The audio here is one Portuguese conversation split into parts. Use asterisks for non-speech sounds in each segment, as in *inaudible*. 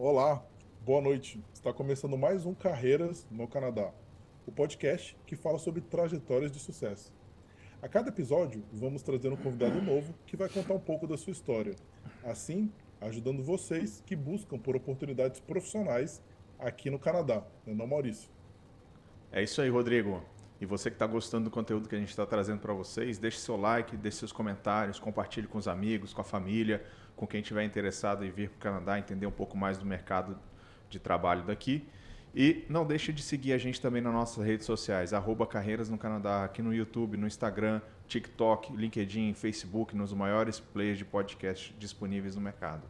Olá, boa noite. Está começando mais um Carreiras no Canadá, o podcast que fala sobre trajetórias de sucesso. A cada episódio, vamos trazer um convidado novo que vai contar um pouco da sua história, assim ajudando vocês que buscam por oportunidades profissionais aqui no Canadá, né, não Maurício? É isso aí, Rodrigo. E você que está gostando do conteúdo que a gente está trazendo para vocês, deixe seu like, deixe seus comentários, compartilhe com os amigos, com a família, com quem estiver interessado em vir para o Canadá, entender um pouco mais do mercado de trabalho daqui. E não deixe de seguir a gente também nas nossas redes sociais, arroba Carreiras no Canadá, aqui no YouTube, no Instagram, TikTok, LinkedIn, Facebook, nos maiores players de podcast disponíveis no mercado.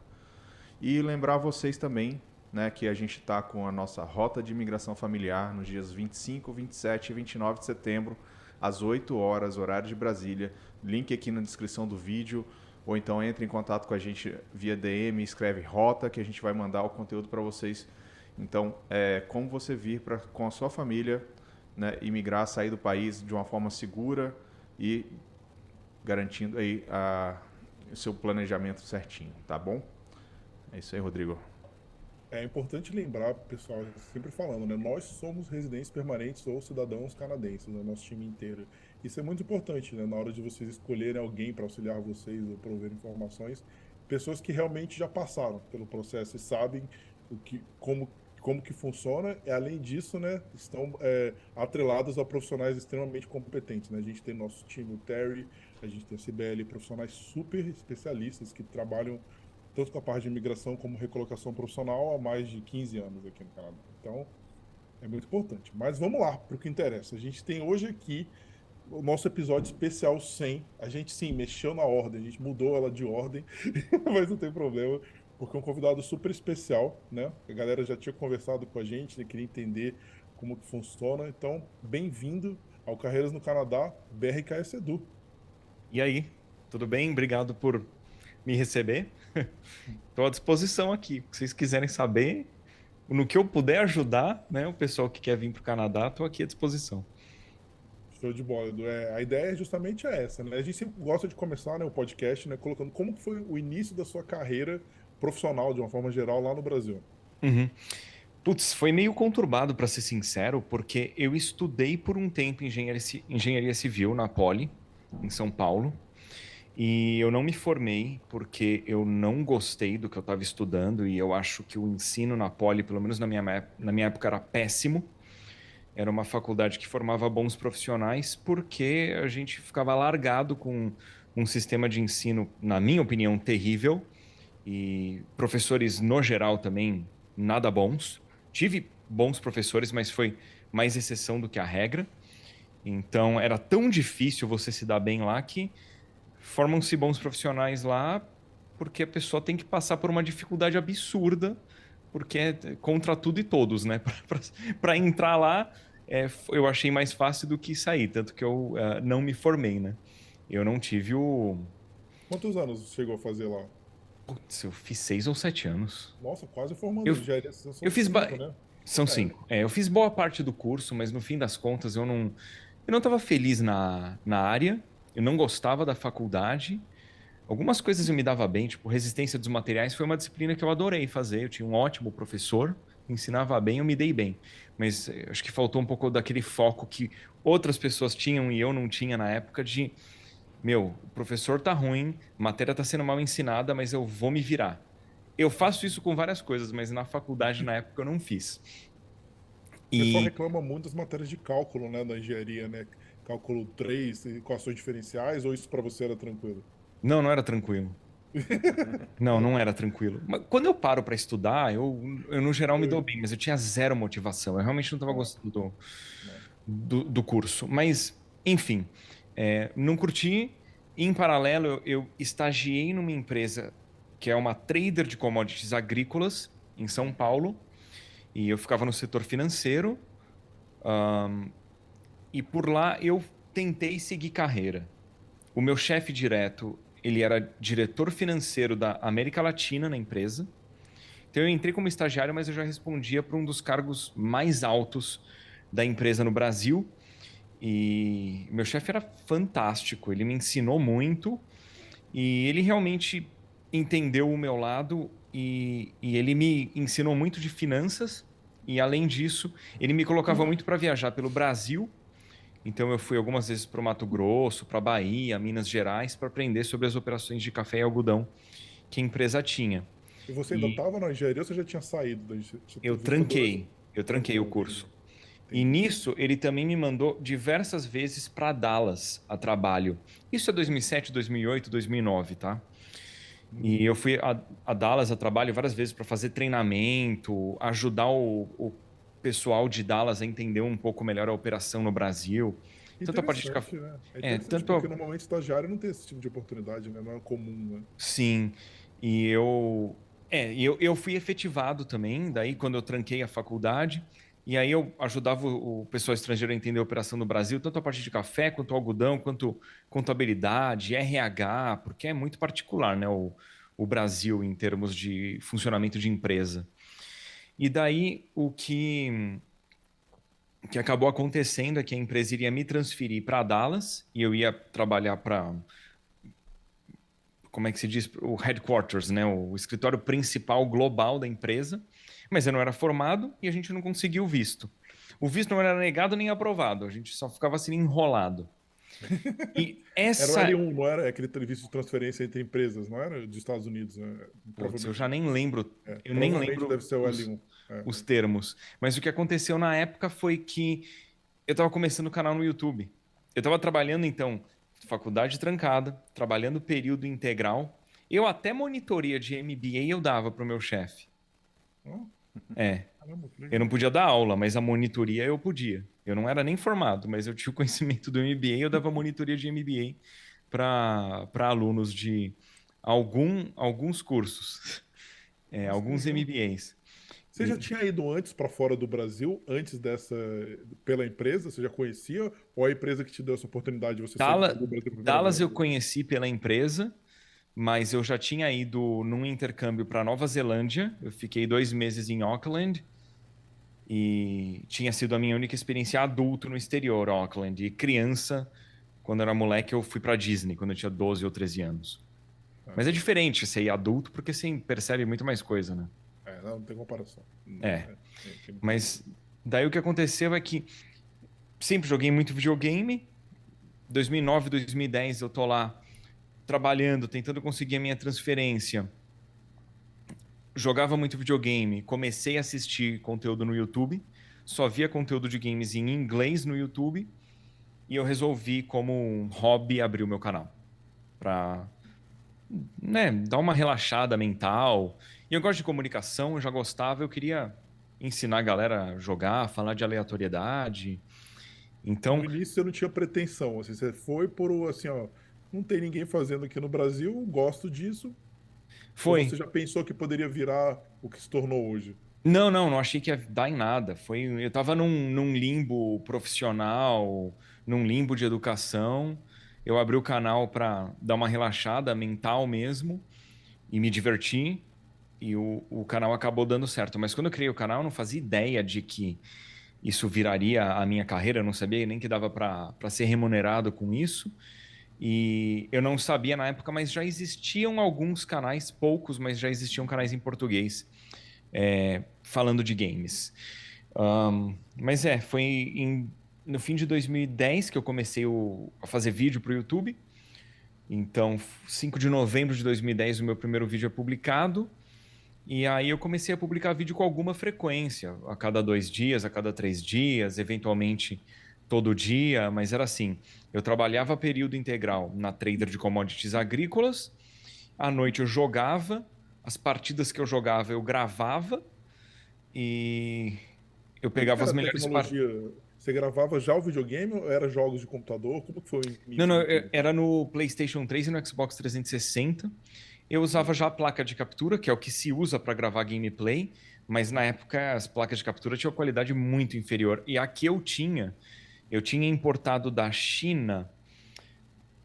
E lembrar vocês também né, que a gente está com a nossa rota de imigração familiar nos dias 25, 27 e 29 de setembro, às 8 horas, horário de Brasília. Link aqui na descrição do vídeo ou então entre em contato com a gente via DM, escreve rota, que a gente vai mandar o conteúdo para vocês. Então, é, como você vir pra, com a sua família, né, imigrar, sair do país de uma forma segura e garantindo aí a, o seu planejamento certinho, tá bom? É isso aí, Rodrigo. É importante lembrar, pessoal, sempre falando, né? Nós somos residentes permanentes ou cidadãos canadenses, né? nosso time inteiro. Isso é muito importante, né? Na hora de vocês escolherem alguém para auxiliar vocês ou prover informações, pessoas que realmente já passaram pelo processo e sabem o que, como, como que funciona. E além disso, né? Estão é, atrelados a profissionais extremamente competentes, né? A gente tem nosso time, o Terry, a gente tem a CBL, profissionais super especialistas que trabalham tanto com a parte de imigração como recolocação profissional há mais de 15 anos aqui no Canadá. Então, é muito importante. Mas vamos lá para o que interessa. A gente tem hoje aqui o nosso episódio especial 100. A gente sim mexeu na ordem, a gente mudou ela de ordem, *laughs* mas não tem problema, porque é um convidado super especial, né? A galera já tinha conversado com a gente, né? queria entender como que funciona. Então, bem-vindo ao Carreiras no Canadá, BRKS Edu. E aí, tudo bem? Obrigado por me receber. *laughs* Estou à disposição aqui. Se vocês quiserem saber, no que eu puder ajudar, né, o pessoal que quer vir para o Canadá, estou aqui à disposição. Show de bola, Edu. É, a ideia é justamente essa, né? A gente sempre gosta de começar né, o podcast, né, colocando como foi o início da sua carreira profissional, de uma forma geral, lá no Brasil. Uhum. Putz, foi meio conturbado, para ser sincero, porque eu estudei por um tempo engenharia, engenharia civil na Poli, em São Paulo. E eu não me formei porque eu não gostei do que eu estava estudando e eu acho que o ensino na Poli, pelo menos na minha, na minha época, era péssimo. Era uma faculdade que formava bons profissionais porque a gente ficava largado com um sistema de ensino, na minha opinião, terrível e professores, no geral, também nada bons. Tive bons professores, mas foi mais exceção do que a regra. Então era tão difícil você se dar bem lá que formam-se bons profissionais lá porque a pessoa tem que passar por uma dificuldade absurda, porque é contra tudo e todos, né? *laughs* Para entrar lá, é, eu achei mais fácil do que sair, tanto que eu uh, não me formei, né? Eu não tive o. Quantos anos você chegou a fazer lá? Putz, eu fiz seis ou sete anos. Nossa, quase formando. Eu, já era, são eu fiz cinco, né? São é. cinco. É, eu fiz boa parte do curso, mas no fim das contas eu não, eu não estava feliz na, na área eu não gostava da faculdade. Algumas coisas eu me dava bem, tipo resistência dos materiais foi uma disciplina que eu adorei fazer. Eu tinha um ótimo professor, ensinava bem, eu me dei bem. Mas eh, acho que faltou um pouco daquele foco que outras pessoas tinham e eu não tinha na época de meu, o professor tá ruim, a matéria tá sendo mal ensinada, mas eu vou me virar. Eu faço isso com várias coisas, mas na faculdade na época eu não fiz. E... O pessoal reclama muito das matérias de cálculo, né, da engenharia, né? cálculo 3, equações diferenciais, ou isso para você era tranquilo? Não, não era tranquilo. *laughs* não, não era tranquilo. Mas quando eu paro para estudar, eu, eu no geral me dou bem, mas eu tinha zero motivação. Eu realmente não estava gostando do, do, do, curso. Mas, enfim, é, não curti. Em paralelo, eu, eu estagiei numa empresa que é uma trader de commodities agrícolas em São Paulo. E eu ficava no setor financeiro. Um, e por lá eu tentei seguir carreira. O meu chefe direto, ele era diretor financeiro da América Latina na empresa. Então eu entrei como estagiário, mas eu já respondia para um dos cargos mais altos da empresa no Brasil. E meu chefe era fantástico, ele me ensinou muito e ele realmente entendeu o meu lado e, e ele me ensinou muito de finanças e além disso ele me colocava muito para viajar pelo Brasil. Então eu fui algumas vezes para o Mato Grosso, para Bahia, Minas Gerais para aprender sobre as operações de café e algodão que a empresa tinha. E você ainda estava na engenharia ou você já tinha saído da engenharia? Eu tranquei, eu tranquei o curso. E nisso, ele também me mandou diversas vezes para Dallas a trabalho. Isso é 2007, 2008, 2009, tá? E eu fui a, a Dallas a trabalho várias vezes para fazer treinamento, ajudar o, o, pessoal de Dallas a entender um pouco melhor a operação no Brasil. Tanto a parte de café. Né? É, é tanto porque normalmente estagiário não tem esse tipo de oportunidade, né? Não é comum, né? Sim. E eu. É, eu, eu fui efetivado também, daí quando eu tranquei a faculdade. E aí eu ajudava o pessoal estrangeiro a entender a operação no Brasil, tanto a parte de café, quanto algodão, quanto contabilidade, RH, porque é muito particular né, o, o Brasil em termos de funcionamento de empresa. E daí o que, que acabou acontecendo é que a empresa iria me transferir para Dallas e eu ia trabalhar para como é que se diz, o headquarters, né, o escritório principal global da empresa mas eu não era formado e a gente não conseguiu visto. O visto não era negado nem aprovado, a gente só ficava assim enrolado. E essa... Era o L1, não era aquele visto de transferência entre empresas, não era dos Estados Unidos, né? Putz, eu já nem lembro. É, eu nem lembro deve ser o L1. Os, é. os termos. Mas o que aconteceu na época foi que eu estava começando o canal no YouTube. Eu estava trabalhando, então, faculdade trancada, trabalhando período integral. Eu até monitoria de MBA eu dava para o meu chefe. Oh. É. Eu não podia dar aula, mas a monitoria eu podia. Eu não era nem formado, mas eu tinha o *laughs* conhecimento do MBA, eu dava monitoria de MBA para alunos de algum, alguns cursos, é, alguns MBAs. Você já tinha ido antes para fora do Brasil, antes dessa, pela empresa? Você já conhecia? Ou a empresa que te deu essa oportunidade? Você Dallas, Dallas eu conheci pela empresa mas eu já tinha ido num intercâmbio para Nova Zelândia. Eu fiquei dois meses em Auckland e tinha sido a minha única experiência adulto no exterior, Auckland. E criança, quando eu era moleque, eu fui para Disney, quando eu tinha 12 ou 13 anos. Mas é diferente ser ir adulto porque você percebe muito mais coisa, né? É, não, não tem comparação. É. é. Mas daí o que aconteceu é que sempre joguei muito videogame. 2009, 2010 eu tô lá trabalhando, tentando conseguir a minha transferência. Jogava muito videogame, comecei a assistir conteúdo no YouTube, só via conteúdo de games em inglês no YouTube e eu resolvi, como um hobby, abrir o meu canal para né, dar uma relaxada mental. E eu gosto de comunicação, eu já gostava, eu queria ensinar a galera a jogar, falar de aleatoriedade. Então, no início você não tinha pretensão, assim, você foi por assim, ó, não tem ninguém fazendo aqui no Brasil, gosto disso. Foi. Ou você já pensou que poderia virar o que se tornou hoje? Não, não, não achei que ia dar em nada. Foi, eu estava num, num limbo profissional, num limbo de educação. Eu abri o canal para dar uma relaxada mental mesmo e me divertir. E o, o canal acabou dando certo. Mas quando eu criei o canal, eu não fazia ideia de que isso viraria a minha carreira. Eu não sabia nem que dava para ser remunerado com isso. E eu não sabia na época, mas já existiam alguns canais, poucos, mas já existiam canais em português é, falando de games. Um, mas é, foi em, no fim de 2010 que eu comecei o, a fazer vídeo para o YouTube. Então, 5 de novembro de 2010, o meu primeiro vídeo é publicado. E aí eu comecei a publicar vídeo com alguma frequência, a cada dois dias, a cada três dias, eventualmente todo dia, mas era assim: eu trabalhava período integral na trader de commodities agrícolas, à noite eu jogava, as partidas que eu jogava eu gravava e eu pegava as melhores partidas. Você gravava já o videogame ou era jogos de computador? Como que foi? Não, não, era no PlayStation 3 e no Xbox 360. Eu usava já a placa de captura, que é o que se usa para gravar gameplay, mas na época as placas de captura tinham qualidade muito inferior. E a que eu tinha eu tinha importado da China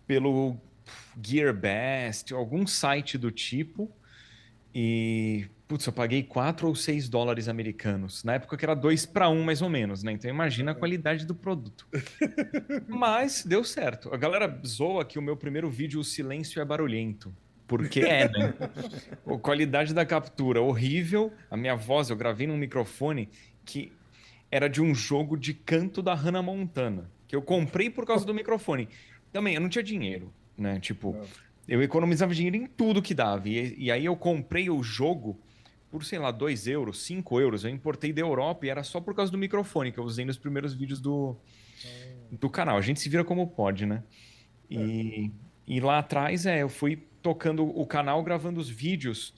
pelo GearBest, algum site do tipo. E, putz, eu paguei 4 ou 6 dólares americanos. Na época que era 2 para 1, mais ou menos, né? Então imagina a qualidade do produto. *laughs* Mas deu certo. A galera zoa que o meu primeiro vídeo, o silêncio é barulhento. porque é, né? *laughs* a qualidade da captura horrível. A minha voz, eu gravei num microfone que era de um jogo de canto da Hannah Montana, que eu comprei por causa do microfone. Também, eu não tinha dinheiro, né? Tipo, eu economizava dinheiro em tudo que dava. E, e aí eu comprei o jogo por, sei lá, 2 euros, 5 euros. Eu importei da Europa e era só por causa do microfone que eu usei nos primeiros vídeos do, do canal. A gente se vira como pode, né? E, e lá atrás, é, eu fui tocando o canal, gravando os vídeos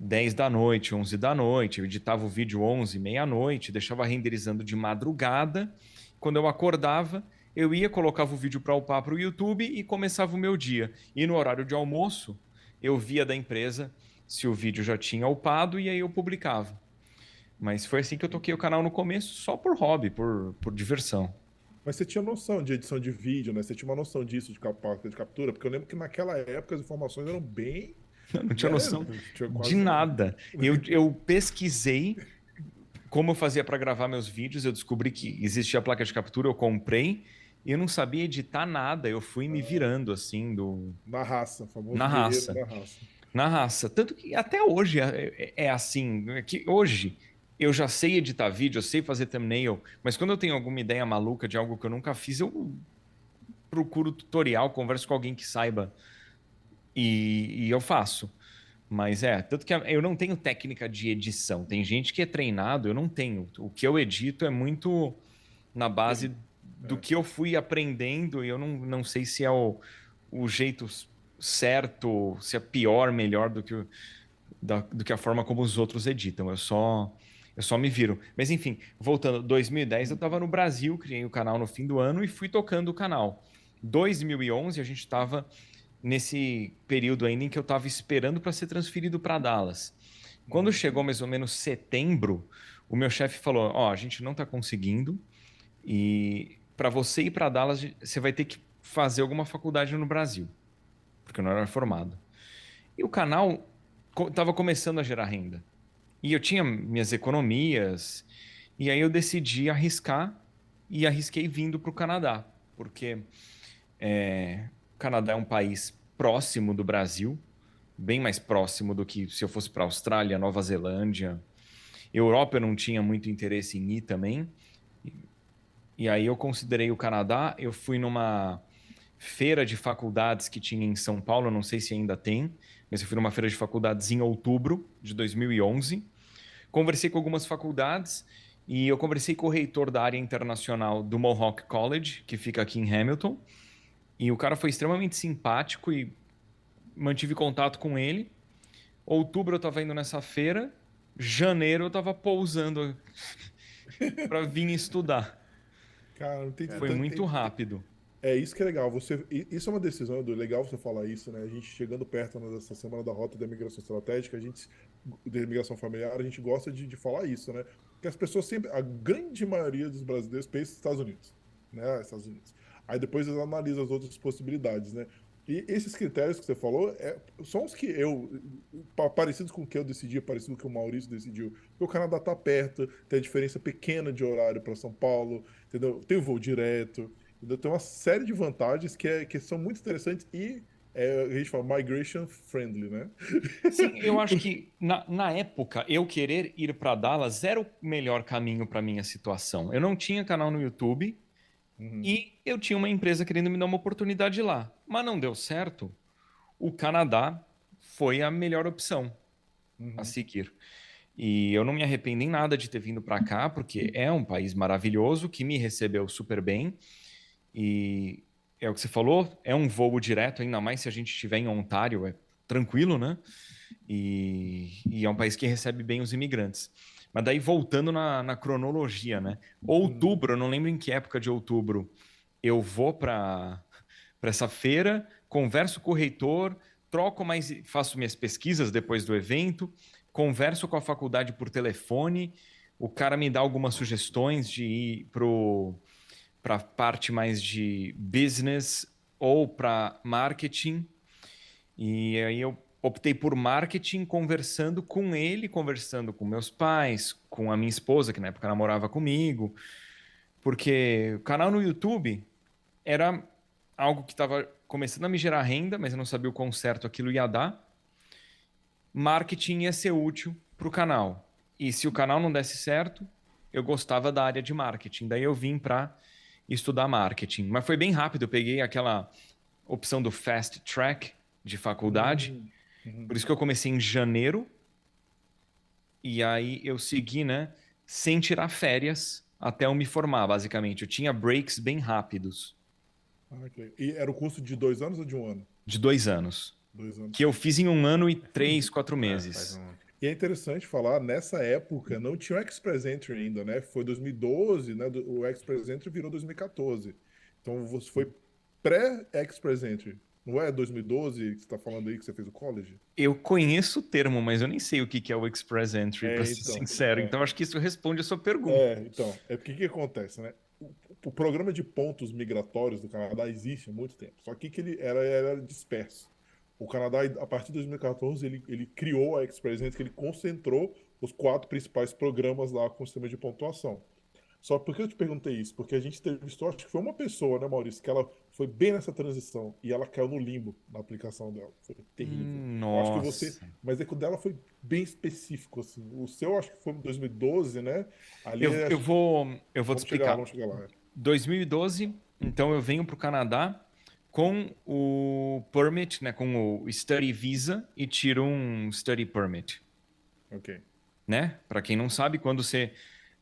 10 da noite, 11 da noite. Eu editava o vídeo 11, meia-noite, deixava renderizando de madrugada. Quando eu acordava, eu ia, colocava o vídeo para upar para o YouTube e começava o meu dia. E no horário de almoço, eu via da empresa se o vídeo já tinha upado e aí eu publicava. Mas foi assim que eu toquei o canal no começo, só por hobby, por, por diversão. Mas você tinha noção de edição de vídeo, né? Você tinha uma noção disso de, de captura? Porque eu lembro que naquela época as informações eram bem. Eu não tinha é, noção de nada. Eu, eu pesquisei como eu fazia para gravar meus vídeos, eu descobri que existia a placa de captura, eu comprei. E eu não sabia editar nada, eu fui me virando assim do. Na raça, famoso na raça. na raça. Na raça. Tanto que até hoje é, é, é assim. É que hoje eu já sei editar vídeo, eu sei fazer thumbnail, mas quando eu tenho alguma ideia maluca de algo que eu nunca fiz, eu procuro tutorial, converso com alguém que saiba e, e eu faço. Mas é, tanto que eu não tenho técnica de edição. Tem gente que é treinado, eu não tenho. O que eu edito é muito na base do é. que eu fui aprendendo e eu não, não sei se é o, o jeito certo, se é pior, melhor do que, da, do que a forma como os outros editam. Eu só eu só me viro. Mas enfim, voltando, 2010 eu estava no Brasil, criei o canal no fim do ano e fui tocando o canal. 2011 a gente estava nesse período ainda em que eu estava esperando para ser transferido para Dallas. Quando chegou mais ou menos setembro, o meu chefe falou: Ó, oh, a gente não está conseguindo e para você ir para Dallas você vai ter que fazer alguma faculdade no Brasil, porque eu não era formado. E o canal estava começando a gerar renda. E eu tinha minhas economias, e aí eu decidi arriscar e arrisquei vindo para o Canadá, porque é, Canadá é um país próximo do Brasil, bem mais próximo do que se eu fosse para Austrália, Nova Zelândia. Europa eu não tinha muito interesse em ir também. E aí eu considerei o Canadá, eu fui numa feira de faculdades que tinha em São Paulo, não sei se ainda tem, mas eu fui numa feira de faculdades em outubro de 2011. Conversei com algumas faculdades e eu conversei com o reitor da área internacional do Mohawk College, que fica aqui em Hamilton. E o cara foi extremamente simpático e mantive contato com ele. Outubro eu estava indo nessa feira, janeiro eu estava pousando *laughs* para vir estudar. Cara, não tem Foi muito rápido. É isso que é legal. Você, isso é uma decisão, Edu. Legal você falar isso, né? A gente chegando perto dessa semana da rota da migração estratégica, a gente, da imigração familiar, a gente gosta de, de falar isso, né? Porque as pessoas sempre, a grande maioria dos brasileiros pensa nos Estados Unidos, né? Estados Unidos. Aí depois eles analisam as outras possibilidades, né? E esses critérios que você falou é, são os que eu, parecidos com o que eu decidi, parecido com o que o Maurício decidiu. Porque o Canadá tá perto, tem a diferença pequena de horário para São Paulo, entendeu? Tem o voo direto. Então, tem uma série de vantagens que, é, que são muito interessantes e é, a gente fala migration friendly, né? Sim, eu acho *laughs* que na, na época eu querer ir para Dallas era o melhor caminho para minha situação. Eu não tinha canal no YouTube uhum. e eu tinha uma empresa querendo me dar uma oportunidade lá, mas não deu certo. O Canadá foi a melhor opção uhum. a seguir. E eu não me arrependo em nada de ter vindo para cá, porque é um país maravilhoso que me recebeu super bem. E é o que você falou, é um voo direto, ainda mais se a gente estiver em Ontário, é tranquilo, né? E, e é um país que recebe bem os imigrantes. Mas daí voltando na, na cronologia, né? Outubro, eu não lembro em que época de outubro, eu vou para essa feira, converso com o reitor, troco mais, faço minhas pesquisas depois do evento, converso com a faculdade por telefone, o cara me dá algumas sugestões de ir para a parte mais de business ou para marketing. E aí eu optei por marketing conversando com ele, conversando com meus pais, com a minha esposa, que na época namorava comigo, porque o canal no YouTube era algo que estava começando a me gerar renda, mas eu não sabia o quão certo aquilo ia dar. marketing ia ser útil para o canal. E se o canal não desse certo, eu gostava da área de marketing. Daí eu vim para estudar marketing. Mas foi bem rápido. Eu peguei aquela opção do fast track de faculdade. Uhum. Uhum. Por isso que eu comecei em janeiro. E aí eu segui, né? Sem tirar férias até eu me formar, basicamente. Eu tinha breaks bem rápidos. Ah, e era o curso de dois anos ou de um ano? De dois anos. Dois anos. Que eu fiz em um ano e três, quatro é, meses. É, um... E é interessante falar, nessa época não tinha o Express Entry ainda, né? Foi 2012, né? O Express Entry virou 2014. Então você foi pré-Express Entry. Não é 2012 que você está falando aí que você fez o college? Eu conheço o termo, mas eu nem sei o que é o Express Entry, é, para ser então, sincero. É. Então acho que isso responde a sua pergunta. É, então. É porque o que acontece, né? O, o, programa de pontos migratórios do Canadá existe há muito tempo. Só que, que ele era, era disperso. O Canadá, a partir de 2014, ele, ele criou a Express Entry, que ele concentrou os quatro principais programas lá com o sistema de pontuação. Só porque eu te perguntei isso? Porque a gente entrevistou, acho que foi uma pessoa, né, Maurício, que ela foi bem nessa transição e ela caiu no limbo na aplicação dela. Foi terrível. Nossa. Acho que você, mas é que o dela foi bem específico assim. O seu acho que foi em 2012, né? Ali eu, é... eu vou, eu vou te explicar. Chegar, vamos chegar lá. 2012, então eu venho para o Canadá com o permit, né, com o study visa e tiro um study permit. Ok. Né? Para quem não sabe, quando você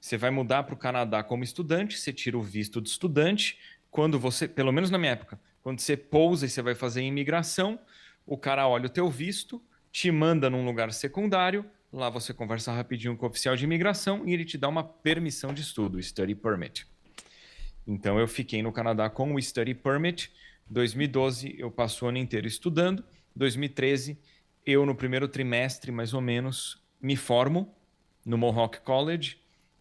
você vai mudar para o Canadá como estudante, você tira o visto de estudante. Quando você, pelo menos na minha época, quando você pousa e você vai fazer imigração, o cara olha o teu visto, te manda num lugar secundário, lá você conversa rapidinho com o oficial de imigração e ele te dá uma permissão de estudo, study permit. Então eu fiquei no Canadá com o study permit. 2012 eu passo o ano inteiro estudando. 2013 eu no primeiro trimestre mais ou menos me formo no Mohawk College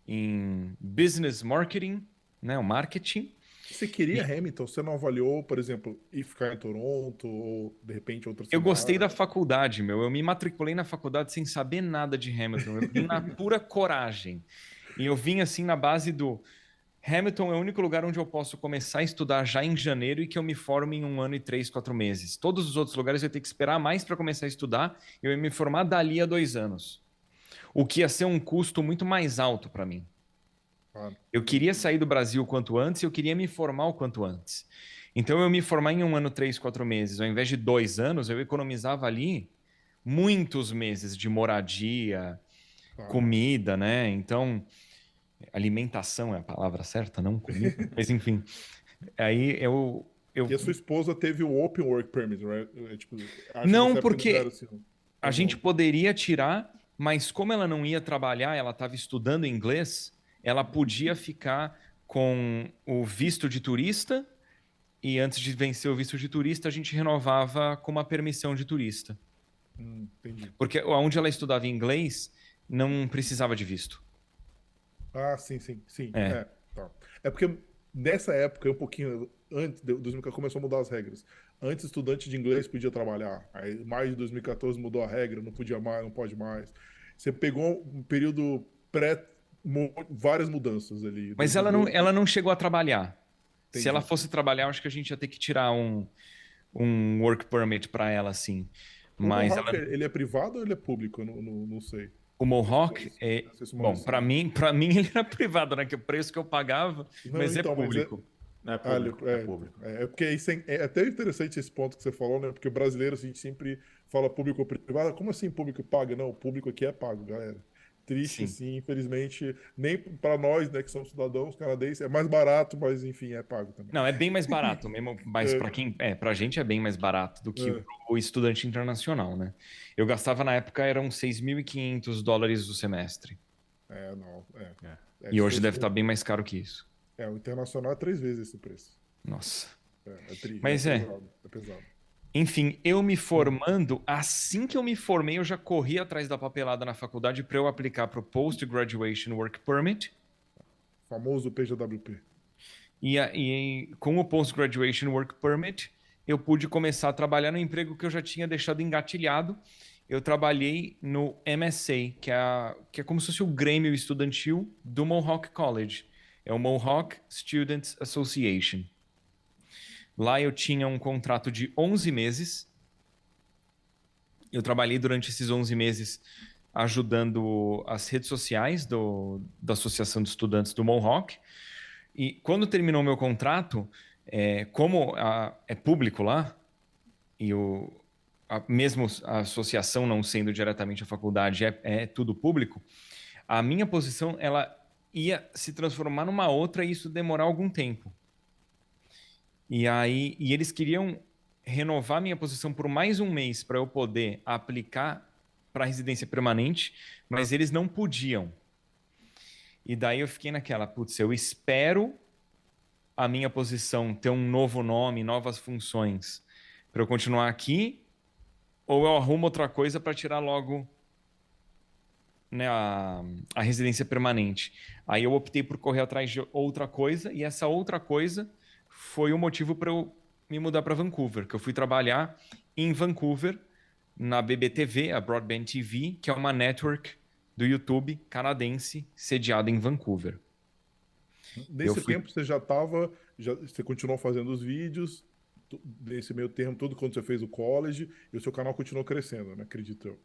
em business marketing, né, o marketing. Você queria e... Hamilton? Você não avaliou, por exemplo, ir ficar em Toronto ou de repente outra Eu gostei da faculdade, meu. Eu me matriculei na faculdade sem saber nada de Hamilton. Eu vim na *laughs* pura coragem. E eu vim assim na base do Hamilton é o único lugar onde eu posso começar a estudar já em janeiro e que eu me formo em um ano e três, quatro meses. Todos os outros lugares eu tenho que esperar mais para começar a estudar. Eu ia me formar dali a dois anos o que ia ser um custo muito mais alto para mim. Eu queria sair do Brasil o quanto antes e eu queria me formar o quanto antes. Então, eu me formar em um ano, três, quatro meses, ao invés de dois anos, eu economizava ali muitos meses de moradia, comida, né? Então, alimentação é a palavra certa, não comida, *laughs* mas enfim. Aí eu, eu... E a sua esposa teve o Open Work Permit, right? É, tipo, não, porque assim, a gente poderia tirar mas como ela não ia trabalhar, ela estava estudando inglês, ela podia ficar com o visto de turista e antes de vencer o visto de turista, a gente renovava com uma permissão de turista. Hum, Porque onde ela estudava inglês, não precisava de visto. Ah, sim, sim, sim. É, é, tá. é porque nessa época, um pouquinho antes de 2014, começou a mudar as regras. Antes, estudante de inglês podia trabalhar. Aí, mais de 2014 mudou a regra, não podia mais, não pode mais. Você pegou um período pré várias mudanças ali. Mas ela não, ela não chegou a trabalhar. Entendi. Se ela fosse trabalhar, acho que a gente ia ter que tirar um, um work permit para ela, assim. Mas o Mohawk, ela... ele é privado ou ele é público? Eu não, não, não sei. O Mohawk é. bom, para mim, para mim *laughs* ele era privado, né? Que o preço que eu pagava, não, mas é então, é público. Mas é... É público, ah, é, é, público. É, é porque isso é, é, até interessante esse ponto que você falou, né? Porque o brasileiro, a gente sempre fala público ou privado. Como assim público paga? Não, o público aqui é pago, galera. Triste, sim, sim infelizmente. Nem para nós, né, que somos cidadãos canadenses, é mais barato, mas enfim, é pago também. Não, é bem mais barato mesmo, *laughs* mas é. para quem, é, pra gente é bem mais barato do que é. o estudante internacional, né? Eu gastava na época eram 6.500 dólares o semestre. É, não, é. é. e hoje deve estar tá bem mais caro que isso. É, o internacional é três vezes esse preço. Nossa. É, é tri, Mas é. Pesado, é pesado. Enfim, eu me formando, assim que eu me formei, eu já corri atrás da papelada na faculdade para eu aplicar para o Post Graduation Work Permit. Famoso PGWP. E, e com o Post Graduation Work Permit, eu pude começar a trabalhar no emprego que eu já tinha deixado engatilhado. Eu trabalhei no MSA, que é, que é como se fosse o Grêmio Estudantil do Mohawk College. É o Mohawk Students Association. Lá eu tinha um contrato de 11 meses Eu trabalhei durante esses 11 meses ajudando as redes sociais do, da Associação de Estudantes do Mohawk. E quando terminou meu contrato, é, como a, é público lá, e o, a, mesmo a associação não sendo diretamente a faculdade, é, é tudo público, a minha posição ela ia se transformar numa outra e isso demorar algum tempo. E aí, e eles queriam renovar minha posição por mais um mês para eu poder aplicar para residência permanente, mas eles não podiam. E daí eu fiquei naquela, putz, eu espero a minha posição ter um novo nome, novas funções para eu continuar aqui, ou eu arrumo outra coisa para tirar logo né, a, a residência permanente. Aí eu optei por correr atrás de outra coisa, e essa outra coisa foi o motivo para eu me mudar para Vancouver, que eu fui trabalhar em Vancouver na BBTV, a Broadband TV, que é uma network do YouTube canadense sediada em Vancouver. Nesse fui... tempo você já estava, já, você continuou fazendo os vídeos, nesse meio termo todo quando você fez o college, e o seu canal continuou crescendo, né? acredito eu.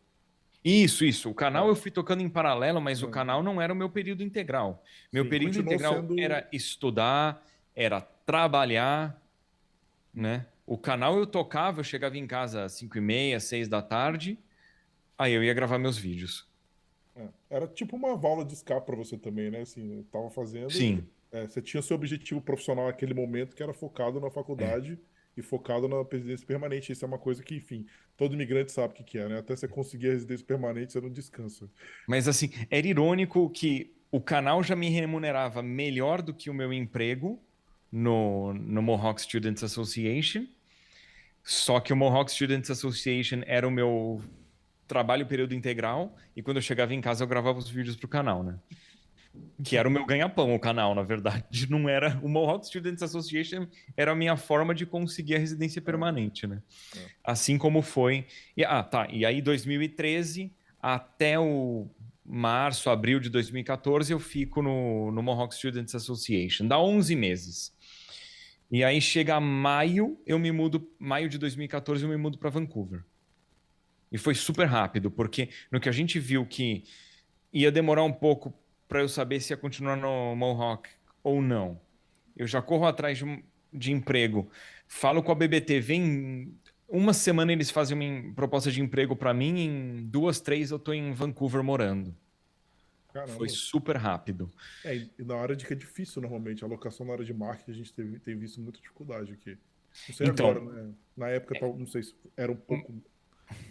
Isso, isso. O canal eu fui tocando em paralelo, mas o é. canal não era o meu período integral. Meu Sim, período integral sendo... era estudar, era trabalhar, né? O canal eu tocava, eu chegava em casa às 5 e meia, 6 da tarde, aí eu ia gravar meus vídeos. É, era tipo uma válvula de escape para você também, né? Assim, eu tava fazendo. Sim. É, você tinha seu objetivo profissional naquele momento que era focado na faculdade. É e focado na residência permanente. Isso é uma coisa que, enfim, todo imigrante sabe o que, que é, né? Até você conseguir a residência permanente, você não descansa. Mas, assim, era irônico que o canal já me remunerava melhor do que o meu emprego no, no Mohawk Students Association. Só que o Mohawk Students Association era o meu trabalho período integral e quando eu chegava em casa eu gravava os vídeos para o canal, né? que era o meu ganha-pão, o canal, na verdade. Não era o Mohawk Students Association, era a minha forma de conseguir a residência permanente, né? É. Assim como foi. E, ah, tá. E aí, 2013 até o março, abril de 2014, eu fico no, no Mohawk Students Association. Dá 11 meses. E aí chega maio, eu me mudo, maio de 2014, eu me mudo para Vancouver. E foi super rápido, porque no que a gente viu que ia demorar um pouco para eu saber se ia continuar no Mohawk ou não. Eu já corro atrás de, de emprego. Falo com a BBTV, em uma semana eles fazem uma proposta de emprego para mim, em duas, três eu estou em Vancouver morando. Caramba. Foi super rápido. É, e na hora de que é difícil normalmente, a alocação na hora de marketing a gente teve, tem visto muita dificuldade aqui. Não sei então, agora, né? Na época, é, não sei se era um pouco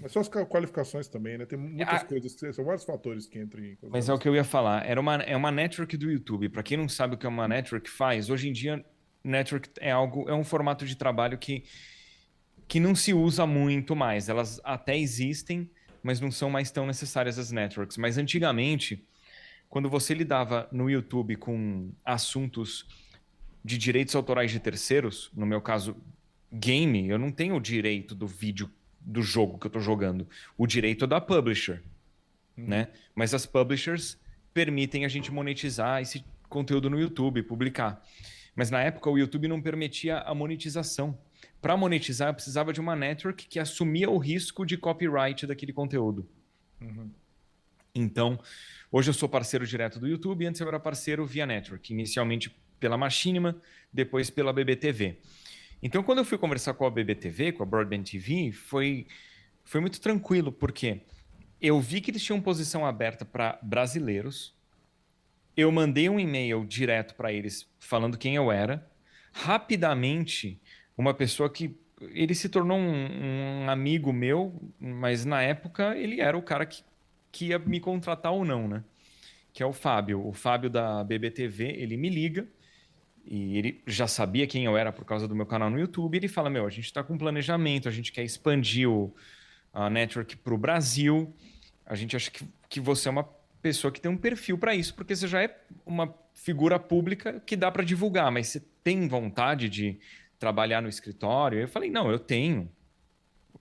mas só as qualificações também, né? Tem muitas a... coisas, são vários fatores que entram em. Mas é o que eu ia falar. Era uma, é uma network do YouTube. Para quem não sabe o que é uma network faz, hoje em dia, network é algo, é um formato de trabalho que, que não se usa muito mais. Elas até existem, mas não são mais tão necessárias as networks. Mas antigamente, quando você lidava no YouTube com assuntos de direitos autorais de terceiros, no meu caso, game, eu não tenho o direito do vídeo do jogo que eu estou jogando. O direito é da publisher, hum. né? Mas as publishers permitem a gente monetizar esse conteúdo no YouTube, publicar. Mas na época o YouTube não permitia a monetização. Para monetizar, eu precisava de uma network que assumia o risco de copyright daquele conteúdo. Uhum. Então, hoje eu sou parceiro direto do YouTube, antes eu era parceiro via network, inicialmente pela Machinima, depois pela BBTV. Então, quando eu fui conversar com a BBTV, com a Broadband TV, foi, foi muito tranquilo, porque eu vi que eles tinham posição aberta para brasileiros. Eu mandei um e-mail direto para eles falando quem eu era. Rapidamente, uma pessoa que ele se tornou um, um, amigo meu, mas na época ele era o cara que, que ia me contratar ou não, né? Que é o Fábio. O Fábio da BBTV, ele me liga e ele já sabia quem eu era por causa do meu canal no YouTube. ele fala: Meu, a gente está com planejamento, a gente quer expandir o, a network para o Brasil. A gente acha que, que você é uma pessoa que tem um perfil para isso, porque você já é uma figura pública que dá para divulgar, mas você tem vontade de trabalhar no escritório? Eu falei: Não, eu tenho.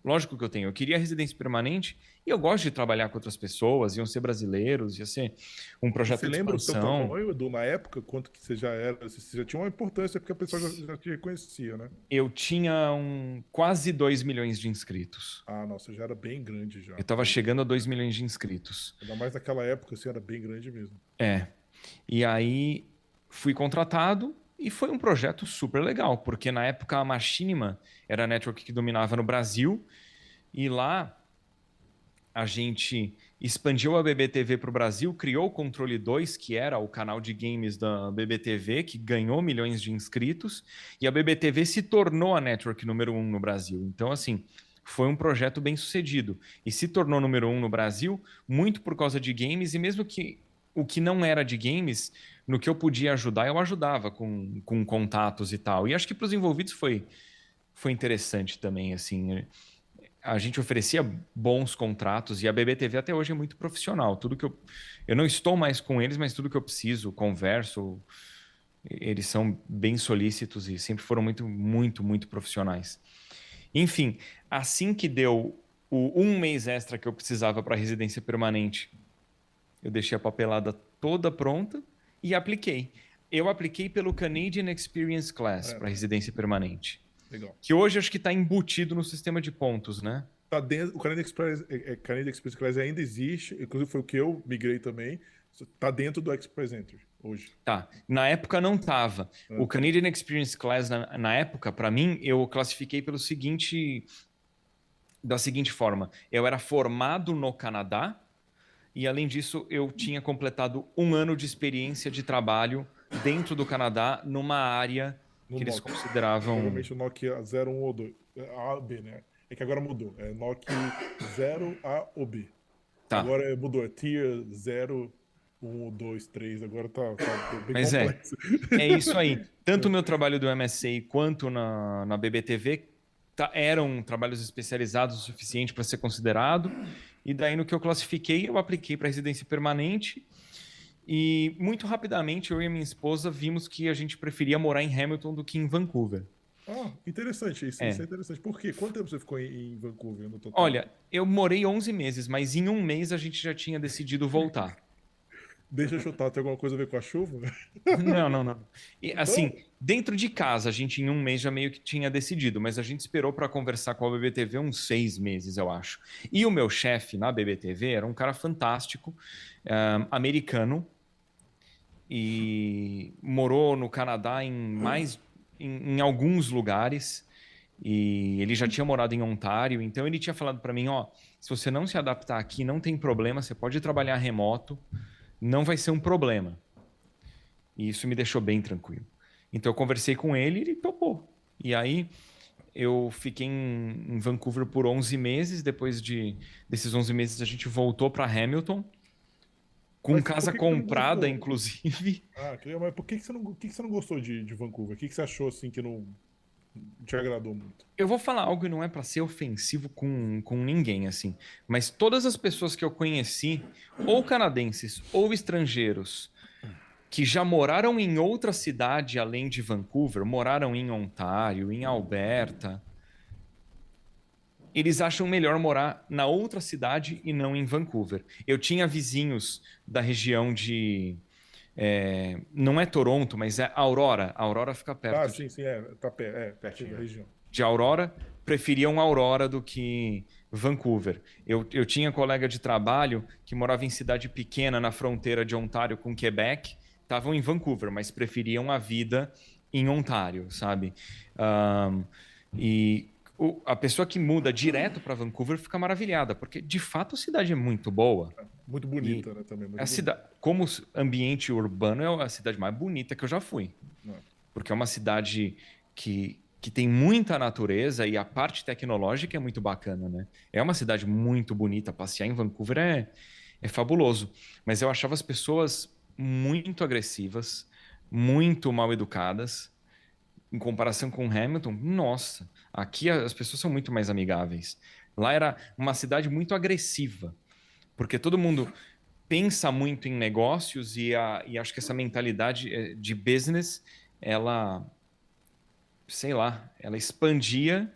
Lógico que eu tenho. Eu queria residência permanente e eu gosto de trabalhar com outras pessoas, iam ser brasileiros, ia ser um projeto você de lembra expansão. o seu tamanho, na época, quanto que você já era? Você já tinha uma importância porque a pessoa já, já te reconhecia, né? Eu tinha um, quase 2 milhões de inscritos. Ah, nossa, já era bem grande já. Eu estava chegando a 2 milhões de inscritos. Ainda mais naquela época, assim, era bem grande mesmo. É. E aí fui contratado e foi um projeto super legal, porque na época a Machinima era a network que dominava no Brasil e lá a gente expandiu a BBTV para o Brasil, criou o Controle 2, que era o canal de games da BBTV, que ganhou milhões de inscritos, e a BBTV se tornou a network número um no Brasil. Então, assim, foi um projeto bem sucedido. E se tornou número um no Brasil, muito por causa de games, e mesmo que o que não era de games, no que eu podia ajudar, eu ajudava com, com contatos e tal. E acho que para os envolvidos foi, foi interessante também, assim a gente oferecia bons contratos e a BBTV até hoje é muito profissional. Tudo que eu eu não estou mais com eles, mas tudo que eu preciso, converso, eles são bem solícitos e sempre foram muito, muito, muito profissionais. Enfim, assim que deu o um mês extra que eu precisava para residência permanente, eu deixei a papelada toda pronta e apliquei. Eu apliquei pelo Canadian Experience Class é. para residência permanente. Legal. Que hoje acho que está embutido no sistema de pontos, né? Tá dentro, o Canadian Express, é, é, Canadian Express Class ainda existe, inclusive foi o que eu migrei também. Tá dentro do Express Entry hoje. Tá. Na época não tava. É. O Canadian Experience Class na, na época, para mim, eu classifiquei pelo seguinte da seguinte forma: eu era formado no Canadá e além disso eu tinha completado um ano de experiência de trabalho dentro do Canadá numa área no que eles consideravam. Provavelmente o Nokia 01 ou 2. A ou B, né? É que agora mudou. É Nokia 0A ou B. Tá. Agora mudou. É Tier 0, 1, 2, 3. Agora tá, tá bem Mas é. complexo. é. É isso aí. *laughs* Tanto o meu trabalho do MSI quanto na, na BBTV tá, eram trabalhos especializados o suficiente para ser considerado. E daí, no que eu classifiquei, eu apliquei para residência permanente e muito rapidamente, eu e minha esposa vimos que a gente preferia morar em Hamilton do que em Vancouver. Ah, interessante isso, é. isso é interessante. Por quê? Quanto tempo você ficou em Vancouver no total? Olha, eu morei 11 meses, mas em um mês a gente já tinha decidido voltar. Deixa eu chutar, tem alguma coisa a ver com a chuva? *laughs* Não, não, não. E, então? assim, dentro de casa, a gente em um mês já meio que tinha decidido, mas a gente esperou para conversar com a BBTV uns seis meses, eu acho. E o meu chefe na BBTV era um cara fantástico, um, americano, e morou no Canadá em mais em, em, alguns lugares e ele já tinha morado em Ontário, então ele tinha falado para mim, ó, se você não se adaptar aqui, não tem problema, você pode trabalhar remoto, não vai ser um problema. E isso me deixou bem tranquilo. Então eu conversei com ele e ele topou. E aí eu fiquei em, em Vancouver por 11 meses, depois de desses 11 meses a gente voltou para Hamilton com mas casa comprada, inclusive. Ah, mas por que, você, não, por que, você não gostou de, de Vancouver? O que, que você achou assim que não te agradou muito? Eu vou falar algo e não é para ser ofensivo com, com ninguém, assim. Mas todas as pessoas que eu conheci, ou canadenses ou estrangeiros, que já moraram em outra cidade além de Vancouver, moraram em Ontário, em Alberta, eles acham melhor morar na outra cidade e não em Vancouver. Eu tinha vizinhos da região de. É, não é Toronto, mas é Aurora. Aurora fica perto. Ah, sim, sim, é, tá perto, é, pertinho da região. De Aurora, preferiam Aurora do que Vancouver. Eu, eu tinha colega de trabalho que morava em cidade pequena na fronteira de Ontário com Quebec, estavam em Vancouver, mas preferiam a vida em Ontário, sabe? Um, e o, a pessoa que muda direto para Vancouver fica maravilhada, porque de fato a cidade é muito boa. Muito bonita, e né? Também. a cidade, como ambiente urbano, é a cidade mais bonita que eu já fui. É. Porque é uma cidade que, que tem muita natureza e a parte tecnológica é muito bacana, né? É uma cidade muito bonita. Passear em Vancouver é, é fabuloso. Mas eu achava as pessoas muito agressivas, muito mal educadas. Em comparação com Hamilton, nossa, Aqui as pessoas são muito mais amigáveis. Lá era uma cidade muito agressiva, porque todo mundo pensa muito em negócios e, a, e acho que essa mentalidade eh, de business, ela, sei lá, ela expandia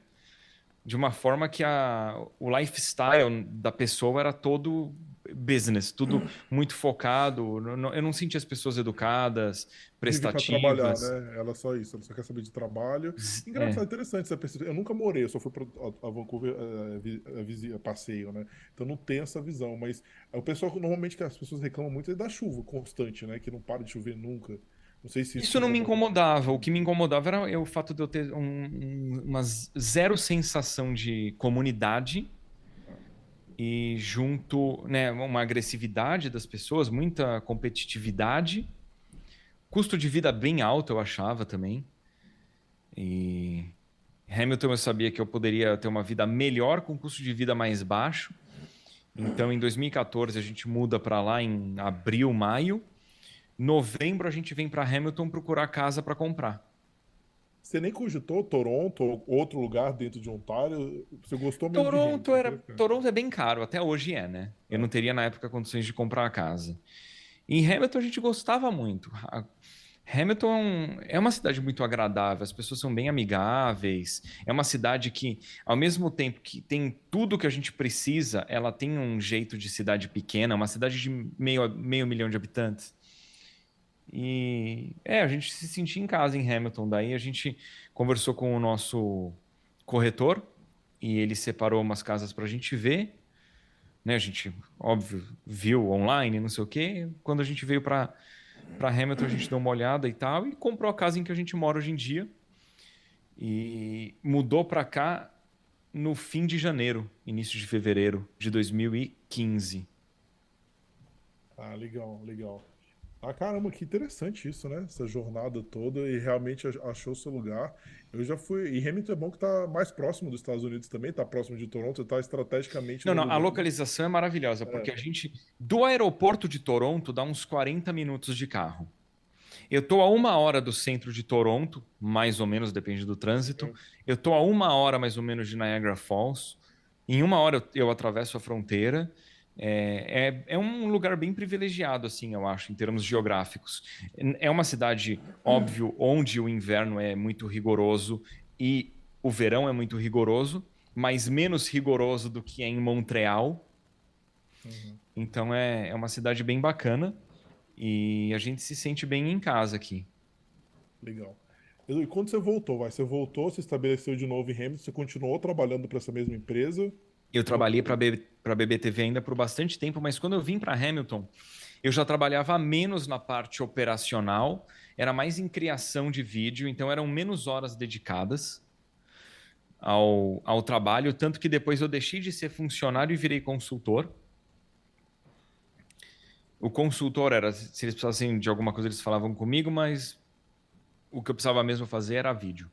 de uma forma que a, o lifestyle da pessoa era todo business, tudo muito focado. Eu não senti as pessoas educadas, prestativas. trabalhar, né? Ela só isso, ela só quer saber de trabalho. Engraçado, é. interessante essa perspectiva. Eu nunca morei, eu só fui para a Vancouver a, a, a, passeio, né? Então não tem essa visão. Mas o pessoal, normalmente, que as pessoas reclamam muito é da chuva constante, né? Que não para de chover nunca. Não sei se isso, isso não me incomodava. O que me incomodava era o fato de eu ter um, um, uma zero sensação de comunidade e junto, né, uma agressividade das pessoas, muita competitividade, custo de vida bem alto eu achava também. E Hamilton eu sabia que eu poderia ter uma vida melhor com custo de vida mais baixo. Então em 2014 a gente muda para lá em abril, maio Novembro a gente vem para Hamilton procurar casa para comprar. Você nem cogitou Toronto ou outro lugar dentro de Ontário? Você gostou mesmo Toronto era Toronto é bem caro, até hoje é, né? Eu não teria na época condições de comprar a casa. Em Hamilton a gente gostava muito. Hamilton é uma cidade muito agradável, as pessoas são bem amigáveis. É uma cidade que, ao mesmo tempo que tem tudo que a gente precisa, ela tem um jeito de cidade pequena, uma cidade de meio, meio milhão de habitantes. E é, a gente se sentia em casa em Hamilton. Daí a gente conversou com o nosso corretor e ele separou umas casas para a gente ver. Né, a gente, óbvio, viu online, não sei o quê. Quando a gente veio para Hamilton, a gente deu uma olhada e tal e comprou a casa em que a gente mora hoje em dia. E mudou para cá no fim de janeiro, início de fevereiro de 2015. Ah, legal, legal. Ah, caramba, que interessante isso, né? Essa jornada toda e realmente achou seu lugar. Eu já fui. E Hamilton é bom que tá mais próximo dos Estados Unidos também, tá próximo de Toronto, tá estrategicamente. Não, não, a localização é maravilhosa, porque é. a gente. Do aeroporto de Toronto dá uns 40 minutos de carro. Eu tô a uma hora do centro de Toronto, mais ou menos, depende do trânsito. É. Eu tô a uma hora mais ou menos de Niagara Falls. Em uma hora eu, eu atravesso a fronteira. É, é, é, um lugar bem privilegiado, assim, eu acho, em termos geográficos. É uma cidade, óbvio, onde o inverno é muito rigoroso e o verão é muito rigoroso, mas menos rigoroso do que é em Montreal. Uhum. Então é, é uma cidade bem bacana e a gente se sente bem em casa aqui. Legal. E quando você voltou, vai? Você voltou, se estabeleceu de novo em Hamilton, você continuou trabalhando para essa mesma empresa? Eu trabalhei para a BBTV ainda por bastante tempo, mas quando eu vim para Hamilton, eu já trabalhava menos na parte operacional, era mais em criação de vídeo, então eram menos horas dedicadas ao, ao trabalho, tanto que depois eu deixei de ser funcionário e virei consultor. O consultor era, se eles precisassem de alguma coisa, eles falavam comigo, mas o que eu precisava mesmo fazer era vídeo.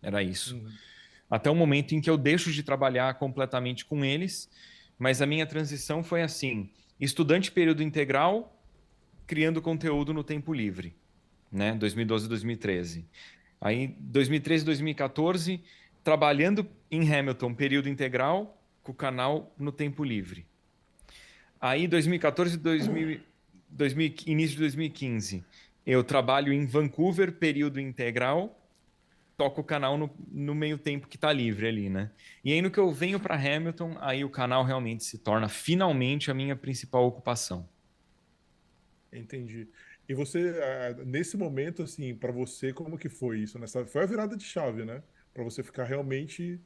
Era isso. Uhum até o momento em que eu deixo de trabalhar completamente com eles. Mas a minha transição foi assim: estudante período integral, criando conteúdo no tempo livre, né? 2012 2013. Aí 2013 2014, trabalhando em Hamilton período integral com o canal no tempo livre. Aí 2014 2000, 2000 início de 2015, eu trabalho em Vancouver período integral toco o canal no, no meio tempo que está livre ali, né? E aí no que eu venho para Hamilton, aí o canal realmente se torna finalmente a minha principal ocupação. Entendi. E você, nesse momento, assim, para você, como que foi isso? Nessa, foi a virada de chave, né? Para você ficar realmente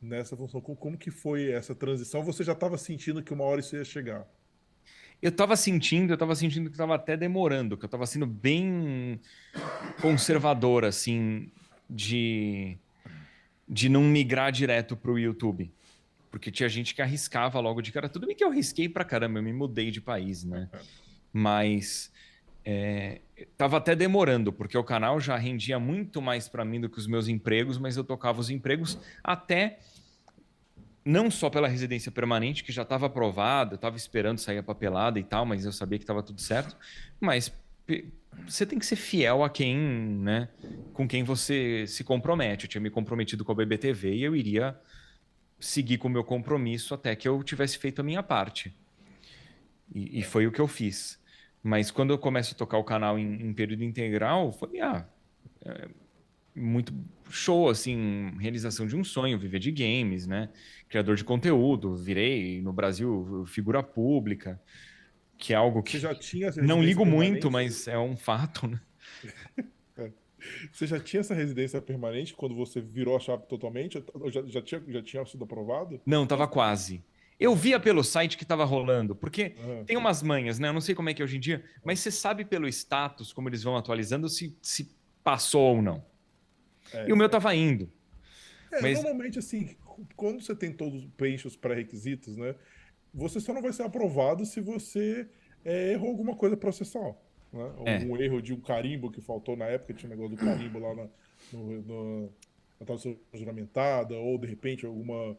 nessa função. Como que foi essa transição? Você já estava sentindo que uma hora isso ia chegar? Eu estava sentindo, eu estava sentindo que estava até demorando, que eu estava sendo bem conservador, assim, de, de não migrar direto para o YouTube. Porque tinha gente que arriscava logo de cara. Tudo bem que eu risquei para caramba, eu me mudei de país, né? Mas é, tava até demorando, porque o canal já rendia muito mais para mim do que os meus empregos, mas eu tocava os empregos até não só pela residência permanente, que já estava aprovada, eu estava esperando sair a papelada e tal, mas eu sabia que estava tudo certo, mas você tem que ser fiel a quem, né, com quem você se compromete. Eu tinha me comprometido com a BBTV e eu iria seguir com o meu compromisso até que eu tivesse feito a minha parte. E, e foi o que eu fiz. Mas quando eu começo a tocar o canal em, em período integral, foi ah, é, muito show, assim, realização de um sonho, viver de games, né? Criador de conteúdo, virei no Brasil figura pública, que é algo que Você já tinha essa não ligo muito, mas é um fato, né? *laughs* Você já tinha essa residência permanente quando você virou a chave totalmente? Já, já tinha, já tinha sido aprovado? Não, tava quase. Eu via pelo site que tava rolando, porque Aham. tem umas manhas, né? Eu não sei como é que é hoje em dia, mas você sabe pelo status, como eles vão atualizando, se, se passou ou não. É, E o meu tava indo. É, Mas- Normalmente, assim, quando você tem todos preenche os pré-requisitos, né? Você só não vai ser aprovado se você é, errou alguma coisa processual. Né? É. Um erro de um carimbo que faltou na época, tinha um negócio do carimbo lá na, no, no, na tradução juramentada, ou de repente alguma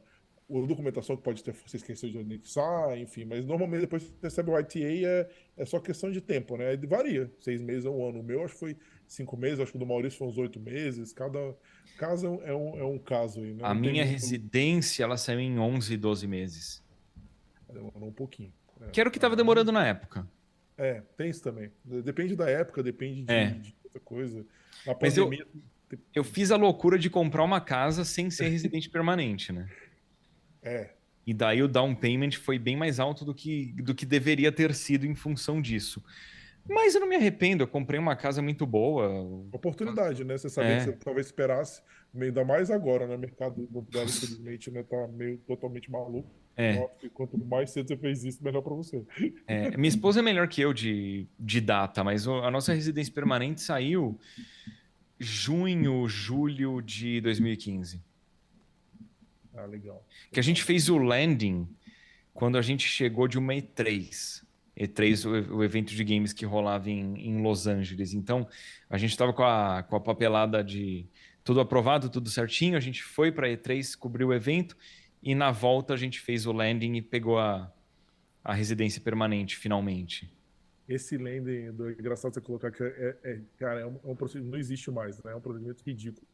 ou documentação que pode ter você esqueceu de anexar, enfim, mas normalmente depois que você recebe o ITA é, é só questão de tempo, né? Varia, seis meses a um ano. O meu acho que foi cinco meses, acho que o do Maurício foi uns oito meses. Cada caso é um, é um caso aí, né? A Não tem minha muito- residência, ela saiu em 11, 12 meses. Demorou um pouquinho. É. Que era o que tava demorando na época. É, tem isso também. Depende da época, depende de, É. de outra coisa. Na Mas eu- pandemia, Eu fiz a loucura de comprar uma casa sem ser residente *laughs* permanente, né? é, E daí o down payment foi bem mais alto do que, do que deveria ter sido em função disso. Mas eu não me arrependo, eu comprei uma casa muito boa. oportunidade, né? Você sabia É. que você talvez esperasse, ainda mais agora, né? O mercado imobiliário, infelizmente, né, tá meio totalmente maluco. É, quanto mais cedo você fez isso, melhor pra você. é, minha esposa é melhor que eu de, de data, mas a nossa residência permanente saiu junho, julho de 2015. Ah, legal. Que a gente fez o landing quando a gente chegou de uma E3. E3, o, o evento de games que rolava em, em Los Angeles. Então, a gente estava com a, com a papelada de tudo aprovado, tudo certinho. A gente foi para E3, cobriu o evento e na volta a gente fez o landing e pegou a, a residência permanente, finalmente. Esse landing, do, engraçado você colocar que é, é- cara, é um, é um procedimento, não existe mais, né? É um procedimento ridículo.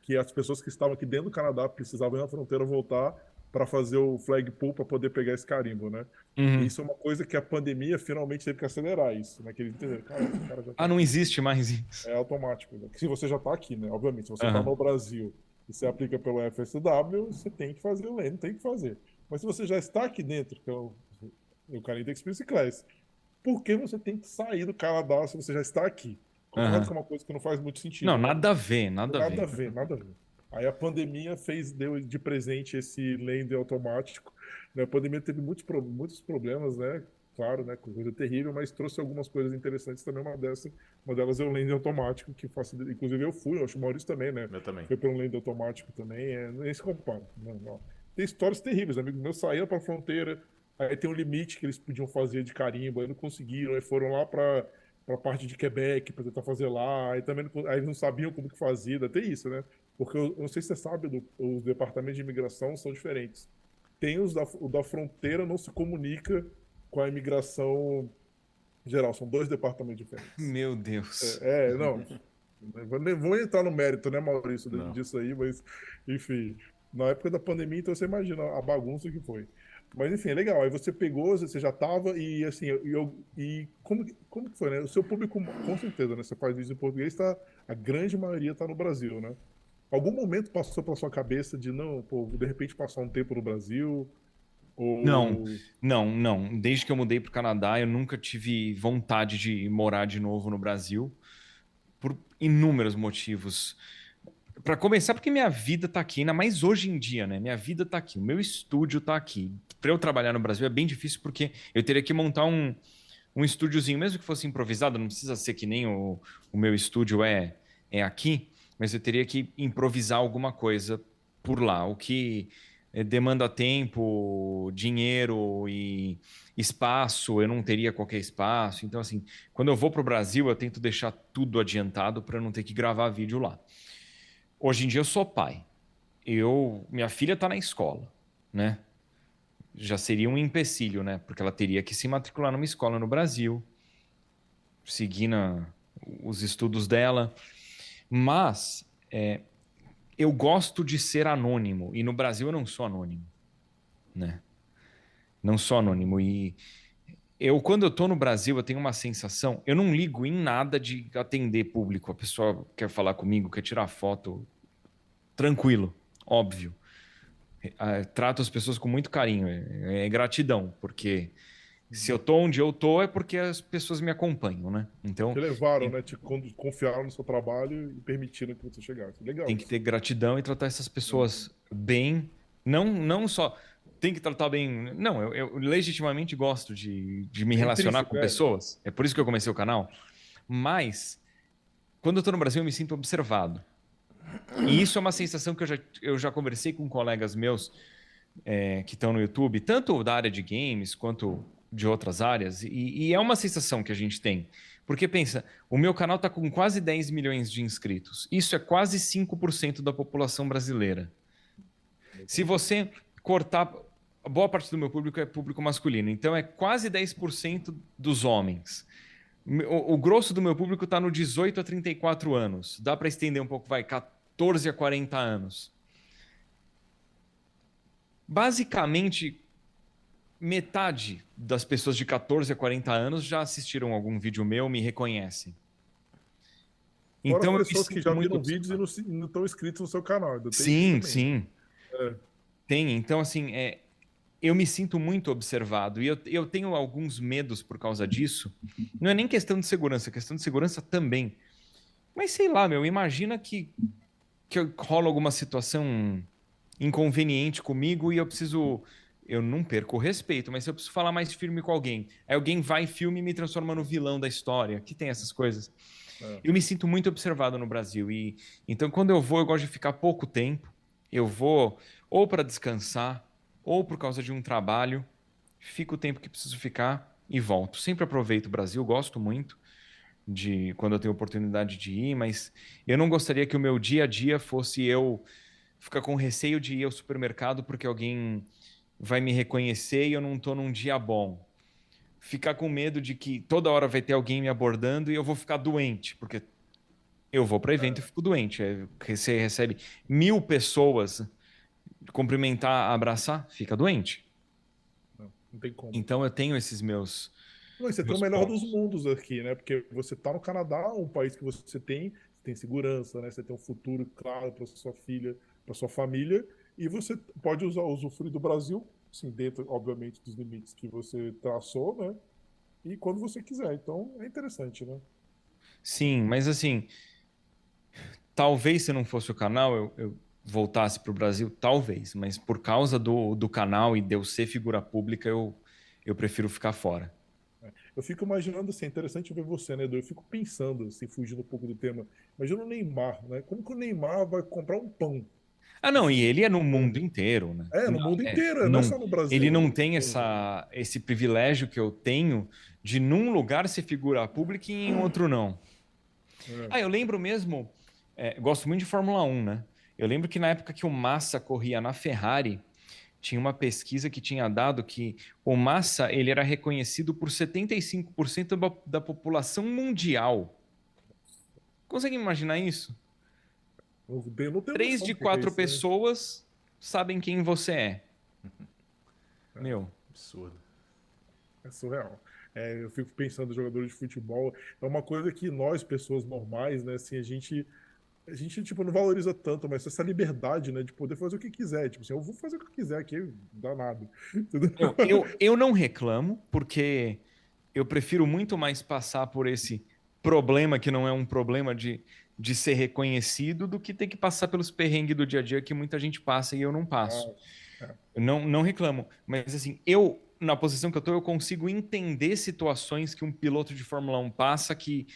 Que as pessoas que estavam aqui dentro do Canadá precisavam ir na fronteira voltar para fazer o flag pull para poder pegar esse carimbo, né? Uhum. Isso é uma coisa que a pandemia finalmente teve que acelerar isso, né? Que eles entenderam, cara, cara já tá Ah, não existe mais isso. é automático. Né? Se você já está aqui, né? Obviamente, se você está no Brasil você aplica pelo FSW, você tem que fazer o LEN, tem que fazer. Mas se você já está aqui dentro, que é o, o Canadian Experience Class, por que você tem que sair do Canadá se você já está aqui? Que é uma coisa que não faz muito sentido. Não, nada a ver, nada, Nada a a ver. ver, nada a ver. Aí a pandemia fez, deu de presente esse lender automático. né? A pandemia teve muitos, muitos problemas, né? Claro, né? Coisa terrível, mas trouxe algumas coisas interessantes também. Uma, dessa, uma delas é o lender automático, que facilita. Inclusive eu fui, eu acho que o Maurício também, né? Eu também. Foi pelo lender automático também, é, nem se compara. Não, não. Tem histórias terríveis, amigos meus saíram para a fronteira, aí tem um limite que eles podiam fazer de carimbo, aí não conseguiram, aí foram lá para para parte de Quebec para tentar fazer lá, aí também não, aí não sabiam como que fazia, tem isso, né? Porque eu, eu não sei se você sabe, do- os departamentos de imigração são diferentes. Tem os da, o da fronteira não se comunica com a imigração geral, são dois departamentos diferentes. Meu Deus. É, é, não. Vou entrar no mérito, né, Maurício, Não. disso aí, mas, enfim. Na época da pandemia, então você imagina a bagunça que foi. Mas, enfim, é legal. Aí você pegou, você já tava, e assim, eu, e como, como que foi, né? O seu público, com certeza, né? Você faz vídeo em português, tá, a grande maioria tá no Brasil, né? Algum momento passou pela sua cabeça de, não, pô, de repente passar um tempo no Brasil? Ou... Não. Não, não. Desde que eu mudei para o Canadá, eu nunca tive vontade de morar de novo no Brasil, por inúmeros motivos. Para começar, porque minha vida tá aqui, ainda mais hoje em dia, né? Minha vida tá aqui, o meu estúdio tá aqui. Para eu trabalhar no Brasil é bem difícil, porque eu teria que montar um, um estúdiozinho, mesmo que fosse improvisado, não precisa ser que nem o, o meu estúdio é, é aqui, mas eu teria que improvisar alguma coisa por lá, o que demanda tempo, dinheiro e espaço, eu não teria qualquer espaço. Então, assim, quando eu vou para o Brasil, eu tento deixar tudo adiantado para não ter que gravar vídeo lá. Hoje em dia eu sou pai. Eu, minha filha está na escola, né? Já seria um empecilho, né? Porque ela teria que se matricular numa escola no Brasil, seguir na, os estudos dela. Mas é, eu gosto de ser anônimo e no Brasil eu não sou anônimo, né? Não sou anônimo e eu quando eu tô no Brasil, eu tenho uma sensação, eu não ligo em nada de atender público. A pessoa quer falar comigo, quer tirar foto, tranquilo, óbvio. É, trato as pessoas com muito carinho, é, é gratidão, porque se eu tô onde eu tô é porque as pessoas me acompanham, né? Então. Te levaram, né? Te confiaram no seu trabalho e permitiram que você chegasse. Legal. Tem que ter gratidão e tratar essas pessoas bem. Não, não só. Tem que tratar bem. Não, eu, eu legitimamente gosto de, de me é relacionar com é. pessoas. É por isso que eu comecei o canal. Mas, quando eu tô no Brasil, eu me sinto observado. E isso é uma sensação que eu já, eu já conversei com colegas meus é, que estão no YouTube, tanto da área de games quanto de outras áreas, e, e, é uma sensação que a gente tem. Porque pensa, o meu canal está com quase 10 milhões de inscritos. Isso é quase 5% da população brasileira. Se você cortar. Boa parte do meu público é público masculino, então é quase 10% dos homens. O, o, grosso do meu público está no 18 a 34 anos. Dá para estender um pouco, vai, 14 a 40 anos. Basicamente, metade das pessoas de 14 a 40 anos já assistiram algum vídeo meu, me reconhecem. Fora então, pessoas que já viram vídeos e não, estão inscritos no seu canal. Sim, sim. É. Tem. Então, assim, é, eu me sinto muito observado e eu, eu tenho alguns medos por causa disso. Não é nem questão de segurança, é questão de segurança também. Mas sei lá, meu, imagina que, que rola alguma situação inconveniente comigo e eu preciso eu não perco o respeito, mas se eu preciso falar mais firme com alguém, aí alguém vai, filme e me transforma no vilão da história, que tem essas coisas. É. Eu me sinto muito observado no Brasil e então quando eu vou, eu gosto de ficar pouco tempo. Eu vou ou para descansar ou por causa de um trabalho, fico o tempo que preciso ficar e volto. Sempre aproveito o Brasil, gosto muito de quando eu tenho oportunidade de ir, mas eu não gostaria que o meu dia a dia fosse eu ficar com receio de ir ao supermercado porque alguém vai me reconhecer e eu não estou num dia bom. Ficar com medo de que toda hora vai ter alguém me abordando e eu vou ficar doente, porque eu vou para evento e fico doente. É, você recebe mil pessoas cumprimentar, abraçar, fica doente. Não, não tem como. Então eu tenho esses meus. Não, você tem o melhor pontos. dos mundos aqui, né? Porque você está no Canadá, um país que você tem, tem segurança, né? Você tem um futuro claro para sua filha, para sua família, e você pode usar usufruir do Brasil, assim, dentro, obviamente, dos limites que você traçou, né? E quando você quiser. Então, é interessante, né? Sim, mas assim, talvez se não fosse o canal, eu, eu voltasse para o Brasil, talvez, mas por causa do, do canal e de eu ser figura pública, eu, eu prefiro ficar fora. É, eu fico imaginando assim, é interessante ver você, né, Edu? Eu fico pensando, assim, fugindo um pouco do tema. Imagina o Neymar, né? Como que o Neymar vai comprar um pão? Ah, não, e ele é no mundo inteiro, né? É, no mundo é, inteiro, não, não é só no Brasil. Ele não tem essa, esse privilégio que eu tenho de num lugar ser figura pública e em outro não. É. Ah, eu lembro mesmo, é, gosto muito de Fórmula 1, né? Eu lembro que na época que o Massa corria na Ferrari, tinha uma pesquisa que tinha dado que o Massa ele era reconhecido por 75% da população mundial. Consegue imaginar isso? Três de quatro é pessoas sabem quem você é. é. Meu. Absurdo. É surreal. É, eu fico pensando, jogadores de futebol, é uma coisa que nós, pessoas normais, né, assim, a gente a gente, tipo, não valoriza tanto, mas essa liberdade, né, de poder fazer o que quiser. Tipo assim, eu vou fazer o que eu quiser aqui, danado. Eu, *laughs* eu, eu não reclamo, porque eu prefiro muito mais passar por esse problema que não é um problema de de ser reconhecido do que ter que passar pelos perrengues do dia a dia que muita gente passa e eu não passo. É, é. Eu não, não reclamo. Mas assim, eu, na posição que eu estou, eu consigo entender situações que um piloto de Fórmula 1 passa que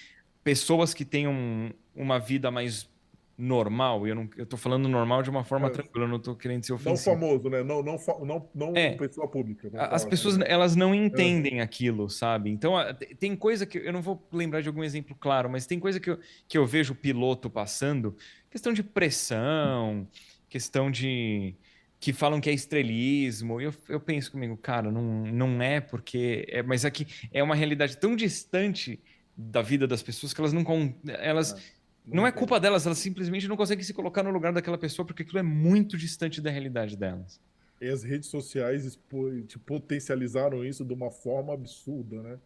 pessoas que tenham uma vida mais normal, eu não eu tô falando normal de uma forma é, tranquila, eu não tô querendo ser ofensivo. Não famoso, né? Não, não, não, não é, pessoa pública. As falar, pessoas, né? elas não entendem é. aquilo, sabe? Então, tem coisa que eu não vou lembrar de algum exemplo claro, mas tem coisa que eu, que eu vejo o piloto passando, questão de pressão, questão de que falam que é estrelismo. Eu, eu penso comigo, cara, não, não é porque é, mas aqui é uma realidade tão distante da vida das pessoas que elas não elas é não é culpa delas, elas simplesmente não conseguem se colocar no lugar daquela pessoa porque aquilo é muito distante da realidade delas. E as redes sociais potencializaram isso de uma forma absurda, né?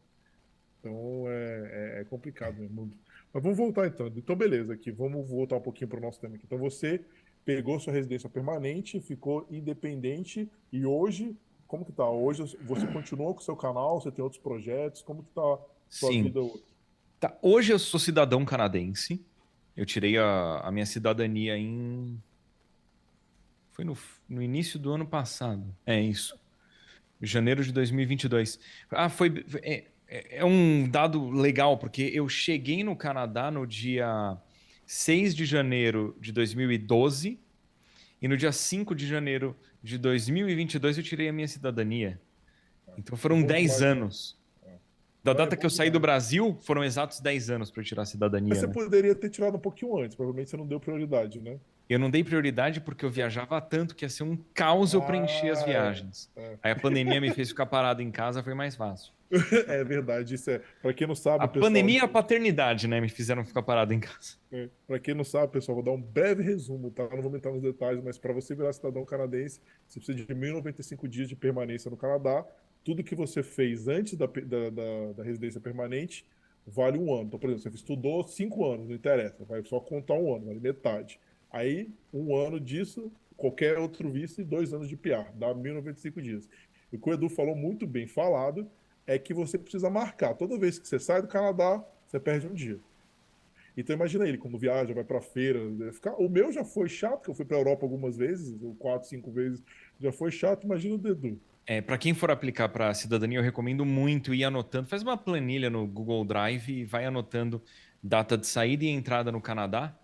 Então é, é, é complicado mesmo. Mas vamos voltar então. Então, beleza, aqui, vamos voltar um pouquinho para o nosso tema aqui. Então, você pegou sua residência permanente, ficou independente e hoje, como que tá? Hoje você continua com o seu canal, você tem outros projetos, como que tá sua Sim. vida hoje? Tá, hoje eu sou cidadão canadense. Eu tirei a, a minha cidadania em. Foi no, no início do ano passado. É isso. Janeiro de 2022. Ah, foi. É, é, é um dado legal, porque eu cheguei no Canadá no dia 6 de janeiro de 2012 e no dia 5 de janeiro de 2022 eu tirei a minha cidadania. Então foram 10 anos. Da data que eu saí do Brasil, foram exatos 10 anos para tirar a cidadania. Mas você né? poderia ter tirado um pouquinho antes, provavelmente você não deu prioridade, né? Eu não dei prioridade porque eu viajava tanto que ia ser um caos eu preencher as Ah, viagens. é. Aí a pandemia me fez ficar parado em casa, foi mais fácil. *laughs* é verdade, isso é. Para quem não sabe, A pessoal, pandemia e a paternidade, né, me fizeram ficar parado em casa. É, Para quem não sabe, pessoal, vou dar um breve resumo, tá? Não vou entrar nos detalhes, mas para você virar cidadão canadense, você precisa de 1.095 dias de permanência no Canadá. Tudo que você fez antes da, da, da- da residência permanente vale um ano. Então, por exemplo, você estudou cinco anos, não interessa, vai só contar um ano, vale metade. Aí, um ano disso, qualquer outro visto e dois anos de PR, dá 1.095 dias. E o que o Edu falou muito bem falado é que você precisa marcar. Toda vez que você sai do Canadá, você perde um dia. Então imagina ele, quando viaja, vai pra feira, deve ficar... o meu já foi chato, que eu fui pra Europa algumas vezes, quatro, cinco vezes, já foi chato, imagina o Dedu. É, para quem for aplicar para cidadania, eu recomendo muito ir anotando. Faz uma planilha no Google Drive e vai anotando data de saída e entrada no Canadá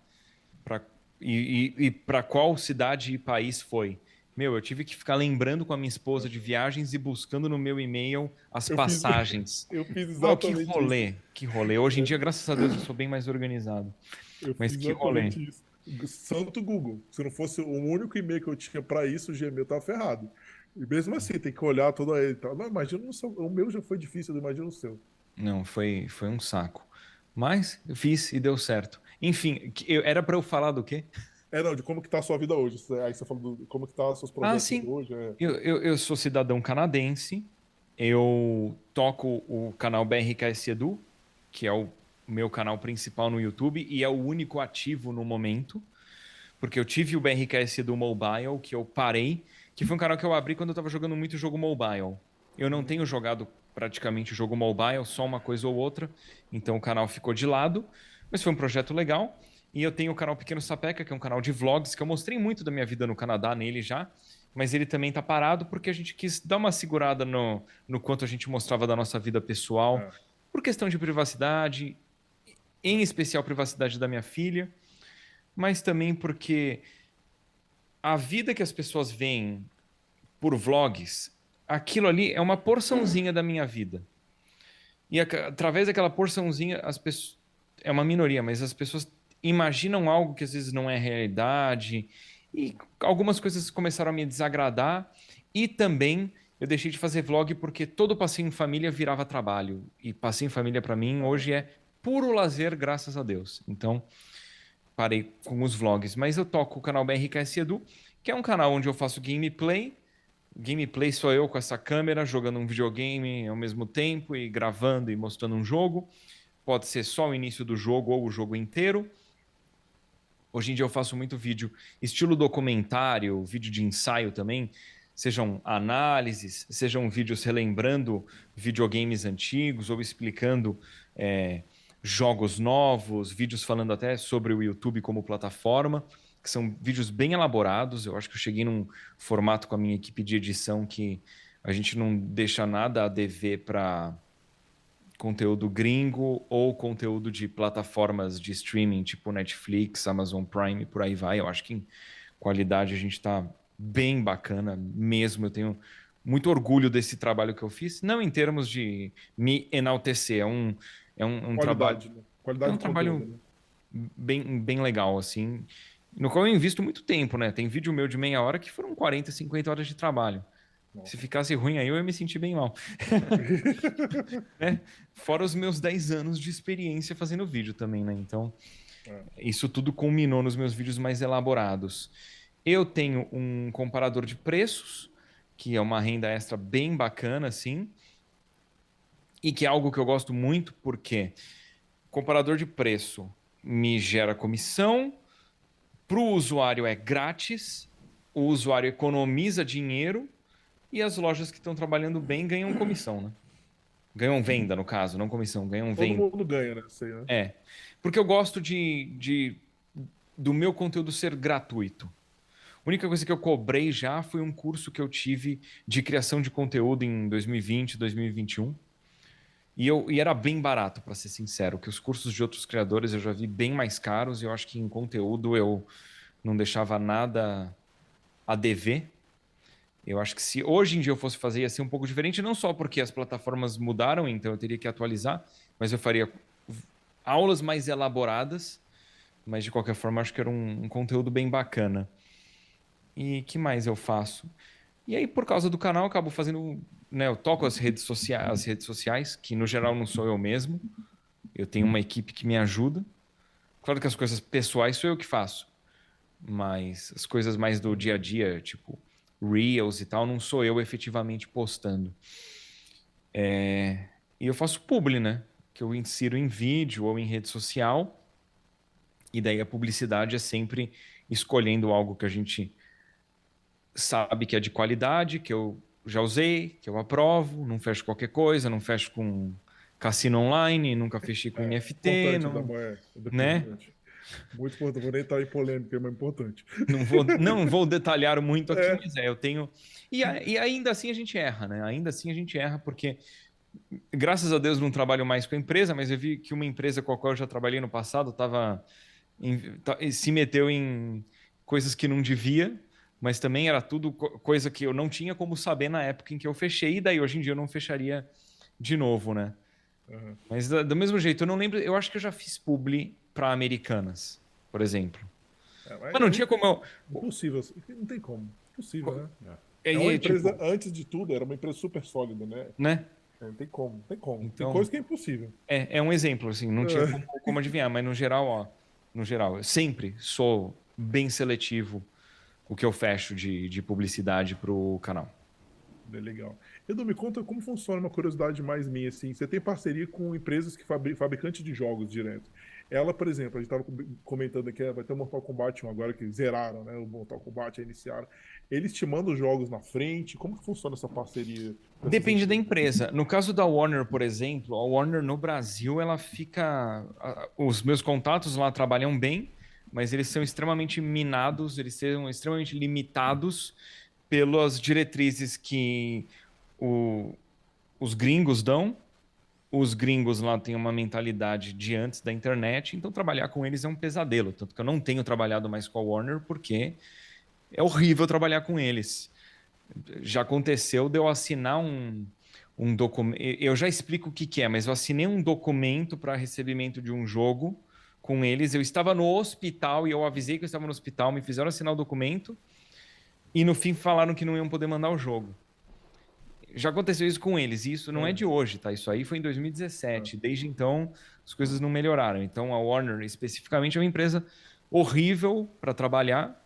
pra, e, e, e para qual cidade e país foi. Meu, eu tive que ficar lembrando com a minha esposa de viagens e buscando no meu e-mail as Eu fiz- passagens. *laughs* Eu fiz Oh, que exatamente rolê, que rolê. Hoje em dia, graças a Deus, eu sou bem mais organizado. isso. Eu mas fiz que rolê. exatamente isso. Santo Google. Se não fosse o único e-mail que eu tinha pra isso, o Gmail tava ferrado. E mesmo assim, tem que olhar todo ele. e tal. Não, imagina o seu. O meu já foi difícil, imagina o seu. Não, foi, foi um saco. Mas eu fiz e deu certo. Enfim, que- eu- era para eu falar do quê? É, não, de como que tá a sua vida hoje. Aí você falou do, como que tá os seus projetos sim. hoje. É. Eu, eu, eu sou cidadão canadense, eu toco o canal BRKS Edu, que é o meu canal principal no YouTube e é o único ativo no momento, porque eu tive o BRKS Edu Mobile, que eu parei, que foi um canal que eu abri quando eu estava jogando muito jogo mobile. Eu não tenho jogado praticamente jogo mobile, só uma coisa ou outra, então o canal ficou de lado, mas foi um projeto legal. E eu tenho o canal Pequeno Sapeca, que é um canal de vlogs, que eu mostrei muito da minha vida no Canadá nele já, mas ele também tá parado porque a gente quis dar uma segurada no, no quanto a gente mostrava da nossa vida pessoal, É. por questão de privacidade, em especial privacidade da minha filha, mas também porque a vida que as pessoas veem por vlogs, aquilo ali é uma porçãozinha da minha vida. E através daquela porçãozinha, as pessoas. É uma minoria, mas as pessoas imaginam algo que às vezes não é realidade. E algumas coisas começaram a me desagradar. E também eu deixei de fazer vlog porque todo passeio em família virava trabalho. E passeio em família para mim hoje é puro lazer, graças a Deus. Então, parei com os vlogs. Mas eu toco o canal BRKS Edu, que é um canal onde eu faço gameplay. Gameplay sou eu com essa câmera jogando um videogame ao mesmo tempo e gravando e mostrando um jogo. Pode ser só o início do jogo ou o jogo inteiro. Hoje em dia eu faço muito vídeo estilo documentário, vídeo de ensaio também, sejam análises, sejam vídeos relembrando videogames antigos ou explicando é, jogos novos, vídeos falando até sobre o YouTube como plataforma, que são vídeos bem elaborados. Eu acho que eu cheguei num formato com a minha equipe de edição que a gente não deixa nada a dever para conteúdo gringo ou conteúdo de plataformas de streaming tipo Netflix, Amazon Prime, por aí vai. Eu acho que em qualidade a gente está bem bacana mesmo. Eu tenho muito orgulho desse trabalho que eu fiz, não em termos de me enaltecer, é um, é um, um trabalho né? Qualidade É um trabalho- conteúdo, né? bem, bem legal, assim, no qual eu invisto muito tempo, né? Tem vídeo meu de meia hora que foram 40, 50 horas de trabalho. Nossa. Se ficasse ruim aí, eu ia me sentir bem mal. *laughs* Né? Fora os meus 10 anos de experiência fazendo vídeo também, né? Então, É. isso tudo culminou nos meus vídeos mais elaborados. Eu tenho um comparador de preços, que é uma renda extra bem bacana, assim, e que é algo que eu gosto muito, porque comparador de preço me gera comissão, para o usuário é grátis, o usuário economiza dinheiro e as lojas que estão trabalhando bem ganham comissão, né? Ganham venda, no caso, não comissão, ganham Todo venda. mundo ganha, né? Sei, né? É. Porque eu gosto de, de do meu conteúdo ser gratuito. A única coisa que eu cobrei já foi um curso que eu tive de criação de conteúdo em 2020, 2021. E, eu, e era bem barato, para ser sincero, que os cursos de outros criadores eu já vi bem mais caros e eu acho que em conteúdo eu não deixava nada a dever. Eu acho que se hoje em dia eu fosse fazer ia ser um pouco diferente, não só porque as plataformas mudaram, então eu teria que atualizar, mas eu faria aulas mais elaboradas, mas de qualquer forma acho que era um, um conteúdo bem bacana. E que mais eu faço? E aí, por causa do canal, acabo fazendo. Né, eu toco as redes, sociais, as redes sociais, que no geral não sou eu mesmo. Eu tenho uma equipe que me ajuda. Claro que as coisas pessoais sou eu que faço. Mas as coisas mais do dia a dia, tipo Reels e tal, não sou eu efetivamente postando. É... E eu faço publi, né? Que eu insiro em vídeo ou em rede social. E daí a publicidade é sempre escolhendo algo que a gente sabe que é de qualidade, que eu já usei, que eu aprovo, não fecho qualquer coisa, não fecho com cassino online, nunca fechei com É, NFT, não, né? Muito importante, vou nem estar em polêmica, mas é importante. não vou, não vou detalhar muito aqui, É. mas é, eu tenho. E, e ainda assim a gente erra, né? Ainda assim a gente erra, porque graças a Deus não trabalho mais com a empresa, mas eu vi que uma empresa com a qual eu já trabalhei no passado tava em- se meteu em coisas que não devia, mas também era tudo co- coisa que eu não tinha como saber na época em que eu fechei, e daí hoje em dia eu não fecharia de novo, né? Aham. Mas do mesmo jeito, eu não lembro, eu acho que eu já fiz publi para americanas, por exemplo. É, Mas não tinha como eu. Impossível, não tem como. Impossível, né? É, É uma é, empresa, tipo, antes de tudo, era uma empresa super sólida, né? né? É, Não tem como, não tem como. Então- Tem coisa que é impossível. É, é um exemplo, assim, não tinha É. como, como adivinhar, mas no geral, ó, no geral, eu sempre sou bem seletivo o que eu fecho de, de publicidade pro canal. É legal. Edu, me conta como funciona uma curiosidade mais minha, assim. Você tem parceria com empresas que fabri fabricantes de jogos direto. Ela, por exemplo, a gente estava comentando aqui, vai ter o Mortal Kombat 1 agora que zeraram, né? O Mortal Kombat iniciaram. Eles te mandam os jogos na frente? Como que funciona essa parceria? Depende da empresa. No caso da Warner, por exemplo, a Warner no Brasil, ela fica. Os meus contatos lá trabalham bem, mas eles são extremamente minados, eles são extremamente limitados pelas diretrizes que o- os gringos dão. Os gringos lá têm uma mentalidade de antes da internet, então trabalhar com eles é um pesadelo. Tanto que eu não tenho trabalhado mais com a Warner porque é horrível trabalhar com eles já aconteceu de eu assinar um, um documento. Eu já explico o que, que é, mas eu assinei um documento para recebimento de um jogo com eles. Eu estava no hospital e eu avisei que eu estava no hospital, me fizeram assinar o documento e no fim falaram que não iam poder mandar o jogo. Já aconteceu isso com eles, e isso não é de hoje, tá? Isso aí foi em 2017. Desde então, as coisas não melhoraram. Então, a Warner, especificamente, é uma empresa horrível para trabalhar.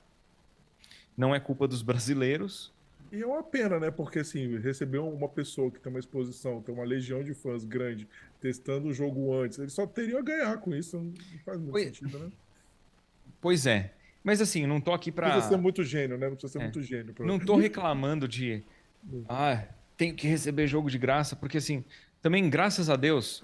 Não é culpa dos brasileiros, E é uma pena, né? Porque assim, receber uma pessoa que tem uma exposição, tem uma legião de fãs grande, testando o jogo antes, ele só teria a ganhar com isso, não faz muito Pois- sentido, né? Pois é. Mas assim, não tô aqui Não pra. precisa ser muito gênio, né? Não precisa ser É. muito gênio. Pra... Não tô *laughs* reclamando de. Ah, tenho que receber jogo de graça, porque assim, também, graças a Deus,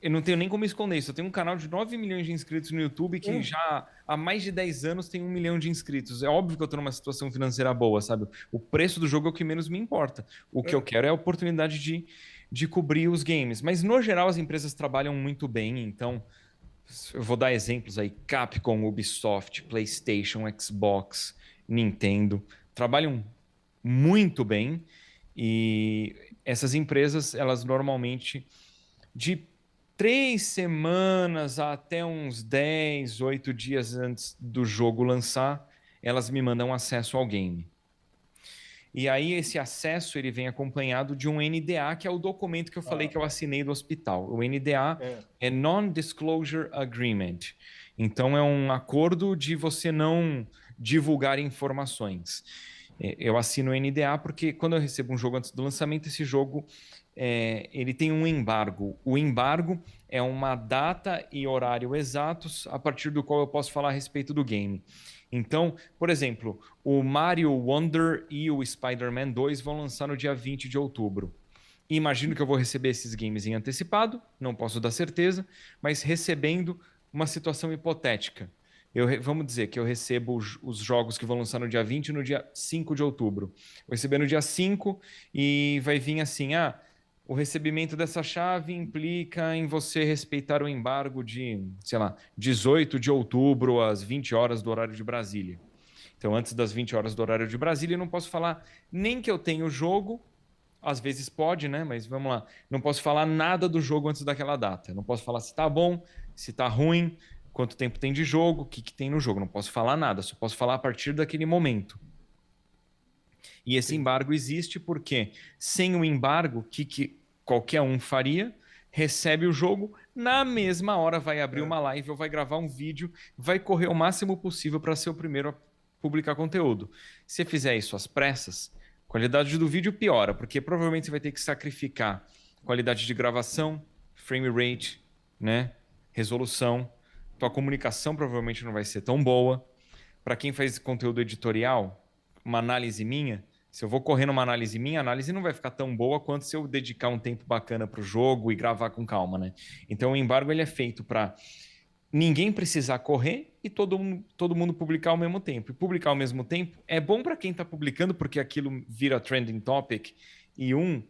eu não tenho nem como esconder isso. Eu tenho um canal de 9 milhões de inscritos no YouTube que Hum. já há mais de 10 anos tem um milhão de inscritos. É óbvio que eu tô numa situação financeira boa, sabe? O preço do jogo é o que menos me importa. O que É. eu quero é a oportunidade de, de cobrir os games. Mas, no geral, as empresas trabalham muito bem, então. Eu vou dar exemplos aí: Capcom, Ubisoft, PlayStation, Xbox, Nintendo. Trabalham muito bem e essas empresas, elas normalmente, de três semanas até uns 10, 8 dias antes do jogo lançar, elas me mandam acesso ao game. E aí esse acesso ele vem acompanhado de um NDA, que é o documento que eu falei Ah. que eu assinei do hospital. O NDA É. é Non-Disclosure Agreement. Então é um acordo de você não divulgar informações. É, eu assino o NDA porque quando eu recebo um jogo antes do lançamento, esse jogo é, ele tem um embargo. O embargo é uma data e horário exatos a partir do qual eu posso falar a respeito do game. Então, por exemplo, o Mario Wonder e o Spider-Man 2 vão lançar no dia 20 de outubro. Imagino que eu vou receber esses games em antecipado, não posso dar certeza, mas recebendo uma situação hipotética. Eu, vamos dizer que eu recebo os, os, jogos que vão lançar no dia 20 e no dia 5 de outubro. Vou receber no dia 5 e vai vir assim: ah, o recebimento dessa chave implica em você respeitar o embargo de, sei lá, 18 de outubro às 20 horas do horário de Brasília. Então, antes das 20 horas do horário de Brasília, eu não posso falar nem que eu tenho o jogo, às vezes pode, né? Mas vamos lá. Não posso falar nada do jogo antes daquela data. Não posso falar se tá bom, se tá ruim, quanto tempo tem de jogo, o que, que tem no jogo. Não posso falar nada, só posso falar a partir daquele momento. E esse embargo existe porque, sem o embargo, o que, que qualquer um faria? Recebe o jogo, na mesma hora vai abrir é. uma live ou vai gravar um vídeo, vai correr o máximo possível para ser o primeiro a publicar conteúdo. Se fizer isso às pressas, a qualidade do vídeo piora, porque provavelmente você vai ter que sacrificar qualidade de gravação, frame rate, né? resolução, tua comunicação provavelmente não vai ser tão boa. Para quem faz conteúdo editorial, uma análise minha, se eu vou correndo uma análise minha, a análise não vai ficar tão boa quanto se eu dedicar um tempo bacana para o jogo e gravar com calma, né? Então o embargo ele é feito para ninguém precisar correr e todo, todo mundo publicar ao mesmo tempo. E publicar ao mesmo tempo é bom para quem está publicando porque aquilo vira trending topic e um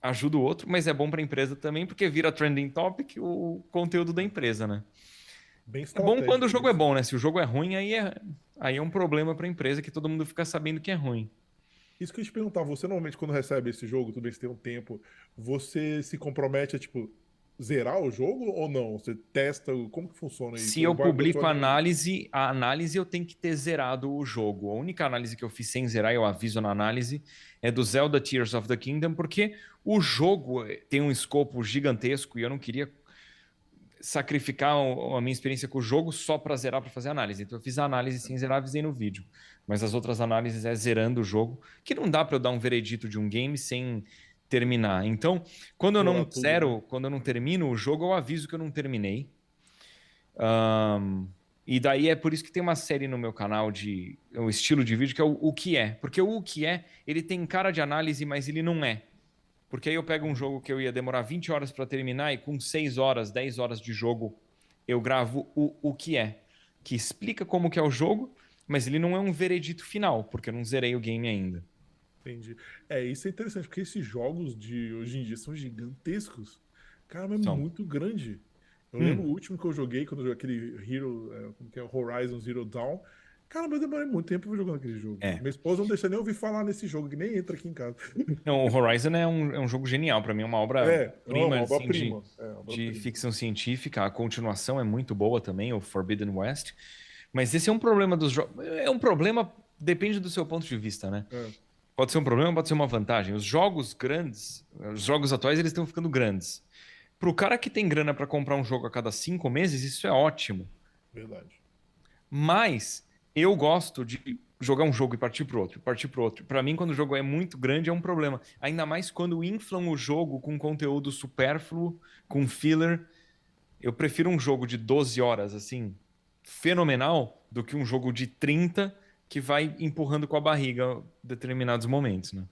ajuda o outro, mas é bom para a empresa também porque vira trending topic o conteúdo da empresa, né? Bem é bom quando o jogo é bom, né? Se o jogo é ruim, aí é, aí é um problema para a empresa que todo mundo fica sabendo que é ruim. Isso que eu te perguntar, você normalmente quando recebe esse jogo, tudo bem tem um tempo, você se compromete a tipo zerar o jogo ou não? Você testa, como que funciona isso? Se eu publico a análise, a análise eu tenho que ter zerado o jogo. A única análise que eu fiz sem zerar, eu aviso na análise, é do Zelda Tears of the Kingdom, porque o jogo tem um escopo gigantesco e eu não queria sacrificar a minha experiência com o jogo só para zerar para fazer análise. Então eu fiz a análise sem zerar, avisei no vídeo. Mas as outras análises é zerando o jogo, que não dá para eu dar um veredito de um game sem terminar. Então, quando eu não zero, quando eu não termino o jogo, eu aviso que eu não terminei. Um, e daí é por isso que tem uma série no meu canal de um estilo de vídeo que é o, o que é, porque o, o que é, ele tem cara de análise, mas ele não é. Porque aí eu pego um jogo que eu ia demorar 20 horas para terminar e com 6 horas, 10 horas de jogo eu gravo o, o que é, que explica como que é o jogo, mas ele não é um veredito final, porque eu não zerei o game ainda. Entendi. É, isso é interessante, porque esses jogos de hoje em dia são gigantescos. Cara, é são. muito grande. Eu hum. lembro o último que eu joguei, quando eu joguei aquele Hero, é, como que é, Horizon Zero Dawn. Cara, mas eu demorei muito tempo jogando aquele jogo. É. Minha esposa não deixa nem ouvir falar nesse jogo, que nem entra aqui em casa. Não, o Horizon é um, é um jogo genial, para mim é uma obra é, prima, é uma obra assim, prima. de, é, de prima. ficção científica. A continuação é muito boa também, o Forbidden West. Mas esse é um problema dos jogos. É um problema, depende do seu ponto de vista, né? É. Pode ser um problema, pode ser uma vantagem. Os jogos grandes, os jogos atuais, eles estão ficando grandes. Para o cara que tem grana para comprar um jogo a cada cinco meses, isso é ótimo. Verdade. Mas eu gosto de jogar um jogo e partir para outro, partir para outro. Para mim, quando o jogo é muito grande, é um problema. Ainda mais quando inflam o jogo com conteúdo supérfluo, com filler. Eu prefiro um jogo de 12 horas, assim, fenomenal, do que um jogo de 30 que vai empurrando com a barriga determinados momentos, né?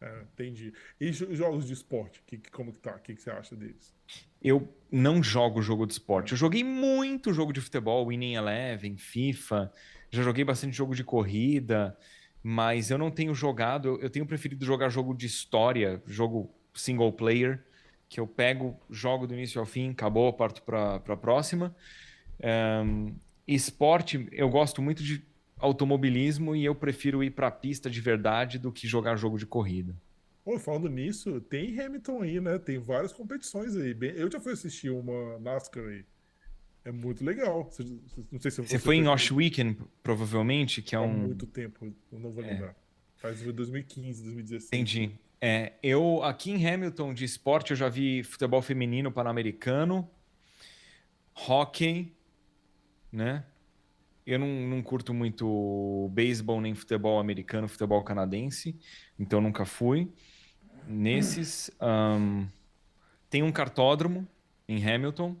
É, entendi. E jogos de esporte, que, como que tá? O que, que você acha deles? Eu não jogo jogo de esporte. Eu joguei muito jogo de futebol, Winning Eleven, FIFA. Já joguei bastante jogo de corrida, mas eu não tenho jogado. Eu tenho preferido jogar jogo de história, jogo single player, que eu pego, jogo do início ao fim, acabou, parto para a próxima. Um, esporte, eu gosto muito de automobilismo e eu prefiro ir para a pista de verdade do que jogar jogo de corrida. Pô, falando nisso, tem Hamilton aí, né? Tem várias competições aí. Eu já fui assistir uma NASCAR aí. É muito legal. Não sei se você, foi em Oshweeken, provavelmente, que é Há um. muito tempo, eu não vou é. lembrar. É. Faz 2015, 2016. Entendi. É, eu aqui em Hamilton de esporte eu já vi futebol feminino pan-americano, hockey, né? Eu não, não curto muito beisebol nem futebol americano, futebol canadense, então nunca fui. Nesses. Um, tem um cartódromo em Hamilton.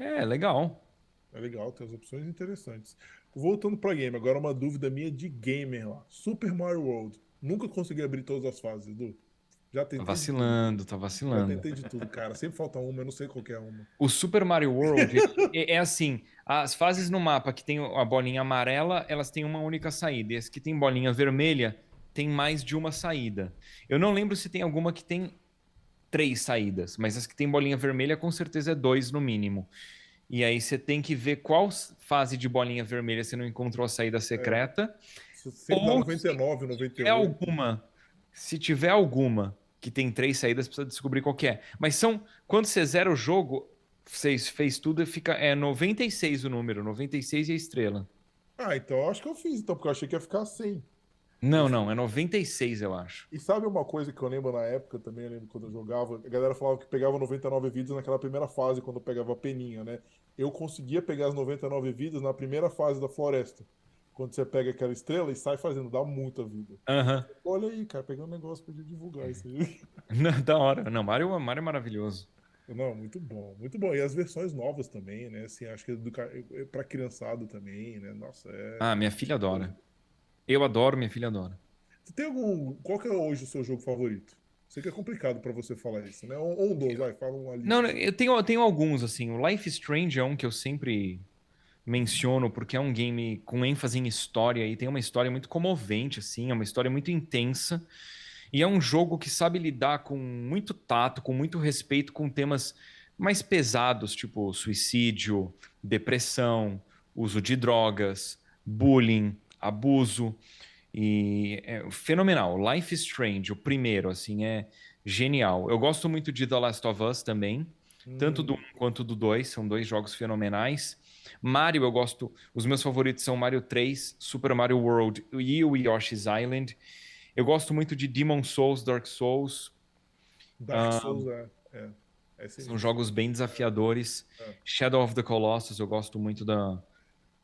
É, legal. É legal, tem as opções interessantes. Voltando para game, agora uma dúvida minha de gamer lá. Super Mario World. Nunca consegui abrir todas as fases, Edu. Já tentei. Tá vacilando, tá vacilando. Já tentei de tudo, cara. Sempre falta uma, eu não sei qual é uma. O Super Mario World *laughs* é, é, assim: as fases no mapa que tem a bolinha amarela, elas têm uma única saída. E as que tem bolinha vermelha, tem mais de uma saída. Eu não lembro se tem alguma que tem três saídas, mas as que tem bolinha vermelha, com certeza é dois no mínimo. E aí você tem que ver qual fase de bolinha vermelha você não encontrou a saída secreta. É. Se ou 99, 98. É alguma. Se tiver alguma que tem três saídas, precisa descobrir qual é. Mas são. Quando você zera o jogo, você fez tudo e fica. É 96 o número, 96 e a estrela. Ah, então eu acho que eu fiz, então, porque eu achei que ia ficar 100. Não, não, é 96, eu acho. E sabe uma coisa que eu lembro na época também, eu lembro quando eu jogava, a galera falava que pegava 99 vidas naquela primeira fase, quando pegava a peninha, né? Eu conseguia pegar as 99 vidas na primeira fase da floresta. Quando você pega aquela estrela e sai fazendo, dá muita vida. Uhum. Olha aí, cara, pegando um negócio pra divulgar isso aí. *laughs* Não, da hora. Não, Mario, Mario é maravilhoso. Não, muito bom, muito bom. E as versões novas também, né? Assim, acho que é para criançado também, né? Nossa, é. Ah, minha filha adora. Eu adoro, minha filha adora. Você tem algum. Qual que é hoje o seu jogo favorito? Sei que é complicado para você falar isso, né? Ou um dois, vai, fala um ali. Não, eu tenho, eu tenho alguns, assim. O Life is Strange é um que eu sempre menciono porque é um game com ênfase em história e tem uma história muito comovente, assim, é uma história muito intensa. E é um jogo que sabe lidar com muito tato, com muito respeito com temas mais pesados, tipo suicídio, depressão, uso de drogas, bullying, abuso. E é fenomenal. Life is Strange, o primeiro, assim, é genial. Eu gosto muito de The Last of Us também, hum. tanto do 1 quanto do 2, são dois jogos fenomenais. Mario, eu gosto. Os meus favoritos são Mario 3, Super Mario World e o Yoshi's Island. Eu gosto muito de Demon Souls, Dark Souls. Dark ah, Souls, é. é. é são jogos bem desafiadores. É. Shadow of the Colossus, eu gosto muito da,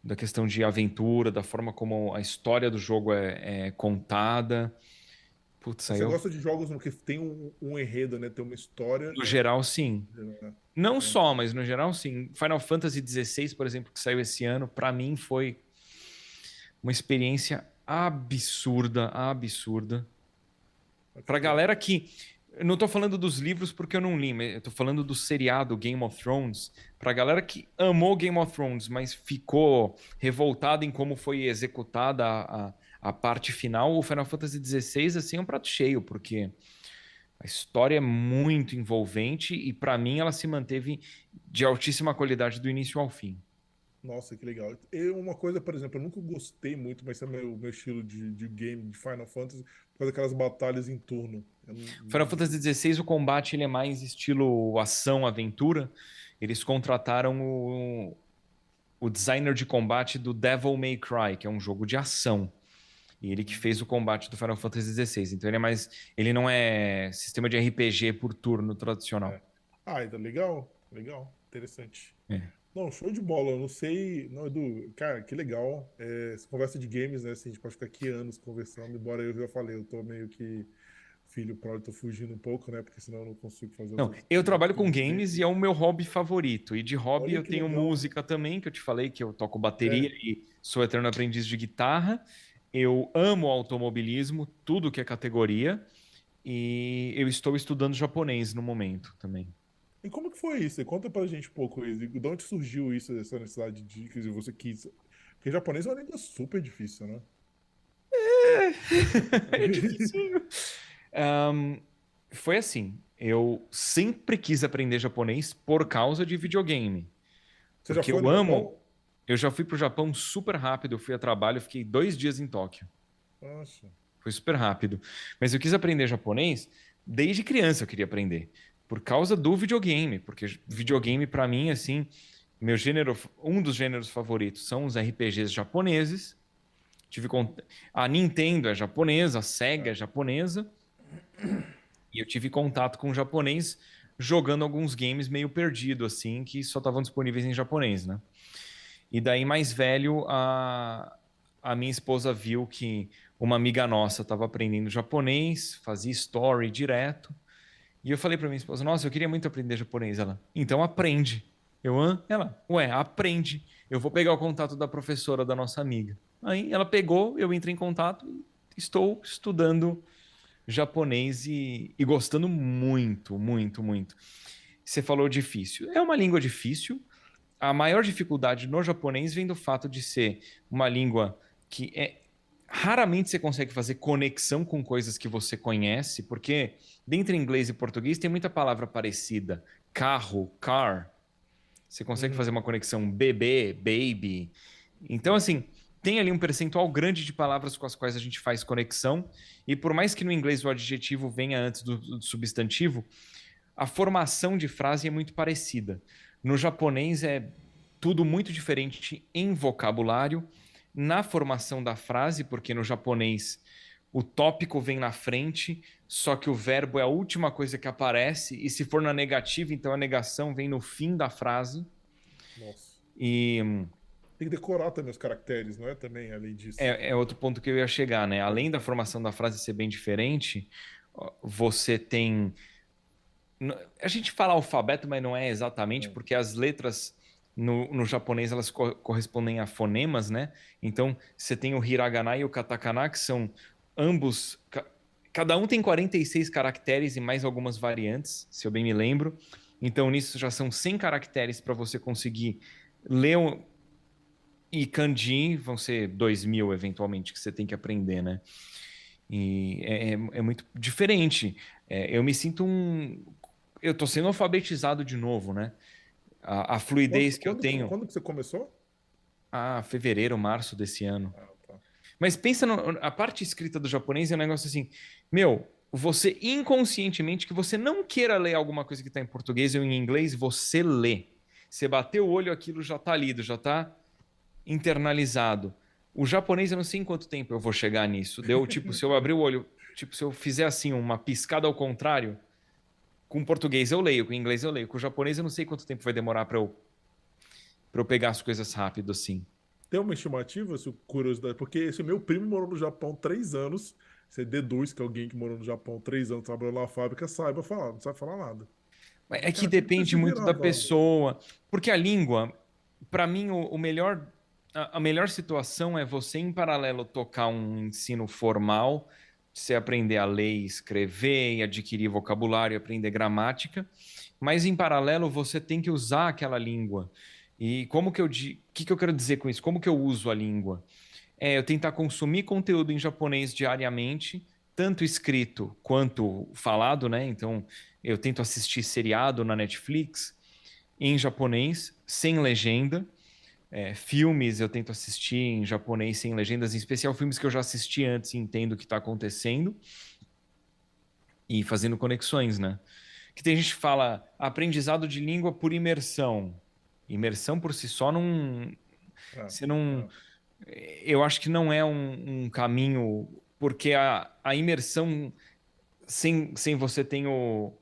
da questão de aventura, da forma como a história do jogo é, é contada. Putz, Você eu... gosta de jogos que tem um, um, enredo, né? Tem uma história. No geral, sim. É. Não é. só, mas no geral, sim. Final Fantasy XVI, por exemplo, que saiu esse ano, para mim foi uma experiência absurda, absurda. Pra galera que eu não estou falando dos livros porque eu não li, mas eu tô falando do seriado Game of Thrones. Pra galera que amou Game of Thrones, mas ficou revoltada em como foi executada a, a, a parte final, o Final Fantasy XVI assim, é um prato cheio, porque a história é muito envolvente e para mim ela se manteve de altíssima qualidade do início ao fim. Nossa, que legal. E uma coisa, por exemplo, eu nunca gostei muito, mas é meu, meu estilo de, de game de Final Fantasy, por causa daquelas batalhas em turno. Não... Final Fantasy XVI, o combate ele é mais estilo ação, aventura. Eles contrataram o, o designer de combate do Devil May Cry, que é um jogo de ação. E ele que fez o combate do Final Fantasy XVI. Então ele é mais. Ele não é sistema de RPG por turno tradicional. É. Ah, então legal, legal, interessante. É. Não, show de bola. Eu não sei. Não, Edu, cara, que legal. É, essa conversa de games, né? Assim, a gente pode ficar aqui anos conversando, embora eu já falei, eu tô meio que filho pródigo, tô fugindo um pouco, né? Porque senão eu não consigo fazer. Não, eu trabalho com games e é o meu hobby favorito. E de hobby Olha eu tenho legal. música também, que eu te falei que eu toco bateria é. e sou eterno aprendiz de guitarra. Eu amo automobilismo, tudo que é categoria. E eu estou estudando japonês no momento também. E como que foi isso? Conta pra gente um pouco isso. De onde surgiu isso, essa necessidade de que você quis. Porque japonês é uma língua super difícil, né? É, *laughs* é difícil. um, foi assim. Eu sempre quis aprender japonês por causa de videogame. Você porque eu amo. Japão? Eu já fui pro Japão super rápido. Eu fui a trabalho, fiquei dois dias em Tóquio. Nossa. Foi super rápido. Mas eu quis aprender japonês desde criança. Eu queria aprender por causa do videogame, porque videogame para mim assim, meu gênero, um dos gêneros favoritos são os RPGs japoneses. Tive a Nintendo é japonesa, a Sega é japonesa. E eu tive contato com o japonês jogando alguns games meio perdido assim, que só estavam disponíveis em japonês, né? E daí, mais velho, a, a minha esposa viu que uma amiga nossa estava aprendendo japonês, fazia story direto. E eu falei para minha esposa: Nossa, eu queria muito aprender japonês. Ela, então aprende. Eu, Hã? ela, ué, aprende. Eu vou pegar o contato da professora da nossa amiga. Aí ela pegou, eu entrei em contato e estou estudando japonês e, e gostando muito, muito, muito. Você falou difícil. É uma língua difícil. A maior dificuldade no japonês vem do fato de ser uma língua que é raramente você consegue fazer conexão com coisas que você conhece, porque dentro inglês e português tem muita palavra parecida. Carro, car. Você consegue uhum. fazer uma conexão bebê, baby. Então, assim, tem ali um percentual grande de palavras com as quais a gente faz conexão. E por mais que no inglês o adjetivo venha antes do, do substantivo, a formação de frase é muito parecida. No japonês é tudo muito diferente em vocabulário na formação da frase, porque no japonês o tópico vem na frente, só que o verbo é a última coisa que aparece, e se for na negativa, então a negação vem no fim da frase. Nossa. E. Tem que decorar também os caracteres, não é? Também, além disso. É, é outro ponto que eu ia chegar, né? Além da formação da frase ser bem diferente, você tem. A gente fala alfabeto, mas não é exatamente, é. porque as letras no, no japonês elas co correspondem a fonemas, né? Então você tem o hiragana e o katakana, que são ambos. Ca cada um tem 46 caracteres e mais algumas variantes, se eu bem me lembro. Então nisso já são 100 caracteres para você conseguir ler. Um... E kanji vão ser 2 mil eventualmente que você tem que aprender, né? E é, é, é muito diferente. É, eu me sinto um. Eu estou sendo alfabetizado de novo, né? A, a fluidez quando, que eu quando, tenho. Quando que você começou? Ah, fevereiro, março desse ano. Ah, tá. Mas pensa no, a parte escrita do japonês é um negócio assim, meu, você inconscientemente que você não queira ler alguma coisa que está em português ou em inglês, você lê. Você bateu o olho, aquilo já está lido, já está internalizado. O japonês, eu não sei em quanto tempo eu vou chegar nisso. Deu tipo, se eu abrir o olho, tipo, se eu fizer assim, uma piscada ao contrário, com português eu leio, com inglês eu leio. Com japonês eu não sei quanto tempo vai demorar para eu, pra eu pegar as coisas rápido assim. Tem uma estimativa, curiosidade? Porque esse meu primo morou no Japão três anos. Você deduz que alguém que morou no Japão três anos, trabalhou na fábrica, saiba falar, não sabe falar nada. É que depende muito da pessoa. Porque a língua, para mim, o, o melhor, a, a melhor situação é você, em paralelo, tocar um ensino formal você aprender a ler e escrever, e adquirir vocabulário, aprender gramática, mas em paralelo você tem que usar aquela língua. E como que eu, o que, que eu quero dizer com isso? Como que eu uso a língua? É eu tentar consumir conteúdo em japonês diariamente, tanto escrito quanto falado, né? Então, eu tento assistir seriado na Netflix em japonês, sem legenda, é, filmes eu tento assistir em japonês sem legendas, em especial filmes que eu já assisti antes e entendo o que está acontecendo. E fazendo conexões, né? Que tem gente que fala aprendizado de língua por imersão. Imersão por si só não. É, você não. É. Eu acho que não é um, um caminho, porque a, a imersão sem, sem você ter, o,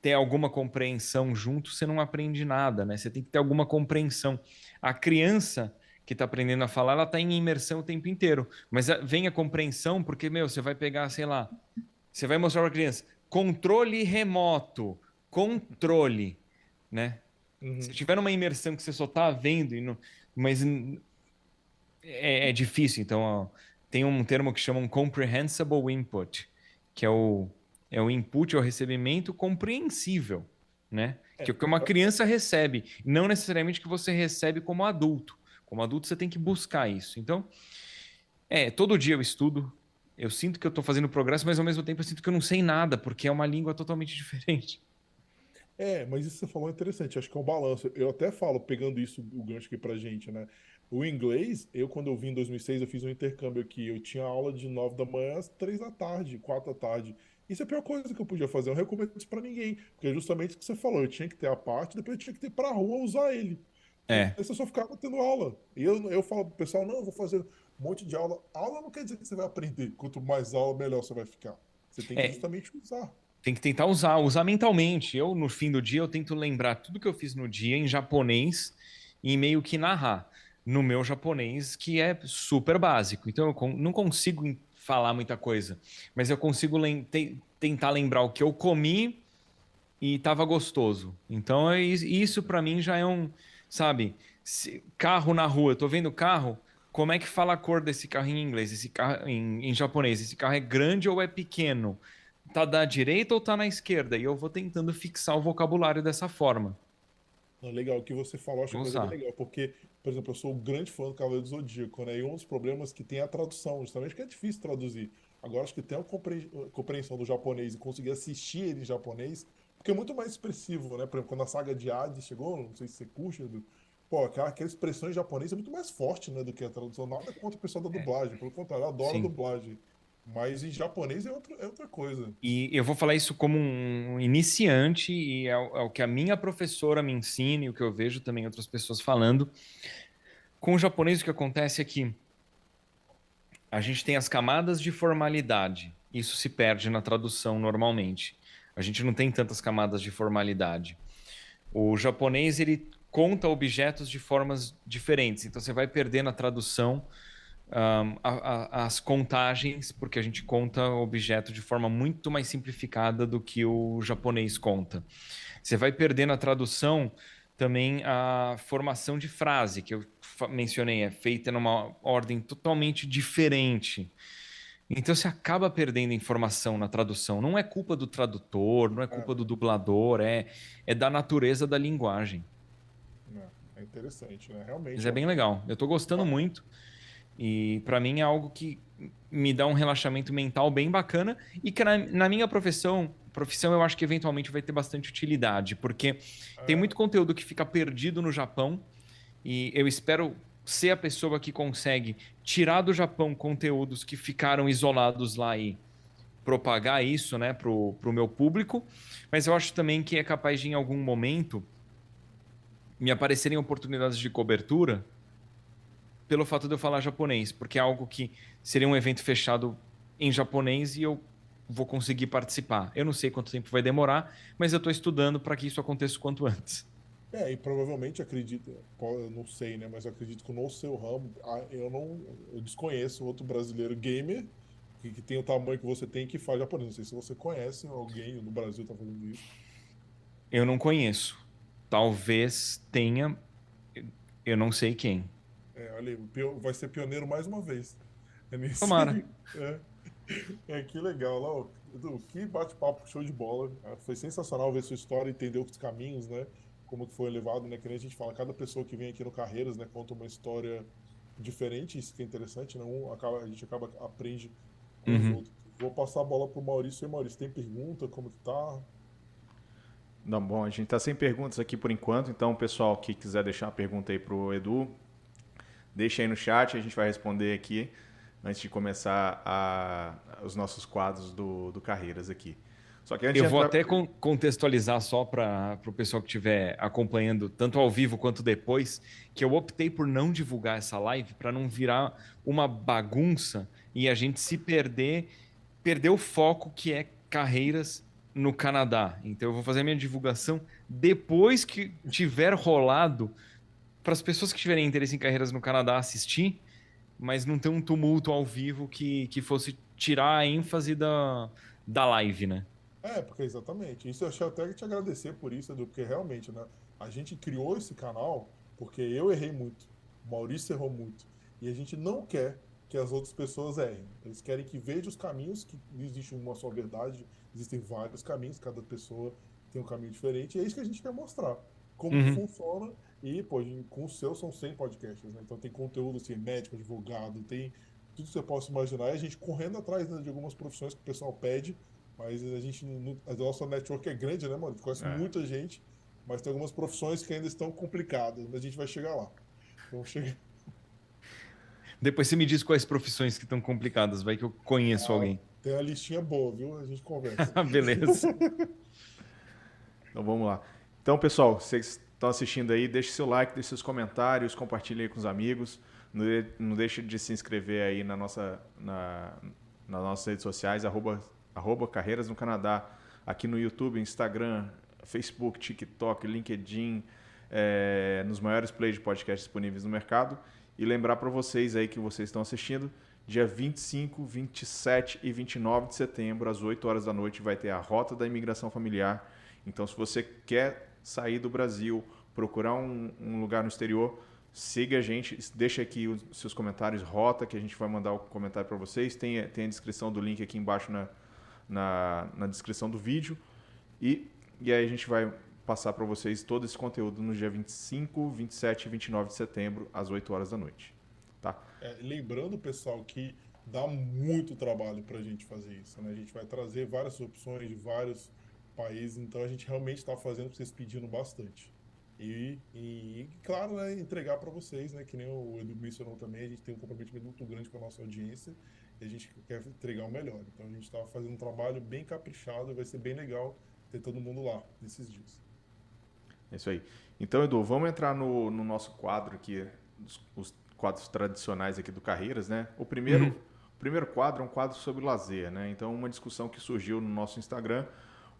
ter alguma compreensão junto, você não aprende nada, né? Você tem que ter alguma compreensão. A criança que está aprendendo a falar, ela está em imersão o tempo inteiro. Mas vem a compreensão, porque, meu, você vai pegar, sei lá, você vai mostrar para a criança controle remoto, controle, né? Uhum. Se tiver numa imersão que você só está vendo, e não, mas é, é difícil. Então, ó, tem um termo que chama um comprehensible input, que é o, é o input, é o recebimento compreensível, né? É, que o que uma criança recebe, não necessariamente que você recebe como adulto. Como adulto você tem que buscar isso. Então, é, todo dia eu estudo, eu sinto que eu estou fazendo progresso, mas ao mesmo tempo eu sinto que eu não sei nada, porque é uma língua totalmente *laughs* diferente. É, mas isso que você falou é interessante, acho que é um balanço. Eu até falo, pegando isso, o gancho aqui pra gente, né? O inglês, eu quando eu vim em 2006, eu fiz um intercâmbio aqui, eu tinha aula de 9 da manhã às 3 da tarde, 4 da tarde. Isso é a pior coisa que eu podia fazer. Eu não recomendo isso pra ninguém. Porque é justamente o que você falou. Eu tinha que ter a parte, depois eu tinha que ter pra rua usar ele. É. Aí você só ficava tendo aula. E eu, eu falo pro pessoal, não, eu vou fazer um monte de aula. Aula não quer dizer que você vai aprender. Quanto mais aula, melhor você vai ficar. Você tem que é. justamente usar. Tem que tentar usar, usar mentalmente. Eu, no fim do dia, eu tento lembrar tudo que eu fiz no dia em japonês e meio que narrar. no meu japonês, que é super básico. Então eu não consigo falar muita coisa, mas eu consigo lem tentar lembrar o que eu comi e estava gostoso. Então é isso para mim já é um, sabe, carro na rua, eu tô vendo carro, como é que fala a cor desse carro em inglês, esse carro em, em japonês? Esse carro é grande ou é pequeno? Tá da direita ou tá na esquerda? E eu vou tentando fixar o vocabulário dessa forma. Legal, o que você falou, acho que é legal, porque, por exemplo, eu sou um grande fã do Cavaleiro do Zodíaco, né? E um dos problemas que tem a tradução, justamente que é difícil traduzir. Agora, acho que ter a compreensão do japonês e conseguir assistir ele em japonês, porque é muito mais expressivo, né? Por exemplo, quando a saga de Hades chegou, não sei se você curte, pô, aquela, aquela expressão em japonês é muito mais forte, né, do que a tradução. Nada contra o pessoal da é. dublagem, pelo contrário, eu adoro Sim. a dublagem. Mas em japonês é outra, é outra coisa. E eu vou falar isso como um iniciante, e é o, é o que a minha professora me ensina, e o que eu vejo também outras pessoas falando. Com o japonês, o que acontece é que a gente tem as camadas de formalidade. Isso se perde na tradução normalmente. A gente não tem tantas camadas de formalidade. O japonês ele conta objetos de formas diferentes. Então você vai perder na tradução um, a, a, as contagens, porque a gente conta o objeto de forma muito mais simplificada do que o japonês conta. Você vai perder na tradução também a formação de frase, que eu mencionei, é feita numa ordem totalmente diferente. Então você acaba perdendo informação na tradução. Não é culpa do tradutor, não é culpa é. do dublador, é, é da natureza da linguagem. É interessante, né? Realmente. Mas é bem legal. Eu estou gostando muito. E para mim é algo que me dá um relaxamento mental bem bacana e que na, na, minha profissão, profissão eu acho que eventualmente vai ter bastante utilidade, porque é. tem muito conteúdo que fica perdido no Japão e eu espero ser a pessoa que consegue tirar do Japão conteúdos que ficaram isolados lá e propagar isso, né, pro, pro meu público, mas eu acho também que é capaz de em algum momento me aparecerem oportunidades de cobertura pelo fato de eu falar japonês, porque é algo que seria um evento fechado em japonês e eu vou conseguir participar. Eu não sei quanto tempo vai demorar, mas eu estou estudando para que isso aconteça o quanto antes. É, e provavelmente acredito, eu não sei, né, mas acredito que no seu ramo, eu não, eu desconheço outro brasileiro gamer que, que tem o tamanho que você tem que faz japonês. Não sei se você conhece alguém no Brasil que está fazendo isso. Eu não conheço. Talvez tenha, eu não sei quem. É, olha aí, vai ser pioneiro mais uma vez. É nesse... Tomara. *laughs* É. é, que legal. Lá, Edu, que bate-papo, show de bola. É, foi sensacional ver sua história, entender os caminhos, né? Como que foi levado, né? Que nem a gente fala, cada pessoa que vem aqui no Carreiras, né? Conta uma história diferente, isso que é interessante, né? Um, acaba, a gente acaba, aprende com uhum. os outros. Vou passar a bola pro Maurício. E Maurício, tem pergunta? Como que tá? Não, bom, a gente está sem perguntas aqui por enquanto, então pessoal que quiser deixar uma pergunta aí para o Edu, deixa aí no chat, a gente vai responder aqui antes de começar a, os nossos quadros do, do Carreiras aqui. Só que Eu vou até contextualizar só para o pessoal que estiver acompanhando, tanto ao vivo quanto depois, que eu optei por não divulgar essa live para não virar uma bagunça e a gente se perder, perder o foco que é carreiras no Canadá. Então eu vou fazer a minha divulgação depois que tiver rolado para as pessoas que tiverem interesse em carreiras no Canadá assistir, mas não ter um tumulto ao vivo que, que fosse tirar a ênfase da, da live, né? É, porque exatamente. Isso eu achei até te agradecer por isso, Edu, porque realmente, né? A gente criou esse canal porque eu errei muito, o Maurício errou muito. E a gente não quer que as outras pessoas errem. Eles querem que veja os caminhos, que não existe uma só verdade, existem vários caminhos, cada pessoa tem um caminho diferente, e é isso que a gente quer mostrar. Como uhum. funciona, e, pô, com o seu são 100 podcasts, né? Então tem conteúdo assim, médico, advogado, tem tudo que você possa imaginar, e a gente correndo atrás né, de algumas profissões que o pessoal pede, mas a gente, a nossa network é grande, né, mano? A conhece é. muita gente, mas tem algumas profissões que ainda estão complicadas, mas a gente vai chegar lá. Vamos chegar. *laughs* Depois você me diz quais profissões que estão complicadas, vai que eu conheço ah, alguém. Tem uma listinha boa, viu? A gente conversa. *laughs* Beleza. *laughs* então vamos lá. Então, pessoal, vocês estão assistindo aí, deixe seu like, deixe seus comentários, compartilhe aí com os amigos. Não, não deixe de se inscrever aí na nossa, na, nas nossas redes sociais, arroba, arroba Carreiras no Canadá, aqui no YouTube, Instagram, Facebook, TikTok, LinkedIn, é, nos maiores plays de podcast disponíveis no mercado. E lembrar para vocês aí que vocês estão assistindo, dia 25, 27 e 29 de setembro, às 8 horas da noite, vai ter a Rota da Imigração Familiar. Então, se você quer sair do Brasil, procurar um, um lugar no exterior, siga a gente, deixa aqui os seus comentários, rota, que a gente vai mandar o comentário para vocês. Tem, tem a descrição do link aqui embaixo na, na, na descrição do vídeo. E, e aí a gente vai passar para vocês todo esse conteúdo no dia 25, 27 e 29 de setembro, às 8 horas da noite. Tá? É, lembrando, pessoal, que dá muito trabalho para a gente fazer isso. Né? A gente vai trazer várias opções de vários países, então a gente realmente está fazendo, vocês pedindo bastante. E, e claro, né, entregar para vocês, né, que nem o Edu mencionou também, a gente tem um comprometimento muito grande com a nossa audiência e a gente quer entregar o melhor. Então a gente está fazendo um trabalho bem caprichado, vai ser bem legal ter todo mundo lá nesses dias. É isso aí. Então, Edu, vamos entrar no, no nosso quadro aqui, os, os, quadros tradicionais aqui do Carreiras, né? O primeiro, uhum. o primeiro quadro é um quadro sobre lazer, né? Então, uma discussão que surgiu no nosso Instagram,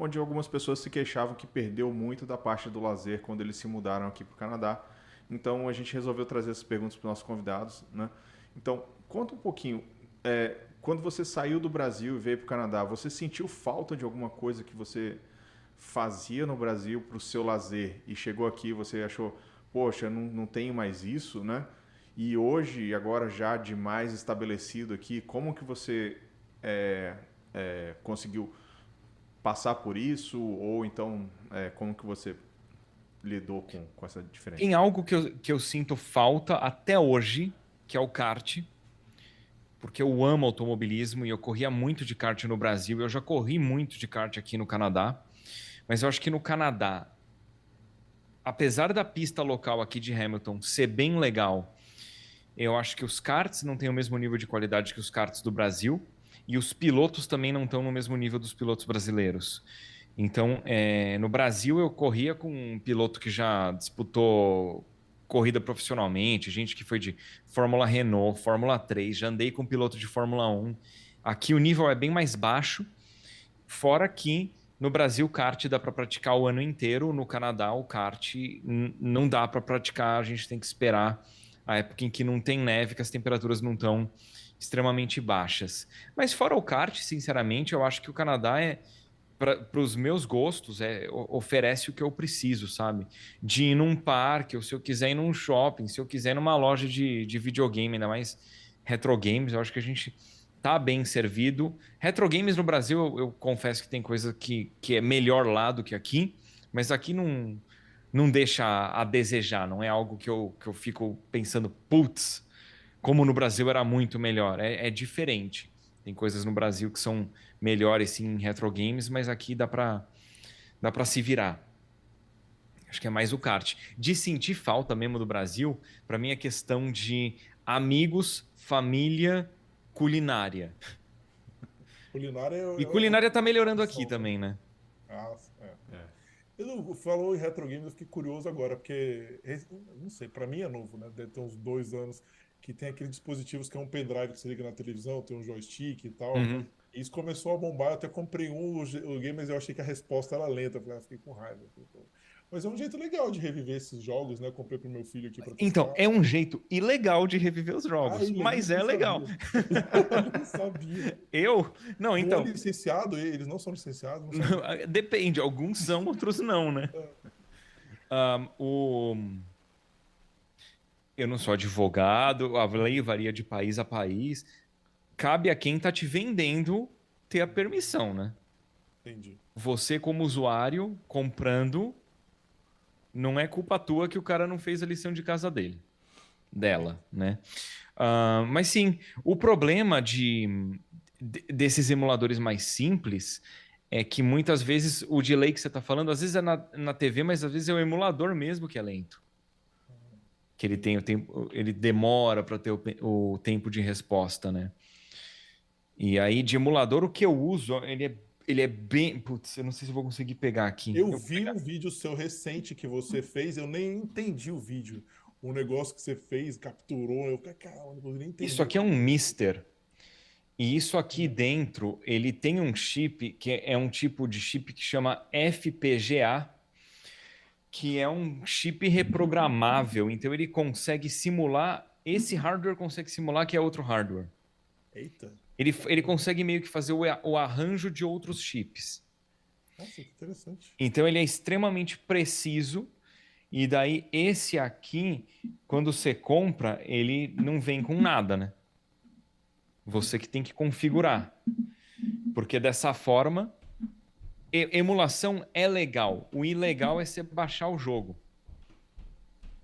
onde algumas pessoas se queixavam que perdeu muito da parte do lazer quando eles se mudaram aqui para o Canadá. Então, a gente resolveu trazer essas perguntas para os nossos convidados, né? Então, conta um pouquinho, é, quando você saiu do Brasil e veio para o Canadá, você sentiu falta de alguma coisa que você fazia no Brasil para o seu lazer e chegou aqui você achou, poxa, não, não tenho mais isso, né? E hoje, agora já de mais estabelecido aqui, como que você é, é, conseguiu passar por isso? Ou então, é, como que você lidou com, com essa diferença? Em algo que eu, que eu sinto falta até hoje, que é o kart, porque eu amo automobilismo e eu corria muito de kart no Brasil, eu já corri muito de kart aqui no Canadá. Mas eu acho que no Canadá, apesar da pista local aqui de Hamilton ser bem legal, eu acho que os karts não têm o mesmo nível de qualidade que os karts do Brasil e os pilotos também não estão no mesmo nível dos pilotos brasileiros. Então, é, no Brasil eu corria com um piloto que já disputou corrida profissionalmente, gente que foi de Fórmula Renault, Fórmula 3, já andei com piloto de Fórmula 1. Aqui o nível é bem mais baixo, fora que no Brasil, kart dá para praticar o ano inteiro. No Canadá, o kart não dá para praticar. A gente tem que esperar a época em que não tem neve, que as temperaturas não estão extremamente baixas. Mas fora o kart, sinceramente, eu acho que o Canadá é para os meus gostos, é, oferece o que eu preciso, sabe? De ir num parque, ou se eu quiser ir num shopping, se eu quiser ir numa loja de, de videogame, ainda mais retro games, eu acho que a gente tá bem servido. Retro games no Brasil, eu, eu, confesso que tem coisa que, que é melhor lá do que aqui, mas aqui não, não deixa a, desejar, não é algo que eu, que eu fico pensando, putz, como no Brasil era muito melhor. É, é diferente. Tem coisas no Brasil que são melhores sim, em retro games, mas aqui dá para dá para se virar. Acho que é mais o kart. De sentir falta mesmo do Brasil, para mim é questão de amigos, família culinária. Culinária é, E culinária está melhorando aqui também, né? Ah, é. é. Ele falou em retro games, eu fiquei curioso agora, porque, não sei, para mim é novo, né? Deve ter uns dois anos que tem aqueles dispositivos que é um pendrive que você liga na televisão, tem um joystick e tal. Uhum. E isso começou a bombar, eu até comprei um o game, mas eu achei que a resposta era lenta, eu ah, fiquei com raiva. Mas é um jeito legal de reviver esses jogos, né? Eu comprei pro meu filho aqui pra Então, é um jeito ilegal de reviver os jogos, ah, mas é legal. eu *laughs* *laughs* não sabia. Eu? Não, então. Um é licenciado, eles não são licenciados? Não *laughs* Depende, alguns são, outros não, né? É. Um, o... Eu não sou advogado, a lei varia de país a país. Cabe a quem tá te vendendo ter a permissão, né? Entendi. Você, como usuário, comprando, não é culpa tua que o cara não fez a lição de casa dele, dela, né? Uh, mas sim, o problema de, de, desses emuladores mais simples é que muitas vezes o delay que você está falando, às vezes é na, na TV, mas às vezes é o emulador mesmo que é lento. Que ele tem o tempo, ele demora para ter o, o tempo de resposta, né? E aí, de emulador, o que eu uso, ele é ele é bem. Putz, eu não sei se vou conseguir pegar aqui. Eu, eu vi pegar... um vídeo seu recente que você fez, eu nem entendi o vídeo. O negócio que você fez, capturou, eu caramba, não nem entendi. Isso aqui é um Mister. E isso aqui dentro, ele tem um chip que é um tipo de chip que chama FPGA, que é um chip reprogramável. Então ele consegue simular. Esse hardware consegue simular que é outro hardware. Eita. Ele, ele consegue meio que fazer o, o arranjo de outros chips. Nossa, que interessante. Então ele é extremamente preciso. E daí esse aqui, quando você compra, ele não vem com nada, né? Você que tem que configurar. Porque dessa forma, emulação é legal. O ilegal é você baixar o jogo.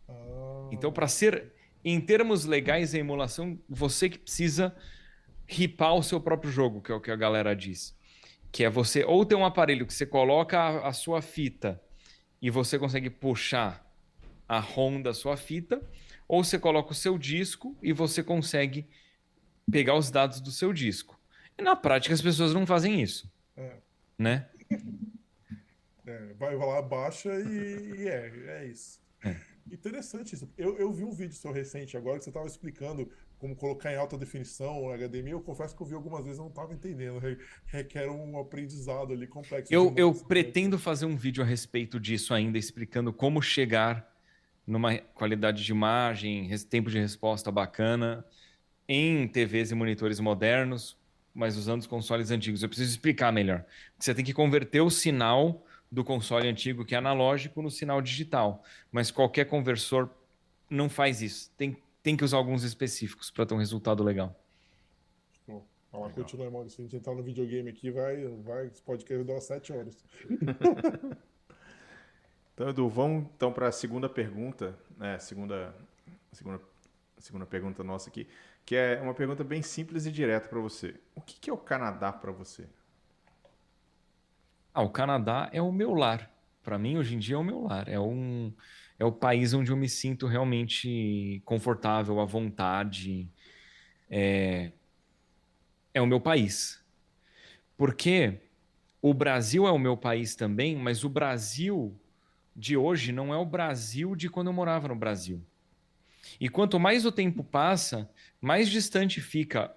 Ah, Então, para ser em termos legais a emulação, você que precisa ripar o seu próprio jogo, que é o que a galera diz. Que é você ou ter um aparelho que você coloca a, a sua fita e você consegue puxar a ROM da sua fita, ou você coloca o seu disco e você consegue pegar os dados do seu disco. E na prática as pessoas não fazem isso, é, né? É, vai lá, baixa e, e é, é isso. É. Interessante isso. Eu, eu vi um vídeo seu recente agora que você estava explicando como colocar em alta definição HDMI. Eu confesso que eu vi algumas vezes e não estava entendendo. Re- Requer um aprendizado ali complexo. Eu, eu pretendo fazer um vídeo a respeito disso ainda, explicando como chegar numa qualidade de imagem, tempo de resposta bacana em TVs e monitores modernos, mas usando os consoles antigos. Eu preciso explicar melhor. Você tem que converter o sinal do console antigo, que é analógico, no sinal digital. Mas qualquer conversor não faz isso. Tem, tem que usar alguns específicos para ter um resultado legal. Bom, continua, irmão. Se a gente entrar no videogame aqui, vai, vai, esse podcast vai dar umas 7 horas. *laughs* Então, Edu, vamos então para a segunda pergunta, né? Segunda, segunda, segunda pergunta nossa aqui, que é uma pergunta bem simples e direta para você. O que, que é o Canadá para você? Ah, o Canadá é o meu lar. Para mim, hoje em dia, é o meu lar. É, um, é o país onde eu me sinto realmente confortável, à vontade. É, é o meu país. Porque o Brasil é o meu país também, mas o Brasil de hoje não é o Brasil de quando eu morava no Brasil. E quanto mais o tempo passa, mais distante fica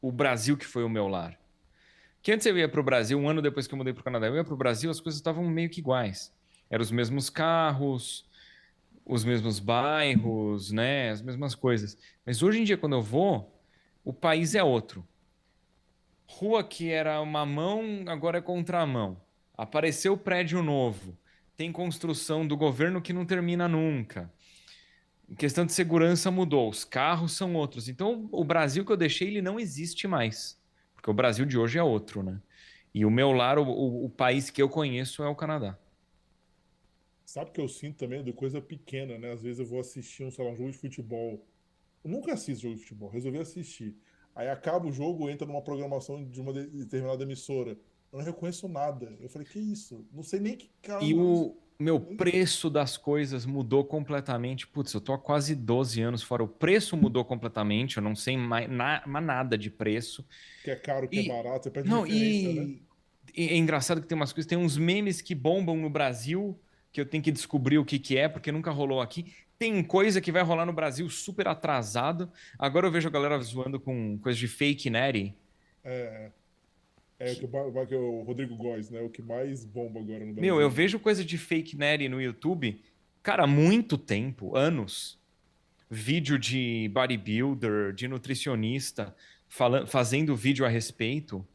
o Brasil que foi o meu lar. Que antes eu ia para o Brasil, um ano depois que eu mudei para o Canadá, eu ia para o Brasil, as coisas estavam meio que iguais. Eram os mesmos carros, os mesmos bairros, né? As mesmas coisas. Mas hoje em dia, quando eu vou, o país é outro. Rua que era uma mão, agora é contramão. Apareceu prédio novo. Tem construção do governo que não termina nunca. Em questão de segurança mudou, os carros são outros. Então, o Brasil que eu deixei, ele não existe mais. Porque o Brasil de hoje é outro, né? E o meu lar, o, o, o país que eu conheço é o Canadá. Sabe o que eu sinto também de coisa pequena, né? Às vezes eu vou assistir um, sei lá, um jogo de futebol. Eu nunca assisto jogo de futebol, resolvi assistir. Aí acaba o jogo, entra numa programação de uma de- determinada emissora. Eu não reconheço nada. Eu falei, que isso? Não sei nem que cara. E o meu preço das coisas mudou completamente. Putz, eu tô há quase 12 anos fora. O preço mudou completamente. Eu não sei mais, na- mais nada de preço. Que é caro, que E- é barato, você perde Não, referência, né? e, e é engraçado que tem umas coisas, tem uns memes que bombam no Brasil que eu tenho que descobrir o que, que é, porque nunca rolou aqui. Tem coisa que vai rolar no Brasil super atrasado. Agora eu vejo a galera zoando com coisa de fake netty. É, é o que, que é o Rodrigo Góes, né? O que mais bomba agora no Brasil. Meu, eu vejo coisa de fake netty no YouTube, cara, há muito tempo, anos. Vídeo de bodybuilder, de nutricionista, falando, fazendo vídeo a respeito.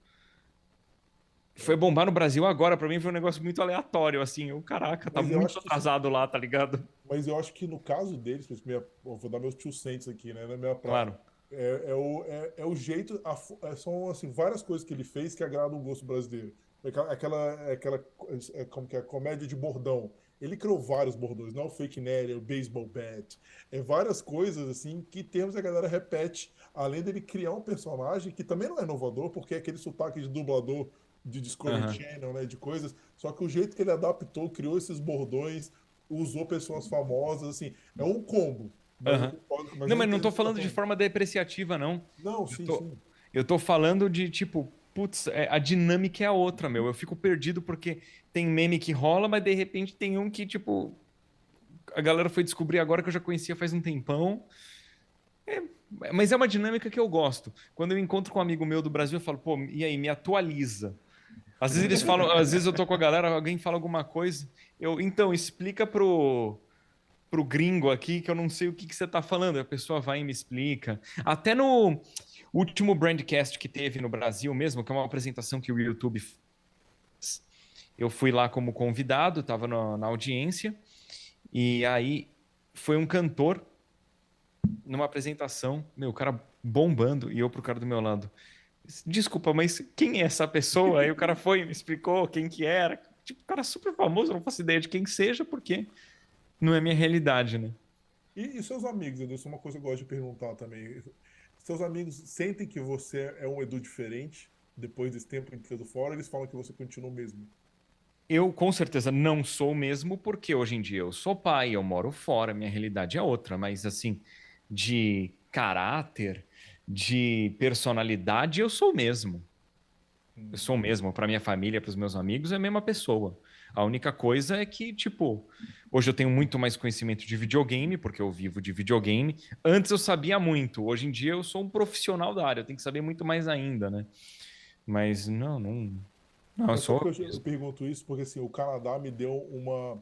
Foi bombar no Brasil agora, pra mim foi um negócio muito aleatório, assim. Eu, caraca, tá Mas muito acho que- atrasado lá, tá ligado? Mas eu acho que no caso deles, minha- vou dar meus tio cents aqui, né? Na minha praia. Claro. É, é o, é, é o jeito, a é, são assim, várias coisas que ele fez que agradam o gosto brasileiro. É Aquela, aquela, é, como que é, comédia de bordão. Ele criou vários bordões, não é o fake net, é o baseball bat. É várias coisas assim que temos a galera repete, além dele criar um personagem que também não é inovador, porque é aquele sotaque de dublador de Discovery Aham. Channel, né, de coisas. Só que o jeito que ele adaptou, criou esses bordões, usou pessoas famosas, assim, é um combo. Mas eu concordo- não, mas não o que falando de tá forma depreciativa, não. Não, sim, tô- sim. Eu tô falando de, tipo, putz, é, a dinâmica é a outra, meu. Eu fico perdido porque tem meme que rola, mas de repente tem um que, tipo, a galera foi descobrir agora que eu já conhecia faz um tempão. É, mas é uma dinâmica que eu gosto. Quando eu encontro com um amigo meu do Brasil, eu falo, pô, e aí, me atualiza. Às vezes eles falam, às vezes eu tô com a galera, alguém fala alguma coisa, eu, então, explica pro, pro gringo aqui que eu não sei o que, que você tá falando. A pessoa vai e me explica. Até no último Brandcast que teve no Brasil mesmo, que é uma apresentação que o YouTube fez, eu fui lá como convidado, tava na, na audiência, e aí foi um cantor numa apresentação, meu, o cara bombando, e eu pro cara do meu lado. Desculpa, mas quem é essa pessoa? Aí o cara foi e me explicou quem que era. Tipo, cara super famoso, não faço ideia de quem seja, porque não é minha realidade, né? E, e seus amigos, Edilson, uma coisa que eu gosto de perguntar também. Seus amigos sentem que você é um Edu diferente depois desse tempo inteiro fora, eles falam que você continua o mesmo? Eu, com certeza, não sou o mesmo, porque hoje em dia eu sou pai, eu moro fora, minha realidade é outra, mas assim, de caráter, de personalidade, eu sou o mesmo. Eu sou o mesmo. Para minha família, para os meus amigos, é a mesma pessoa. A única coisa é que, tipo, hoje eu tenho muito mais conhecimento de videogame, porque eu vivo de videogame. Antes eu sabia muito. Hoje em dia eu sou um profissional da área. Eu tenho que saber muito mais ainda, né? Mas não, não. Não, eu, sou... eu, eu pergunto isso porque assim, o Canadá me deu uma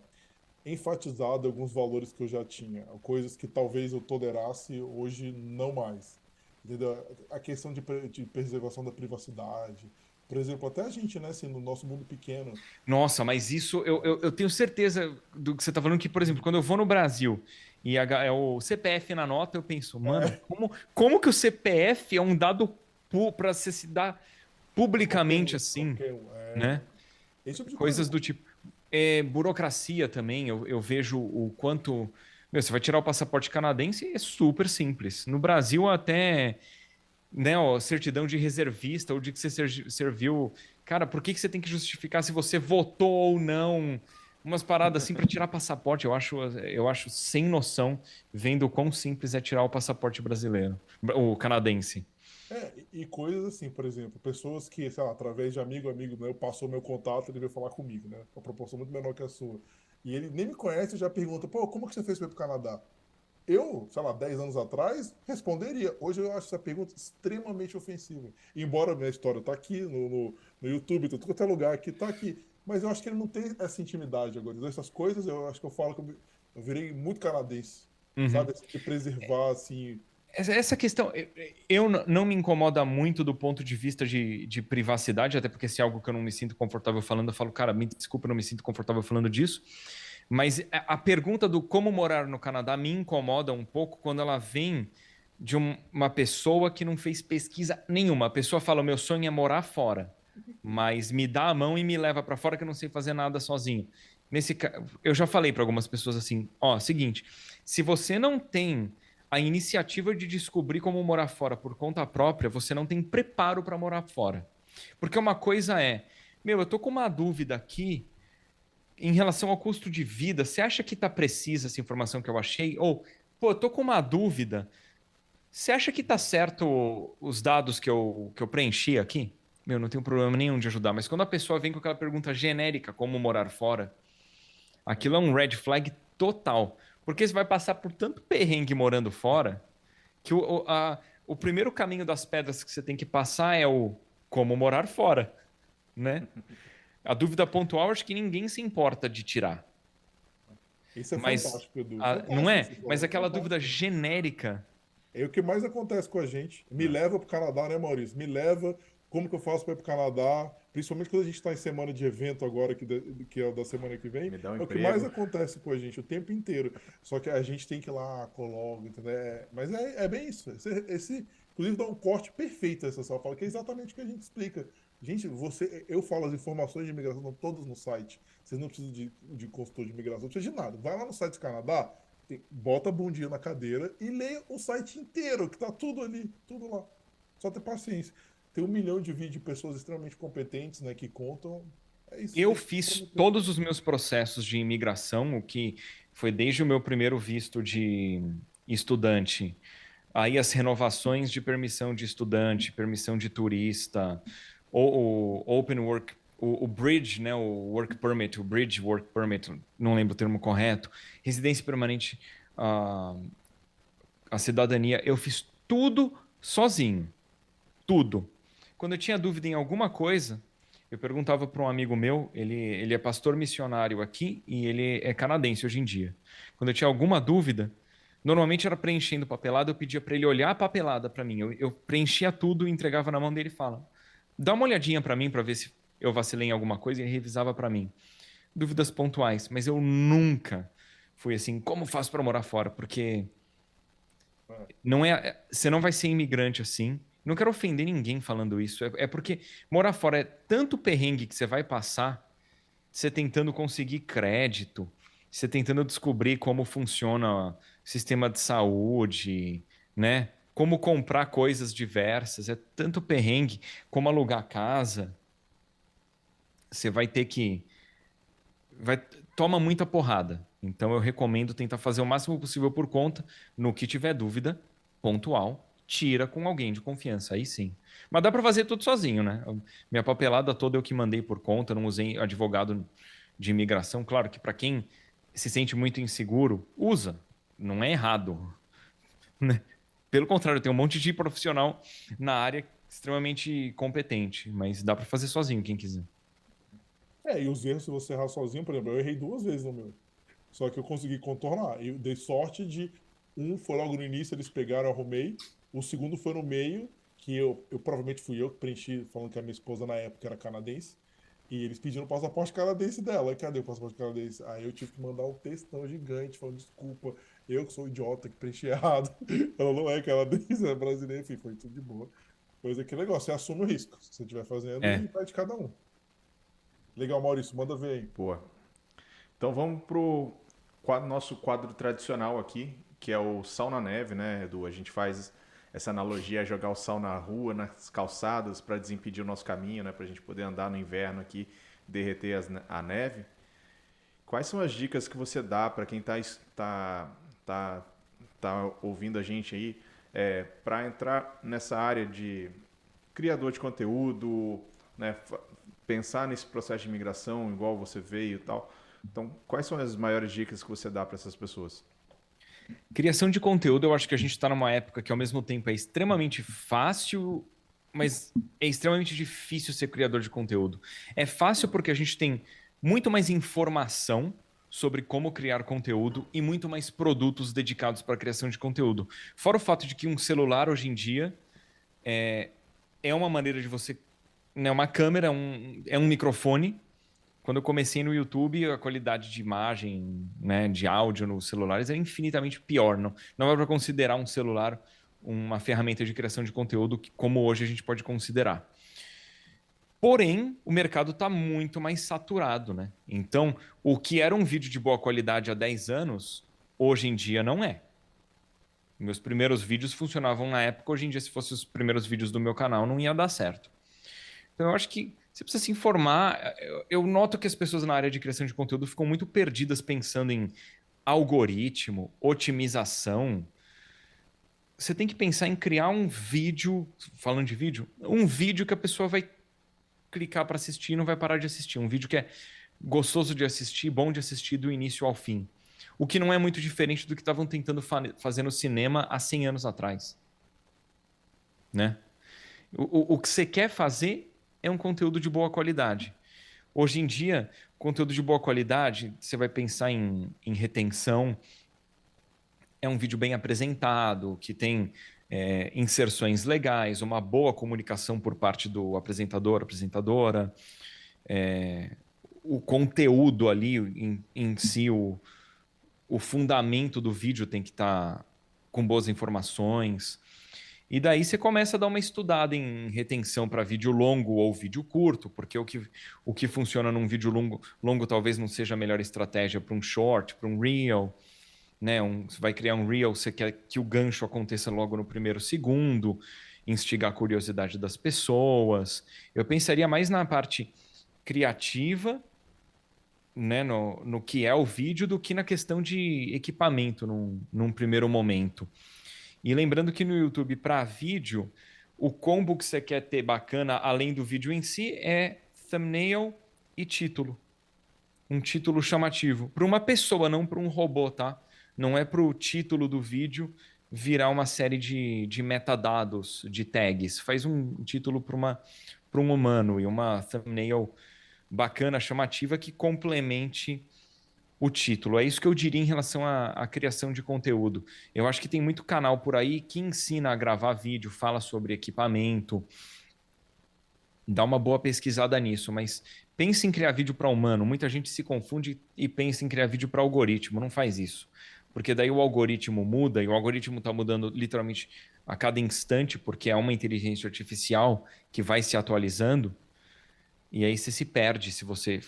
enfatizada alguns valores que eu já tinha, coisas que talvez eu tolerasse hoje não mais. Entendeu? A questão de, de preservação da privacidade, por exemplo, até a gente, né, assim, no nosso mundo pequeno. Nossa, mas isso eu, eu, eu tenho certeza do que você está falando, que, por exemplo, quando eu vou no Brasil e a, é o CPF na nota, eu penso, mano, é. como, como que o CPF é um dado para se dar publicamente assim, é... né? Tipo Coisas do tipo. É, burocracia também, eu, eu vejo o quanto. Meu, você vai tirar o passaporte canadense, é super simples. No Brasil, até né, ó, certidão de reservista ou de que você serviu. Cara, por que, que você tem que justificar se você votou ou não? Umas paradas assim para tirar passaporte, eu acho, eu acho sem noção, vendo o quão simples é tirar o passaporte brasileiro, o canadense. É, e coisas assim, por exemplo, pessoas que, sei lá, através de amigo, amigo meu, passou meu contato, ele veio falar comigo, né? Uma proporção muito menor que a sua. E ele nem me conhece e já pergunta, pô, como que você fez para ir pro Canadá? Eu, sei lá, 10 anos atrás, responderia. Hoje eu acho essa pergunta extremamente ofensiva. Embora minha história tá aqui no, no, no YouTube, tá tudo quanto é lugar aqui, tá aqui. Mas eu acho que ele não tem essa intimidade agora. Então, essas coisas, eu acho que eu falo que eu, eu virei muito canadense. Uhum. Sabe? De preservar, assim. Essa questão, eu não me incomoda muito do ponto de vista de, de privacidade, até porque se é algo que eu não me sinto confortável falando, eu falo, cara, me desculpa, eu não me sinto confortável falando disso. Mas a pergunta do como morar no Canadá me incomoda um pouco quando ela vem de uma pessoa que não fez pesquisa nenhuma. A pessoa fala: meu sonho é morar fora, mas me dá a mão e me leva para fora que eu não sei fazer nada sozinho. Nesse, eu já falei para algumas pessoas assim: ó, seguinte, se você não tem a iniciativa de descobrir como morar fora por conta própria, você não tem preparo para morar fora. Porque uma coisa é, meu, eu tô com uma dúvida aqui em relação ao custo de vida, você acha que está precisa essa informação que eu achei? Ou, pô, eu tô com uma dúvida. Você acha que está certo os dados que eu, que eu preenchi aqui? Meu, não tenho problema nenhum de ajudar, mas quando a pessoa vem com aquela pergunta genérica, como morar fora, aquilo é um red flag total. Porque você vai passar por tanto perrengue morando fora, que o, a, o primeiro caminho das pedras que você tem que passar é o como morar fora, né? A dúvida pontual, acho que ninguém se importa de tirar. Isso é mas, fantástico, Edu. A, não é? Mas aquela dúvida genérica. É o que mais acontece com a gente. Me é. leva para o Canadá, né, Maurício? Me leva. Como que eu faço para ir para o Canadá? Principalmente quando a gente está em semana de evento agora, que, que é da semana que vem. Um é emprego. o que mais acontece com a gente o tempo inteiro. Só que a gente tem que ir lá, coloca, entendeu? É, mas é, é bem isso. Esse, esse, inclusive, dá um corte perfeito essa só fala, que é exatamente o que a gente explica. Gente, você, eu falo as informações de imigração todas no site. Vocês não precisam de, de consultor de imigração, não precisa de nada. Vai lá no site do Canadá, tem, bota a bundinha na cadeira e lê o site inteiro, que tá tudo ali, tudo lá. Só ter paciência. Tem um milhão de vídeos de pessoas extremamente competentes, né, que contam. É isso, eu fiz todos os meus processos de imigração, o que foi desde o meu primeiro visto de estudante, aí as renovações de permissão de estudante, permissão de turista, o, o Open Work, o, o, Bridge, né, o Work Permit, o Bridge Work Permit, não lembro o termo correto, residência permanente, uh, a cidadania, eu fiz tudo sozinho, tudo. Quando eu tinha dúvida em alguma coisa, Eu perguntava para um amigo meu, ele, ele é pastor missionário aqui e ele é canadense hoje em dia. Quando eu tinha alguma dúvida, normalmente era preenchendo papelada, eu pedia para ele olhar a papelada para mim. Eu, eu, preenchia tudo entregava na mão dele e fala: dá uma olhadinha para mim para ver se eu vacilei em alguma coisa e revisava para mim. Dúvidas pontuais, mas eu nunca fui assim, como faço para morar fora? Porque não é, você não vai ser imigrante assim. Não quero ofender ninguém falando isso. É, é porque morar fora é tanto perrengue que você vai passar, você tentando conseguir crédito, você tentando descobrir como funciona o sistema de saúde, né? Como comprar coisas diversas, é tanto perrengue, como alugar casa. Você vai ter que vai toma muita porrada. Então eu recomendo tentar fazer o máximo possível por conta, no que tiver dúvida, pontual, tira com alguém de confiança, aí sim. Mas dá para fazer tudo sozinho, né? Minha papelada toda eu que mandei por conta, não usei advogado de imigração. Claro que para quem se sente muito inseguro, usa, não é errado. *laughs* Pelo contrário, tem um monte de profissional na área extremamente competente, mas dá para fazer sozinho quem quiser. É, e os erros, se você errar sozinho, por exemplo, eu errei duas vezes no meu. Só que eu consegui contornar. Eu dei sorte de. Um foi logo no início, eles pegaram, eu arrumei. O segundo foi no meio, que eu, eu provavelmente fui eu que preenchi, falando que a minha esposa na época era canadense. E eles pediram o passaporte canadense dela. Cadê o passaporte canadense? Aí eu tive que mandar um textão gigante falando desculpa, eu que sou idiota, que preenchi errado. Ela *laughs* não é canadense, *laughs* é brasileira, enfim, foi tudo de boa. Coisa que legal, você assume o risco. Se você estiver fazendo, é. vai de cada um. Legal, Maurício, manda ver aí. Boa. Então vamos pro quadro, nosso quadro tradicional aqui, que é o sal na neve, né, Edu? A gente faz essa analogia a jogar o sal na rua, nas calçadas, para desimpedir o nosso caminho, né, para a gente poder andar no inverno aqui, derreter as, a neve. Quais são as dicas que você dá para quem está tá, tá, tá ouvindo a gente aí é, para entrar nessa área de criador de conteúdo, né, pensar nesse processo de imigração, igual você veio e tal? Então, quais são as maiores dicas que você dá para essas pessoas? Criação de conteúdo, eu acho que a gente está numa época que, ao mesmo tempo, é extremamente fácil, mas é extremamente difícil ser criador de conteúdo. É fácil porque a gente tem muito mais informação sobre como criar conteúdo e muito mais produtos dedicados para a criação de conteúdo. Fora o fato de que um celular, hoje em dia, é, é uma maneira de você. Né, uma câmera, um, é um microfone quando eu comecei no YouTube, a qualidade de imagem, né, de áudio nos celulares é infinitamente pior. Não, não é para considerar um celular uma ferramenta de criação de conteúdo que, como hoje a gente pode considerar. Porém, o mercado está muito mais saturado, né? Então, o que era um vídeo de boa qualidade há 10 anos, hoje em dia não é. Meus primeiros vídeos funcionavam na época, hoje em dia, se fossem os primeiros vídeos do meu canal, não ia dar certo. Então, eu acho que você precisa se informar. Eu, eu noto que as pessoas na área de criação de conteúdo ficam muito perdidas pensando em algoritmo, otimização. Você tem que pensar em criar um vídeo, falando de vídeo, um vídeo que a pessoa vai clicar para assistir e não vai parar de assistir. Um vídeo que é gostoso de assistir, bom de assistir do início ao fim. O que não é muito diferente do que estavam tentando fa fazer no cinema há 100 anos atrás. Né? O, o, o que você quer fazer é um conteúdo de boa qualidade. Hoje em dia, conteúdo de boa qualidade, você vai pensar em, em retenção, é um vídeo bem apresentado, que tem é, inserções legais, uma boa comunicação por parte do apresentador, apresentadora, é, o conteúdo ali em, em si, o, o fundamento do vídeo tem que estar tá com boas informações. E daí você começa a dar uma estudada em retenção para vídeo longo ou vídeo curto, porque o que, o que funciona num vídeo longo, longo talvez não seja a melhor estratégia para um short, para um reel. Né? Um, você vai criar um reel, você quer que o gancho aconteça logo no primeiro segundo, instigar a curiosidade das pessoas. Eu pensaria mais na parte criativa, né, no, no que é o vídeo, do que na questão de equipamento num, num primeiro momento. E lembrando que no YouTube, para vídeo, o combo que você quer ter bacana, além do vídeo em si, é thumbnail e título. Um título chamativo. Para uma pessoa, não para um robô, tá? Não é para o título do vídeo virar uma série de, de metadados, de tags. Faz um título para um humano e uma thumbnail bacana, chamativa que complemente o título. É isso que eu diria em relação à, à, criação de conteúdo. Eu acho que tem muito canal por aí que ensina a gravar vídeo, fala sobre equipamento. Dá uma boa pesquisada nisso, mas pense em criar vídeo para humano. Muita gente se confunde e pensa em criar vídeo para algoritmo. Não faz isso. Porque daí o algoritmo muda e o algoritmo está mudando literalmente a cada instante, porque é uma inteligência artificial que vai se atualizando. E aí você se perde se você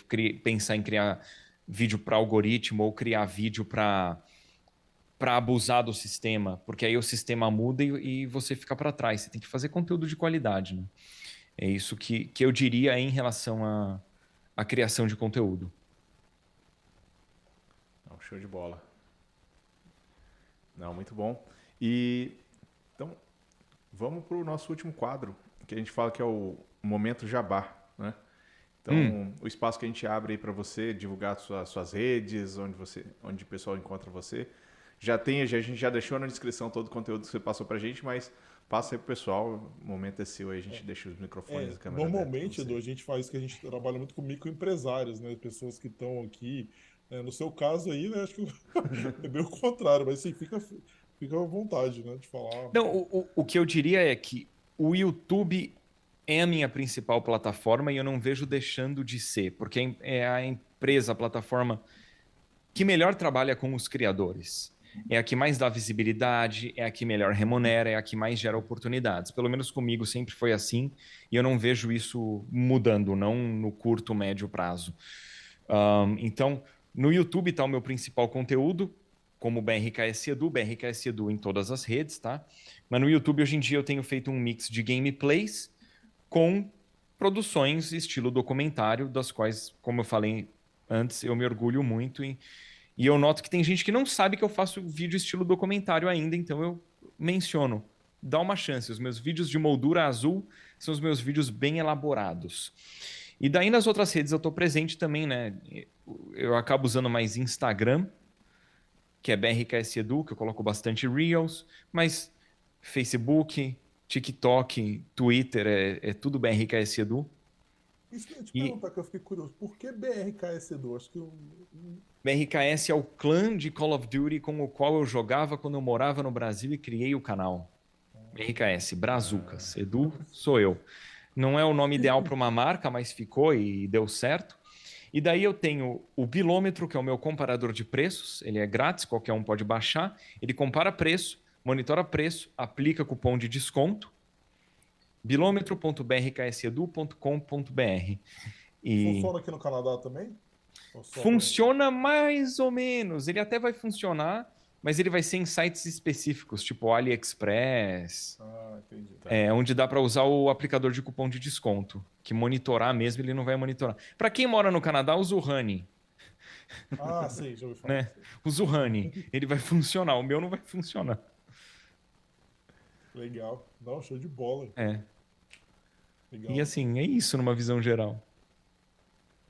pensar em criar vídeo para algoritmo ou criar vídeo para para abusar do sistema, porque aí o sistema muda e, e você fica para trás. Você tem que fazer conteúdo de qualidade, né? É isso que, que eu diria em relação à a, a, criação de conteúdo. Show de bola. Não, muito bom. E então vamos para o nosso último quadro, que a gente fala que é o momento jabá, né? Então, hum. o espaço que a gente abre aí para você divulgar suas, suas redes, onde você, onde o pessoal encontra você. Já tem, a gente já deixou na descrição todo o conteúdo que você passou para a gente, mas passa aí pro pessoal, o momento é seu aí, a gente é. deixa os microfones é, e câmera Normalmente, Edu, a gente faz que a gente trabalha muito com microempresários, né? Pessoas que estão aqui. É, no seu caso aí, né? Acho que *laughs* é bem o contrário, mas sim, fica, fica à vontade, né? De falar. Não, o, o que eu diria é que o YouTube é a minha principal plataforma e eu não vejo deixando de ser, porque é a empresa, a plataforma que melhor trabalha com os criadores. É a que mais dá visibilidade, é a que melhor remunera, é a que mais gera oportunidades. Pelo menos comigo sempre foi assim e eu não vejo isso mudando, não no curto, médio prazo. Um, então, no YouTube está o meu principal conteúdo, como BRKS Edu, BRKS Edu em todas as redes, tá? Mas no YouTube hoje em dia eu tenho feito um mix de gameplays com produções estilo documentário, das quais, como eu falei antes, eu me orgulho muito. E, eu noto que tem gente que não sabe que eu faço vídeo estilo documentário ainda, então eu menciono. Dá uma chance. Os meus vídeos de moldura azul são os meus vídeos bem elaborados. E daí nas outras redes eu estou presente também, né? Eu acabo usando mais Instagram, que é BRKS Edu, que eu coloco bastante Reels, mas Facebook, TikTok, Twitter, é, é tudo BRKS Edu. Isso que eu te e... perguntar, que eu fiquei curioso. Por que BRKS Edu? Acho que eu... BRKS é o clã de Call of Duty com o qual eu jogava quando eu morava no Brasil e criei o canal. BRKS, Brazucas. Edu sou eu. Não é o nome ideal para uma marca, mas ficou e deu certo. E daí eu tenho o Bilômetro, que é o meu comparador de preços. Ele é grátis, qualquer um pode baixar. Ele compara preço monitora preço, aplica cupom de desconto, bilômetro.brksedu.com.br. E... Funciona aqui no Canadá também? Funciona mais ou menos. Ele até vai funcionar, mas ele vai ser em sites específicos, tipo AliExpress. Ah, entendi. Tá. É, onde dá para usar o aplicador de cupom de desconto. Que monitorar mesmo, ele não vai monitorar. Para quem mora no Canadá, usa o Honey. Ah, sim, já ouvi falar. Né? Usa o Honey. Ele vai funcionar. O meu não vai funcionar. Legal. Não, show de bola. É. Legal. E assim, é isso numa visão geral.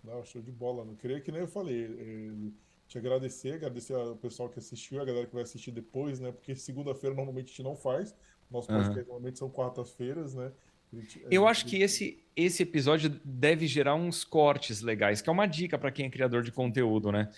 Não, show de bola. Não queria que nem eu falei. É, te agradecer, agradecer ao pessoal que assistiu, a galera que vai assistir depois, né? Porque segunda-feira normalmente a gente não faz. Nosso podcast uhum. normalmente são quartas-feiras, né? Gente, eu acho que esse, esse episódio deve gerar uns cortes legais, que é uma dica para quem é criador de conteúdo, né?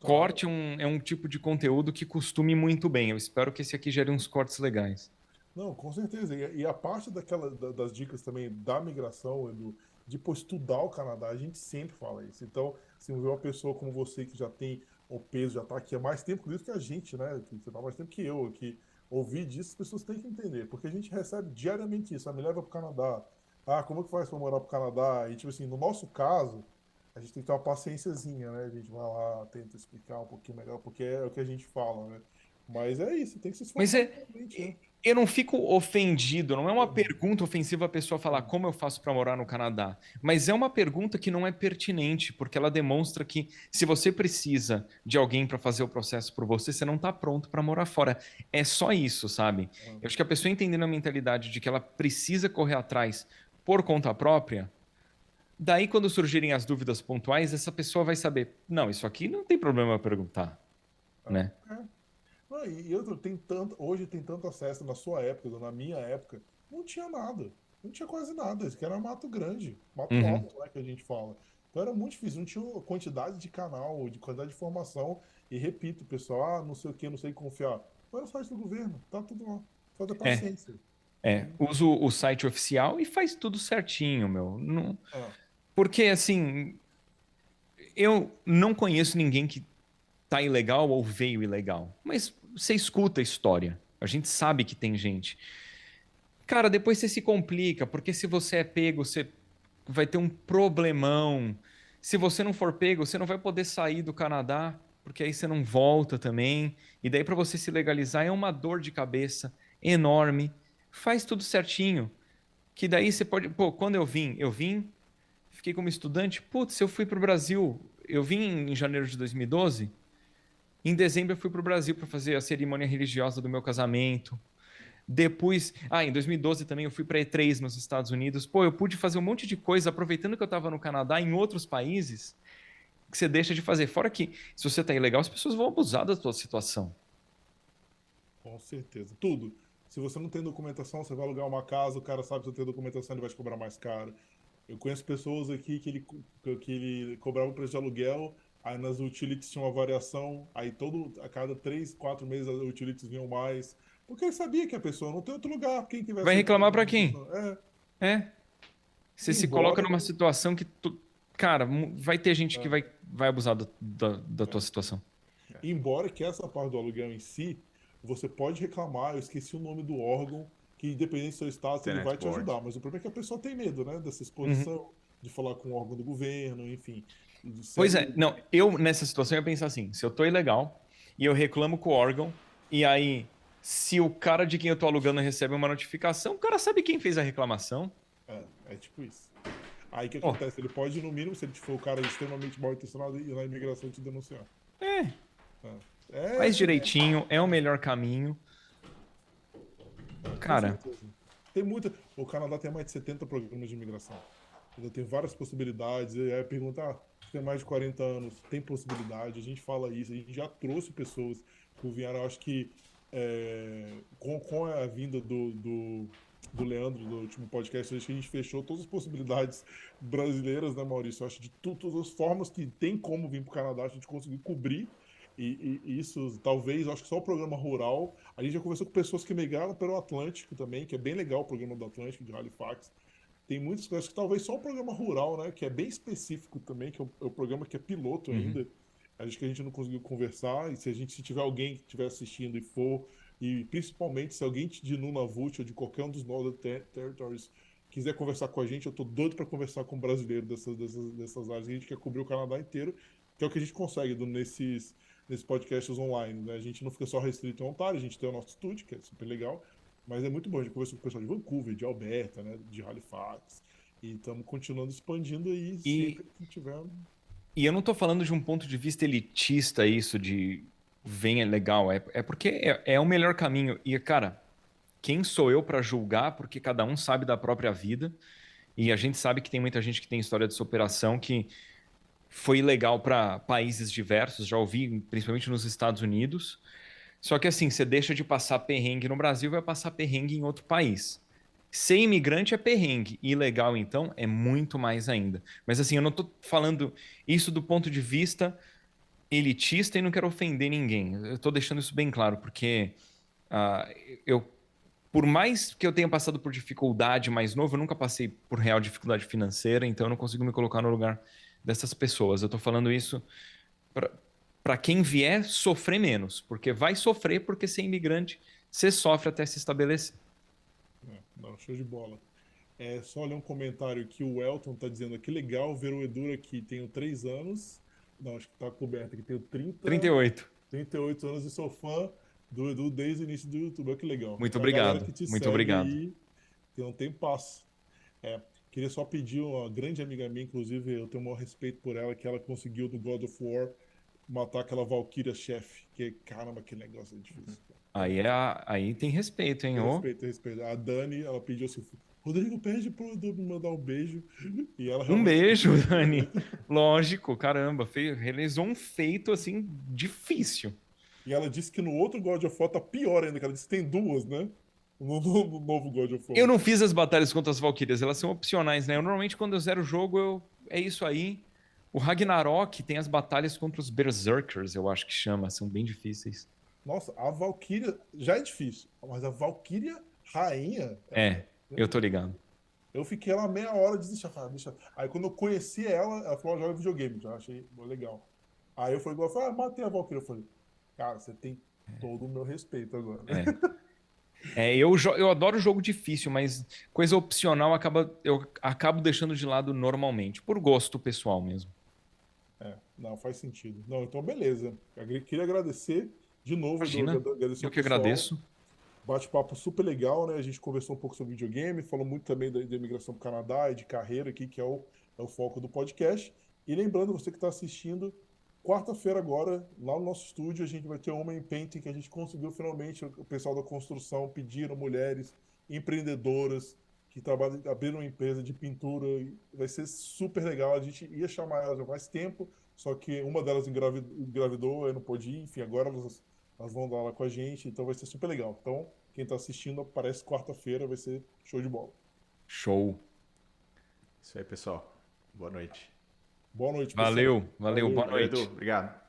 Corte um, é um tipo de conteúdo que costume muito bem. Eu espero que esse aqui gere uns cortes legais. Não, com certeza. E, a parte daquela, das dicas também da migração, Edu, de pô, estudar o Canadá, a gente sempre fala isso. Então, se ver uma pessoa como você que já tem o peso, já está aqui há mais tempo isso que a gente, né? Que você está mais tempo que eu aqui. Ouvir disso, as pessoas têm que entender, porque a gente recebe diariamente isso. Ah, me leva para o Canadá. Ah, como é que faz para morar para o Canadá? E, tipo assim, no nosso caso, a gente tem que ter uma paciênciazinha, né? A gente vai lá, tenta explicar um pouquinho melhor, porque é o que a gente fala, né? Mas é isso, tem que se esforçar. Mas é, né? Eu não fico ofendido, não é uma pergunta ofensiva a pessoa falar como eu faço para morar no Canadá, mas é uma pergunta que não é pertinente, porque ela demonstra que se você precisa de alguém para fazer o processo por você, você não está pronto para morar fora. É só isso, sabe? Eu acho que a pessoa entendendo a mentalidade de que ela precisa correr atrás por conta própria, daí quando surgirem as dúvidas pontuais, essa pessoa vai saber, não, isso aqui não tem problema perguntar, né? É. E outro, tem tanto, hoje tem tanto acesso, na sua época, na minha época, não tinha nada. não tinha quase nada. Isso que era mato grande, mato Uhum. alto, né, que a gente fala. Então era muito difícil, não tinha quantidade de canal, de quantidade de informação. E repito, pessoal, ah, não sei o que, não sei confiar. Vai no site do governo, tá tudo lá. Só ter paciência. É, uso o site oficial e faz tudo certinho, meu. Não... É. Porque, assim, eu não conheço ninguém que tá ilegal ou veio ilegal. Mas você escuta a história. A gente sabe que tem gente. Cara, depois você se complica, porque se você é pego, você vai ter um problemão. Se você não for pego, você não vai poder sair do Canadá, porque aí você não volta também. E daí, para você se legalizar, é uma dor de cabeça enorme. Faz tudo certinho. Que daí você pode. Pô, quando eu vim, eu vim, fiquei como estudante. Putz, eu fui para o Brasil. Eu vim em janeiro de 2012. Em dezembro, eu fui para o Brasil para fazer a cerimônia religiosa do meu casamento. Depois, ah, em 2012 também eu fui para E3 nos Estados Unidos. Pô, eu pude fazer um monte de coisa aproveitando que eu estava no Canadá, em outros países, que você deixa de fazer. Fora que, se você tá ilegal, as pessoas vão abusar da sua situação. Com certeza. Tudo. Se você não tem documentação, você vai alugar uma casa, o cara sabe que você tem documentação, ele vai te cobrar mais caro. Eu conheço pessoas aqui que ele, que ele cobrava o preço de aluguel, aí nas utilities tinha uma variação, aí todo, a cada três, quatro meses as utilities vinham mais. Porque ele sabia que a pessoa não tem outro lugar. Quem que Vai reclamar pra quem? É, É. Você se Embora- coloca numa situação que. Tu... Cara, vai ter gente que vai, vai abusar da, da, da tua situação. Embora que essa parte do aluguel em si, você pode reclamar, eu esqueci o nome do órgão, que independente do seu status, ele vai te ajudar. Mas o problema é que a pessoa tem medo, né? Dessa exposição, de falar com o órgão do governo, enfim. Pois é, não, eu nessa situação ia pensar assim: se eu tô ilegal e eu reclamo com o órgão, e aí, se o cara de quem eu tô alugando recebe uma notificação, o cara sabe quem fez a reclamação. É, é tipo isso. Aí o que acontece? Ele pode, no mínimo, se ele for o cara extremamente mal intencionado, ir na imigração te denunciar. É, É, faz direitinho, é o melhor caminho. Cara. Tem muita. O Canadá tem mais de 70 programas de imigração. Então, tem várias possibilidades. E aí pergunta, ah, tem mais de 40 anos, tem possibilidade? A gente fala isso, a gente já trouxe pessoas que vieram, acho que é, com, com a vinda do, do, do Leandro, do último podcast, acho que a gente fechou todas as possibilidades brasileiras, né, Maurício? Eu acho de tu- todas as formas que tem como vir para o Canadá, a gente conseguiu cobrir. E, e isso, talvez, acho que só o programa rural. A gente já conversou com pessoas que migraram pelo Atlântico também, que é bem legal o programa do Atlântico, de Halifax. Tem muitas coisas que talvez só o programa rural, né? Que é bem específico também, que é o, é o programa que é piloto ainda. Acho que a gente não conseguiu conversar. E se a gente se tiver alguém que estiver assistindo e for, e principalmente se alguém de Nunavut ou de qualquer um dos Northern Ter- Territories quiser conversar com a gente, eu tô doido para conversar com um brasileiro dessas, dessas, dessas áreas. A gente quer cobrir o Canadá inteiro, que é o que a gente consegue do- nesses, nesses podcasts online. Né? A gente não fica só restrito em Ontário, a gente tem o nosso estúdio, que é super legal. Mas é muito bom, a gente conversa com o pessoal de Vancouver, de Alberta, né? de Halifax. E estamos continuando expandindo aí E- sempre que tiver. E eu não tô falando de um ponto de vista elitista isso de venha legal, é, é porque é, é o melhor caminho. E, cara, quem sou eu para julgar? Porque cada um sabe da própria vida. E a gente sabe que tem muita gente que tem história de superação que foi legal para países diversos, já ouvi, principalmente nos Estados Unidos. Só que assim, você deixa de passar perrengue no Brasil, vai passar perrengue em outro país. Ser imigrante é perrengue, ilegal então é muito mais ainda. Mas assim, eu não tô falando isso do ponto de vista elitista e não quero ofender ninguém. Eu tô deixando isso bem claro, porque ah, eu, por mais que eu tenha passado por dificuldade mais novo, eu nunca passei por real dificuldade financeira, então eu não consigo me colocar no lugar dessas pessoas. Eu tô falando isso para quem vier sofrer menos, porque vai sofrer porque ser imigrante você sofre até se estabelecer. É, não, show de bola. É só ler um comentário que o Elton tá dizendo que legal ver o Edu aqui. Tenho 3 anos. Não, acho que tá coberto aqui. Tenho 30, 38. 38 anos e sou fã do Edu desde o início do YouTube. Olha que legal. Muito obrigado, muito obrigado. que não tem passo. É, queria só pedir uma grande amiga minha, inclusive eu tenho o maior respeito por ela, que ela conseguiu do God of War matar aquela Valkyria chefe. Que caramba, que negócio difícil. cara. Aí, é a- aí tem respeito, hein? ô? Respeito, respeito. A Dani, ela pediu assim, Rodrigo, pede pro Edu me mandar um beijo. E ela Um realmente- beijo, Dani. Lógico, caramba, fez, realizou um feito assim difícil. E ela disse que no outro God of War tá pior ainda, que ela disse que tem duas, né? no, no, no novo God of War. Eu não fiz as batalhas contra as Valkyrias, elas são opcionais, né? Eu, normalmente, quando eu zero o jogo, eu... é isso aí. O Ragnarok tem as batalhas contra os Berserkers, eu acho que chama, são bem difíceis. Nossa, a Valkyria já é difícil, mas a Valkyria rainha. É, eu tô ligado. Eu fiquei lá meia hora de deixar, deixa. Aí quando eu conheci ela, ela falou: joga videogame, já achei legal. Aí eu falei, igual, ah, matei a Valkyria. Eu falei, cara, você tem todo o meu respeito agora. É. é eu, eu adoro jogo difícil, mas coisa opcional acaba, eu acabo deixando de lado normalmente, por gosto pessoal mesmo. É, não, faz sentido. Não, então beleza. Eu queria agradecer de novo. Imagina, do, eu que agradeço. Bate-papo super legal, né? A gente conversou um pouco sobre videogame, falou muito também da, da imigração para o Canadá e de carreira aqui, que é o, é o foco do podcast. E lembrando, você que está assistindo, quarta-feira agora, lá no nosso estúdio, a gente vai ter uma em Painting que a gente conseguiu finalmente, o pessoal da construção pediram mulheres empreendedoras que trabalham, abriram uma empresa de pintura, vai ser super legal, a gente ia chamar elas há mais tempo, só que uma delas engravidou, eu não pude ir, enfim, agora elas elas vão dar lá com a gente, então vai ser super legal. Então, quem está assistindo, aparece quarta-feira, vai ser show de bola. Show. Isso aí, pessoal. Boa noite. Boa noite, pessoal. Valeu, valeu, valeu boa noite. Obrigado.